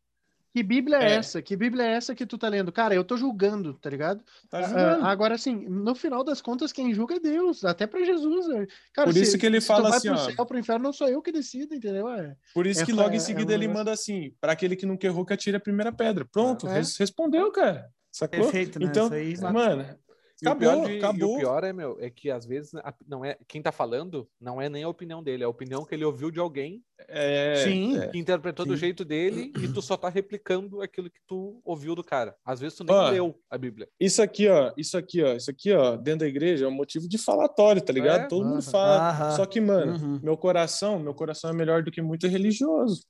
Que Bíblia é, É. essa? Que Bíblia é essa que tu tá lendo? Cara, eu tô julgando, tá ligado? tá Ah, julgando. agora, assim, no final das contas, quem julga é Deus, até pra Jesus. né? Cara, Por isso que ele se fala assim, pro ó. céu, pro inferno, não sou eu que decido, entendeu? É. Por isso É, que logo é- em é seguida um ele manda assim, para aquele que nunca errou, que atire a primeira pedra. Pronto, É. res- respondeu, cara. Sacou? Perfeito, né? Então, Isso aí, mano, acabou, pior de- e acabou. o pior é, meu, é que às vezes a- não é quem tá falando não é nem a opinião dele, é a opinião que ele ouviu de alguém É, Sim. é. que interpretou do Sim. jeito dele e tu só tá replicando aquilo que tu ouviu do cara. Às vezes tu nem Ó, leu a Bíblia. Isso aqui, ó, isso aqui, ó, isso aqui, ó, dentro da igreja é um motivo de falatório, tá ligado? É? Todo mundo Aham. fala. Aham. Só que, mano, Uhum. meu coração, meu coração é melhor do que muito religioso,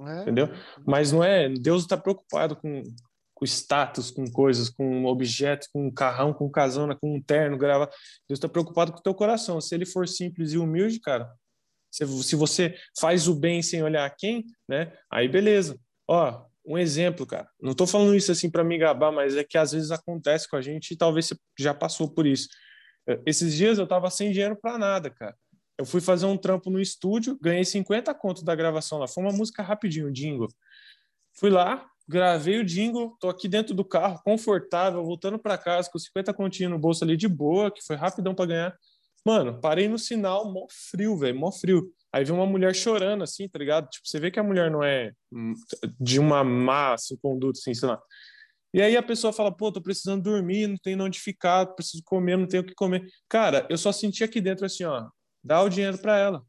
É. entendeu? Mas não é, Deus tá preocupado com com status, com coisas, com objetos, com um carrão, com casona, com um terno, gravar. Deus tá preocupado com o teu coração. Se ele for simples e humilde, cara, se, se você faz o bem sem olhar quem, né? Aí beleza. Ó, um exemplo, cara. Não tô falando isso assim para me gabar, mas é que às vezes acontece com a gente e talvez você já passou por isso. É, esses dias eu tava sem dinheiro para nada, cara. Eu fui fazer um trampo no estúdio, ganhei 50 contos da gravação lá. Foi uma música rapidinho, jingle. Fui lá, gravei o jingle, tô aqui dentro do carro, confortável, voltando para casa com 50 continhos no bolso ali de boa, que foi rapidão para ganhar. Mano, parei no sinal, mó frio, velho, mó frio. Aí vi uma mulher chorando, assim, tá ligado? Tipo, você vê que a mulher não é de uma má assim, conduta, assim, sei lá. E aí a pessoa fala, pô, tô precisando dormir, não tenho onde ficar, preciso comer, não tenho o que comer. Cara, eu só senti aqui dentro assim, ó, dá o dinheiro para ela.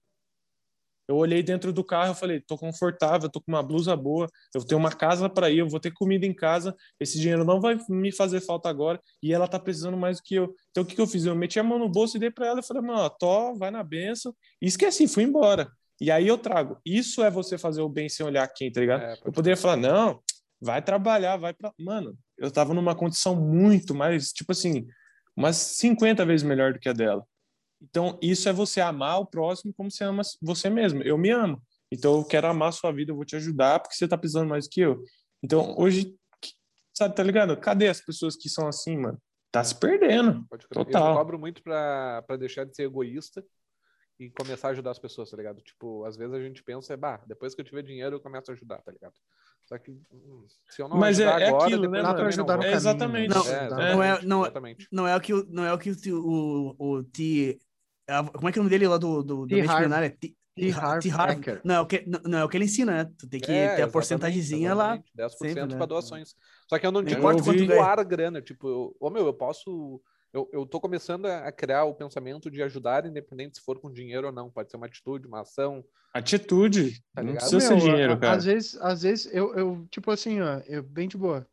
Eu olhei dentro do carro, eu falei, tô confortável, tô com uma blusa boa, eu tenho uma casa para ir, eu vou ter comida em casa, esse dinheiro não vai me fazer falta agora, e ela tá precisando mais do que eu. Então o que, que eu fiz? Eu meti a mão no bolso e dei para ela, e falei, mano, tô, vai na benção, e esqueci, fui embora. E aí eu trago. Isso é você fazer o bem sem olhar quem, tá ligado? É, eu poderia falar, não, vai trabalhar, vai para, mano, eu tava numa condição muito mais, tipo assim, umas 50 vezes melhor do que a dela. Então, isso é você amar o próximo como você ama você mesmo. Eu me amo. Então, eu quero amar a sua vida, eu vou te ajudar porque você tá precisando mais do que eu. Então, hoje, sabe, tá ligado? Cadê as pessoas que são assim, mano? Tá se perdendo. Total. Eu cobro muito pra, pra deixar de ser egoísta e começar a ajudar as pessoas, tá ligado? Tipo, às vezes a gente pensa, bah, depois que eu tiver dinheiro eu começo a ajudar, tá ligado? Só que hum, se eu não Mas ajudar é, é agora, aquilo, né, dá pra ajudar no não caminho. Exatamente. Não, É, não é, não, exatamente. não é o que o, não é o que o, o, o T, como é que é o nome dele lá do, do, do T. mente Harv. milionária? É T. Harv. Eker. Não, é o que, não, é o que ele ensina, né? Tu tem que É, ter a porcentagemzinha lá. exatamente, 10% sempre, né? para doações. Só que eu não Não te importa gosto quanto doar a grana. Tipo, eu, ô meu, eu posso. Eu, eu tô começando a criar o pensamento de ajudar, independente se for com dinheiro ou não. Pode ser uma atitude, uma ação. Atitude. Tá não ligado? precisa ser dinheiro, cara. Às vezes, às vezes eu, eu, tipo assim, ó, eu, bem de boa.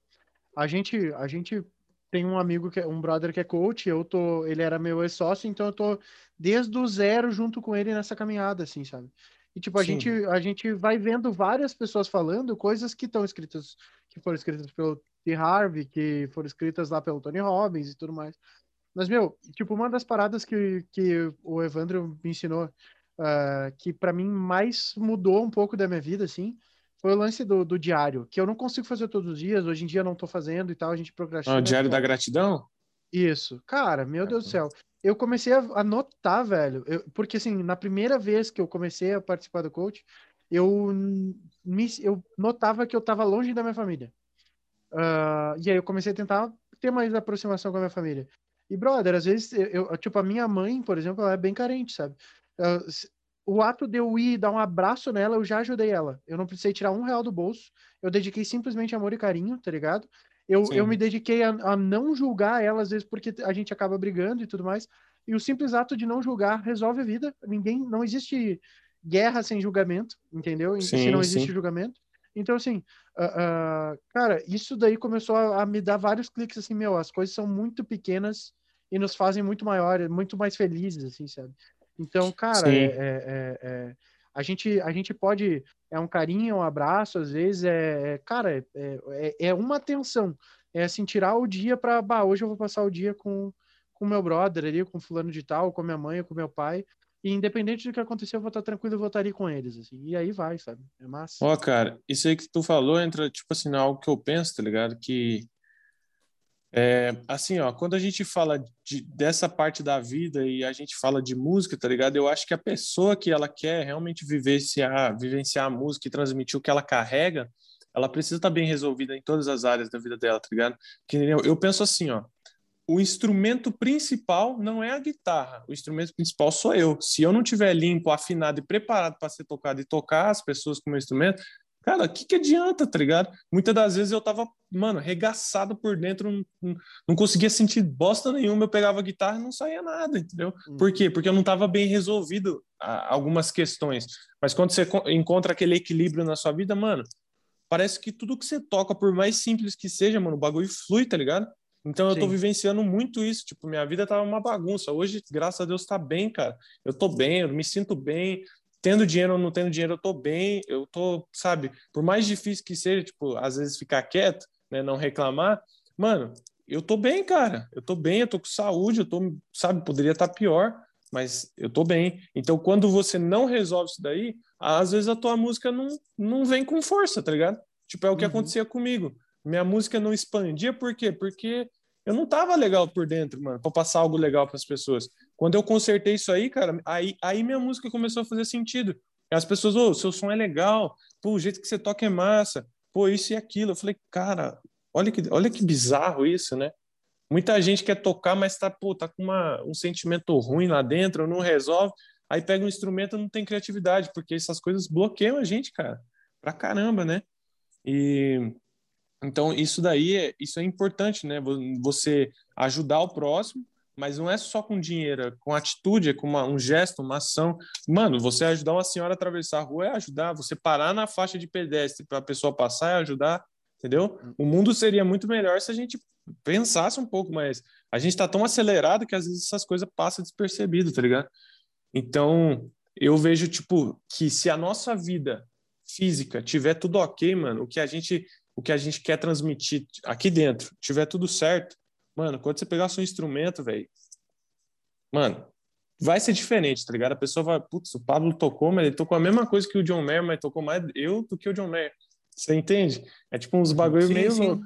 A gente, a gente tem um amigo que é um brother que é coach, eu tô, ele era meu ex-sócio, então eu tô desde o zero junto com ele nessa caminhada, assim, sabe? E tipo, a Sim. gente, a gente vai vendo várias pessoas falando coisas que estão escritas, que foram escritas pelo T. Harvey, que foram escritas lá pelo Tony Robbins e tudo mais. Mas, meu, tipo, uma das paradas que, que o Evandro me ensinou, ah, que pra mim mais mudou um pouco da minha vida, assim, foi o lance do, do diário, que eu não consigo fazer todos os dias, hoje em dia não tô fazendo e tal, a gente procrastina. Ah, o Diário da. Gratidão? Isso. Cara, meu Deus do céu. Eu comecei a anotar, velho, eu- porque assim, na primeira vez que eu comecei a participar do coach, eu, me, eu notava que eu tava longe da minha família. Ah, e aí eu comecei a tentar ter mais aproximação com a minha família. E, brother, às vezes, eu, eu- tipo, a minha mãe, por exemplo, ela é bem carente, sabe? O ato de eu ir dar um abraço nela, eu já ajudei ela. Eu não precisei tirar um real do bolso. Eu dediquei simplesmente amor e carinho, tá ligado? Eu, eu Sim. me dediquei a, a não julgar ela, às vezes, porque a gente acaba brigando e tudo mais. E o simples ato de não julgar resolve a vida. Ninguém, não existe guerra sem julgamento, entendeu? E se Sim, não existe sim. julgamento. Então, assim, ah, ah, cara, isso daí começou a, a me dar vários cliques, assim, meu, as coisas são muito pequenas e nos fazem muito maiores, muito mais felizes, assim, sabe? Então, cara, é, é- é- é- a gente, a gente pode, é um carinho, é um abraço, às vezes, é, é- cara, é, uma atenção, é assim, tirar o dia pra, bah, hoje eu vou passar o dia com com meu brother ali, com fulano de tal, com minha mãe, com meu pai, e independente do que acontecer, eu vou estar tranquilo, eu vou estar ali com eles, assim, e aí vai, sabe? É massa. Ó, cara, isso aí que tu falou entra, tipo assim, algo que eu penso, tá ligado? Que, é, assim, ó, quando a gente fala de, dessa parte da vida e a gente fala de música, tá ligado? Eu acho que a pessoa que ela quer realmente vivenciar, vivenciar a música e transmitir o que ela carrega, ela precisa estar bem resolvida em todas as áreas da vida dela, tá ligado? Que eu, eu penso assim, ó, o instrumento principal não é a guitarra, o instrumento principal sou eu. Se eu não tiver limpo, afinado e preparado para ser tocado e tocar as pessoas com o meu instrumento, cara, o que, que adianta, tá ligado? Muitas das vezes eu tava, mano, regaçado por dentro, não, não, não conseguia sentir bosta nenhuma, eu pegava a guitarra e não saía nada, entendeu? Hum. Por quê? Porque eu não tava bem resolvido algumas questões. Mas quando você co- encontra aquele equilíbrio na sua vida, mano, parece que tudo que você toca, por mais simples que seja, mano, o bagulho flui, tá ligado? Então eu tô Sim. vivenciando muito isso. Tipo, minha vida tava uma bagunça. Hoje, graças a Deus, tá bem, cara. Eu tô bem, eu me sinto bem. Tendo dinheiro ou não tendo dinheiro, eu tô bem. Eu tô, sabe, por mais difícil que seja, tipo, às vezes ficar quieto, né, não reclamar, mano, eu tô bem, cara. Eu tô bem, eu tô com saúde, eu tô, sabe, poderia estar pior, mas eu tô bem. Então, quando você não resolve isso daí, às vezes a tua música não, não vem com força, tá ligado? Tipo, é o que uhum. acontecia comigo. Minha música não expandia, por quê? Porque eu não tava legal por dentro, mano, para passar algo legal para as pessoas. Quando eu consertei isso aí, cara, aí, aí minha música começou a fazer sentido. As pessoas, ô, oh, seu som é legal, pô, o jeito que você toca é massa, pô, isso e aquilo. Eu falei, cara, olha que, olha que bizarro isso, né? Muita gente quer tocar, mas tá, pô, tá com uma, um sentimento ruim lá dentro, não resolve. Aí pega um instrumento não tem criatividade, porque essas coisas bloqueiam a gente, cara, pra caramba, né? E então isso daí é, isso é importante, né? Você ajudar o próximo, mas não é só com dinheiro, é com atitude, é com uma, um gesto, uma ação. Mano, você ajudar uma senhora a atravessar a rua é ajudar, você parar na faixa de pedestre para a pessoa passar é ajudar, entendeu? O mundo seria muito melhor se a gente pensasse um pouco, mas a gente está tão acelerado que às vezes essas coisas passam despercebido, tá ligado? Então, eu vejo, tipo, que se a nossa vida física tiver tudo ok, mano, o que a gente, o que a gente quer transmitir aqui dentro tiver tudo certo, mano, quando você pegar seu instrumento, velho, mano, vai ser diferente, tá ligado? A pessoa vai, putz, o Pablo tocou, mas ele tocou a mesma coisa que o John Mayer, mas tocou mais eu do que o John Mayer. Você entende? É tipo uns bagulho sim, meio sim. louco.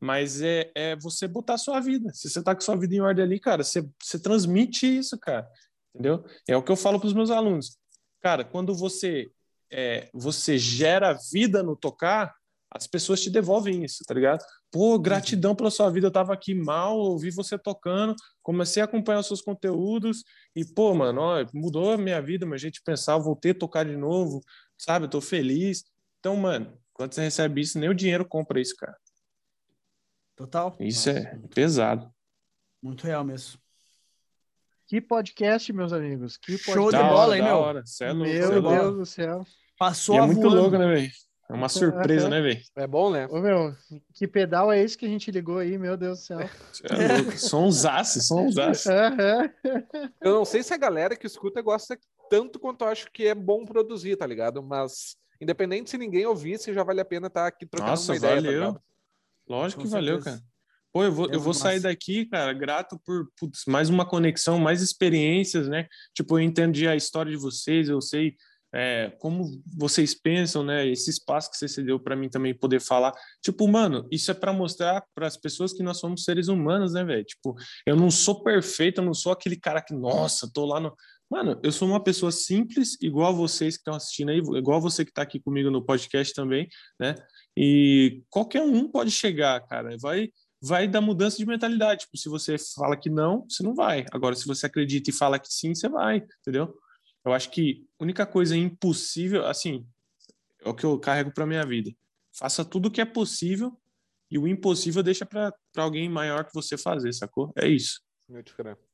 Mas é, é você botar a sua vida. Se você tá com a sua vida em ordem ali, cara, você, você transmite isso, cara. Entendeu? É o que eu falo para os meus alunos. Cara, quando você é, você gera vida no tocar, as pessoas te devolvem isso, tá ligado? Pô, gratidão pela sua vida, eu tava aqui mal, ouvi você tocando, comecei a acompanhar os seus conteúdos e, pô, mano, ó, mudou a minha vida, meu jeito de pensar, voltei a tocar de novo, sabe? Eu tô feliz. Então, mano, quando você recebe isso, nem o dinheiro compra isso, cara. Total. Isso Nossa. é pesado. Muito real mesmo. Que podcast, meus amigos. Que podcast. Show de bola, hein, meu? Hora. É louco, meu é Deus do céu. Passou e é muito voando. louco, né, velho? É uma surpresa, né, velho? É bom, né? Ô, meu, que pedal é esse que a gente ligou aí, meu Deus do céu? É louco. São uns aços, são uns aços. Eu não sei se a galera que escuta gosta tanto quanto eu acho que é bom produzir, tá ligado? Mas, independente se ninguém ouvisse, já vale a pena estar tá aqui trocando Nossa, uma ideia, tá valeu. Tá Lógico Com que certeza. valeu, cara. Pô, eu vou, eu vou sair daqui, cara, grato por putz, mais uma conexão, mais experiências, né? Tipo, eu entendi a história de vocês, eu sei é, como vocês pensam, né? Esse espaço que você cedeu para mim também poder falar. Tipo, mano, isso é para mostrar para as pessoas que nós somos seres humanos, né, velho? Tipo, eu não sou perfeito, eu não sou aquele cara que, nossa, tô lá no. Mano, eu sou uma pessoa simples, igual a vocês que estão assistindo aí, igual você que está aqui comigo no podcast também, né? E qualquer um pode chegar, cara. Vai vai da mudança de mentalidade. Tipo, se você fala que não, você não vai. Agora, se você acredita e fala que sim, você vai, entendeu? Eu acho que a única coisa impossível, assim, é o que eu carrego para minha vida. Faça tudo o que é possível e o impossível deixa para alguém maior que você fazer, sacou? É isso.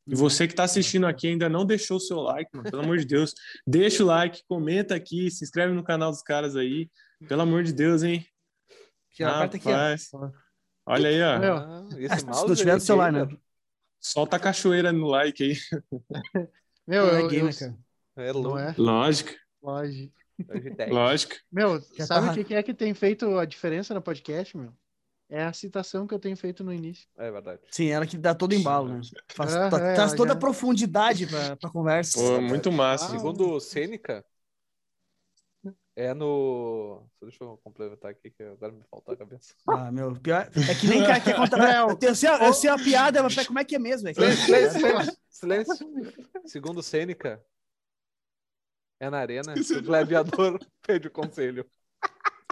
E você que está assistindo aqui ainda não deixou o seu like, mano, pelo amor de Deus, deixa o like, comenta aqui, se inscreve no canal dos caras aí, pelo amor de Deus, hein? Aqui, Rapaz. Aqui, ó. Olha aí, ó. Meu, ah, se não tiver no celular, né? Solta a cachoeira no like aí. Meu, não é gamer, cara. É louco. É? Lógico. Lógico. Lógico. Meu, sabe tá... o que é que tem feito a diferença no podcast, meu? É a citação que eu tenho feito no início. É verdade. Sim, ela que dá todo embalo, né? Faz, é, é, traz toda já... a profundidade pra, pra conversa. Pô, muito massa. Ah, Segundo Sêneca, é no. Deixa eu complementar aqui, que agora me faltou a cabeça. Ah, meu, pior. É que nem cara quer contar. eu, eu, eu sei a piada, mas como é que é mesmo? É silêncio, silêncio, silêncio. Segundo Sêneca, é na arena que o gladiador pede o conselho.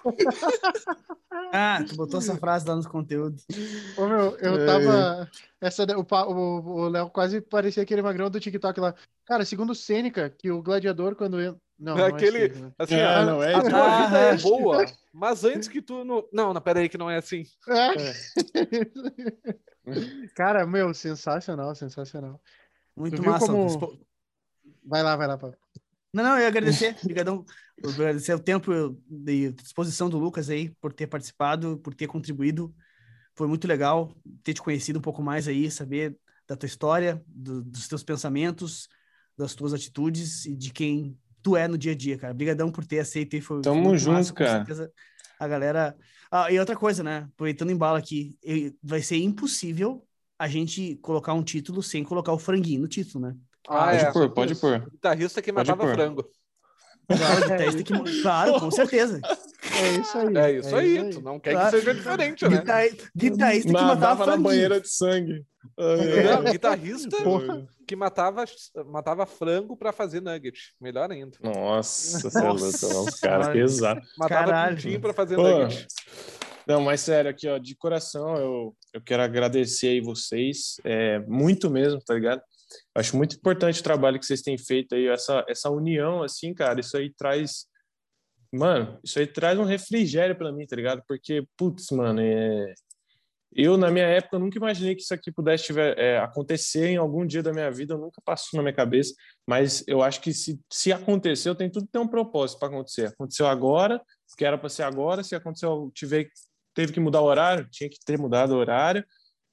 Ah, tu botou essa frase lá nos conteúdos. Ô, meu, eu tava. Essa, o Léo quase parecia aquele magrão do TikTok lá. Cara, segundo Sêneca, que o gladiador, quando. Não, não é aquele. É assim, né? assim, é, a, não é, a tua ah, vida é boa, mas antes que tu. No... Não, não, pera aí, que não é assim. É. Cara, meu, sensacional, sensacional. Muito massa. Como... Vai lá, vai lá, Paulo. Não, não, eu ia agradecer, obrigadão, agradecer o tempo de disposição do Lucas aí por ter participado, por ter contribuído. Foi muito legal ter te conhecido um pouco mais aí, saber da tua história, do, dos teus pensamentos, das tuas atitudes e de quem tu é no dia a dia, cara. Obrigadão por ter aceito e foi Tamo junto, massa, cara. a galera. Ah, e outra coisa, né? Aproveitando em bala aqui, vai ser impossível a gente colocar um título sem colocar o franguinho no título, né? Ah, pode é. pôr, pode pôr. Guitarrista que matava frango. Claro, que... claro, com certeza. É isso aí. É isso, é aí. aí. Tu não quer que seja diferente, né? Guitarrista que matava na banheira de sangue. Não, guitarrista que matava, matava frango pra fazer nugget. Melhor ainda. Nossa, você é louco. Os caras pesados. Matava Caralho. pra fazer Pô. nugget. Não, mas sério, aqui, ó, de coração, eu, eu quero agradecer aí vocês, é, muito mesmo, tá ligado? Acho muito importante o trabalho que vocês têm feito aí, essa, essa união, assim, cara, isso aí traz. Mano, isso aí traz um refrigério para mim, tá ligado? Porque, putz, mano, é... eu na minha época nunca imaginei que isso aqui pudesse tiver, é, acontecer em algum dia da minha vida, nunca passou na minha cabeça, mas eu acho que se, se aconteceu, tem tudo que tem um propósito para acontecer. Aconteceu agora, que era para ser agora, se aconteceu, tiver, teve que mudar o horário, tinha que ter mudado o horário.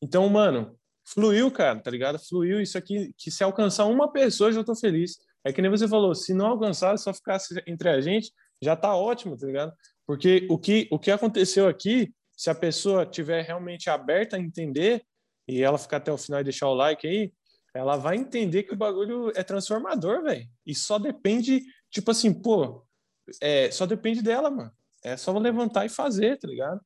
Então, mano, fluiu, cara, tá ligado? Fluiu isso aqui, que se alcançar uma pessoa, já tô feliz. É que nem você falou, se não alcançar, só ficar entre a gente, já tá ótimo, tá ligado? Porque o que, o que aconteceu aqui, se a pessoa tiver realmente aberta a entender, e ela ficar até o final e deixar o like aí, ela vai entender que o bagulho é transformador, velho. E só depende, tipo assim, pô, é, só depende dela, mano. É só levantar e fazer, tá ligado?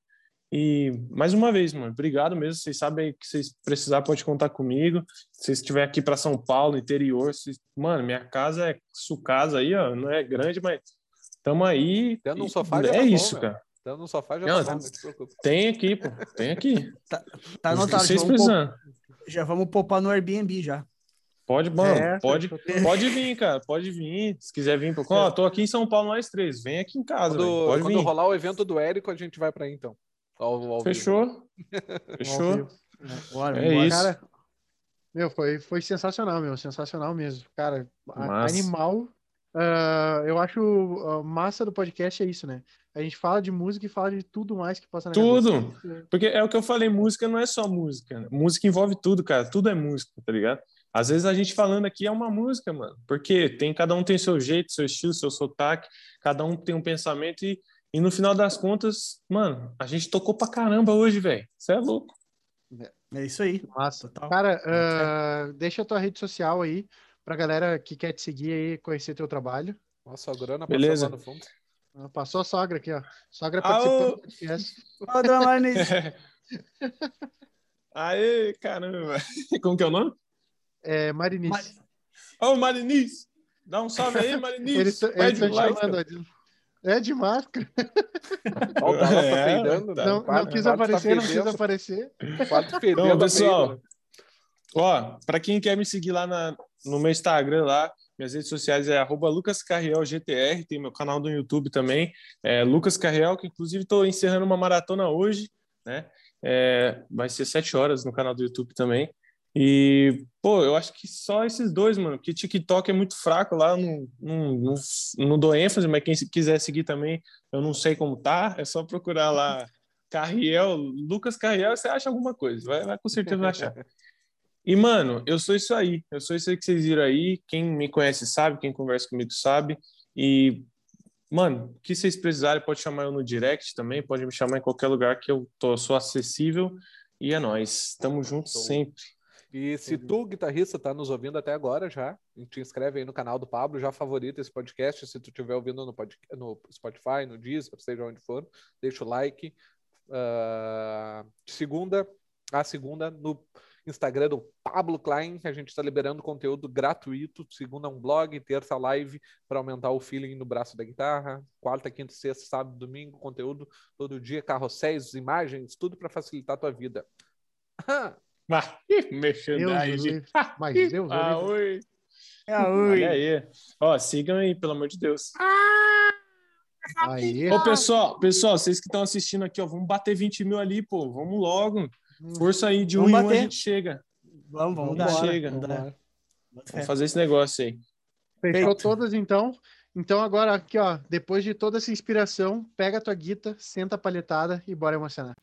E mais uma vez, mano, obrigado mesmo. Vocês sabem que vocês precisar pode contar comigo. Se vocês estiver aqui para São Paulo, interior, vocês... mano, minha casa é sua casa aí, ó, não é grande, mas tamo aí. Tendo um sofá já É tá isso, bom, cara. Tendo um sofá já não, tá bom, não te preocupe. Tem aqui, pô, tem aqui. tá, tá anotado, vocês precisando. Já vamos poupar no Airbnb já. Pode, mano, é, pode, pode vir, cara, pode vir. Se quiser vir, ó, oh, tô aqui em São Paulo nós três, vem aqui em casa. Quando, pode quando vir. rolar o evento do Érico, a gente vai para aí então. Ao, ao Fechou. Fechou. Bora, é bora. isso. Cara, meu, foi, foi sensacional, meu. Sensacional mesmo. Cara, animal. Uh, eu acho uh, massa do podcast é isso, né? A gente fala de música e fala de tudo mais que passa na Tudo! Cabeça. Porque é o que eu falei, música não é só música. Né? Música envolve tudo, cara. Tudo é música, tá ligado? Às vezes a gente falando aqui é uma música, mano. Porque tem cada um tem seu jeito, seu estilo, seu sotaque, cada um tem um pensamento e e no final das contas, mano, a gente tocou pra caramba hoje, velho. Você é louco. É isso aí. Massa. Total. Cara, uh, deixa a tua rede social aí pra galera que quer te seguir aí, conhecer teu trabalho. Nossa, a grana Beleza. lá no fundo. Ah, passou a sogra aqui, ó. Sogra participando do podcast. Ô, dona Marnice. Aê, caramba. Como que é o nome? É Marinice. Ô, oh, Marinice. Dá um salve aí, Marinice. Eles estão chamando, é de máscara. Ó, o Dallas tá é, peidando, tá. Não, não quis tá aparecer, tá não quis aparecer. Então, pessoal, ó, para quem quer me seguir lá na, no meu Instagram lá, minhas redes sociais é lucascarrielgtr, tem meu canal do YouTube também, é Lucas Carriel, que inclusive estou encerrando uma maratona hoje, né? É, vai ser sete horas no canal do YouTube também. E, pô, eu acho que só esses dois, mano, que TikTok é muito fraco lá, não, não, não, não dou ênfase, mas quem quiser seguir também, eu não sei como tá, é só procurar lá Carriel, Lucas Carriel, você acha alguma coisa, vai, vai com certeza vai achar. E, mano, eu sou isso aí, eu sou isso aí que vocês viram aí, quem me conhece sabe, quem conversa comigo sabe, e, mano, o que vocês precisarem, pode chamar eu no direct também, pode me chamar em qualquer lugar que eu tô, sou acessível, e é nós, tamo juntos sempre. E se tu, guitarrista, tá nos ouvindo até agora já, te inscreve aí no canal do Pablo, já favorita esse podcast. Se tu estiver ouvindo no, no Spotify, no Deezer, seja onde for, deixa o like. Uh... Segunda, a segunda, no Instagram do Pablo Klein, a gente está liberando conteúdo gratuito. Segunda, um blog, terça, live para aumentar o feeling no braço da guitarra. Quarta, quinta, sexta, sábado, domingo, conteúdo todo dia, carrosséis, imagens, tudo para facilitar a tua vida. Mas, merchandising. Mas Deus, ah, oi. Ah, oi. Olha aí. Ó, sigam aí, pelo amor de Deus. Ah, aí. Ô, pessoal, pessoal, vocês que estão assistindo aqui, ó, vamos bater 20 mil ali, pô. Vamos logo. Hum. Força aí, de vamos um bater. em um a gente chega. Vamos, vamos, vamos chega. Vamos, vamos fazer esse negócio aí. Fechou Feito. todas, então. Então agora aqui, ó, depois de toda essa inspiração, pega a tua guita, senta a palhetada e bora emocionar.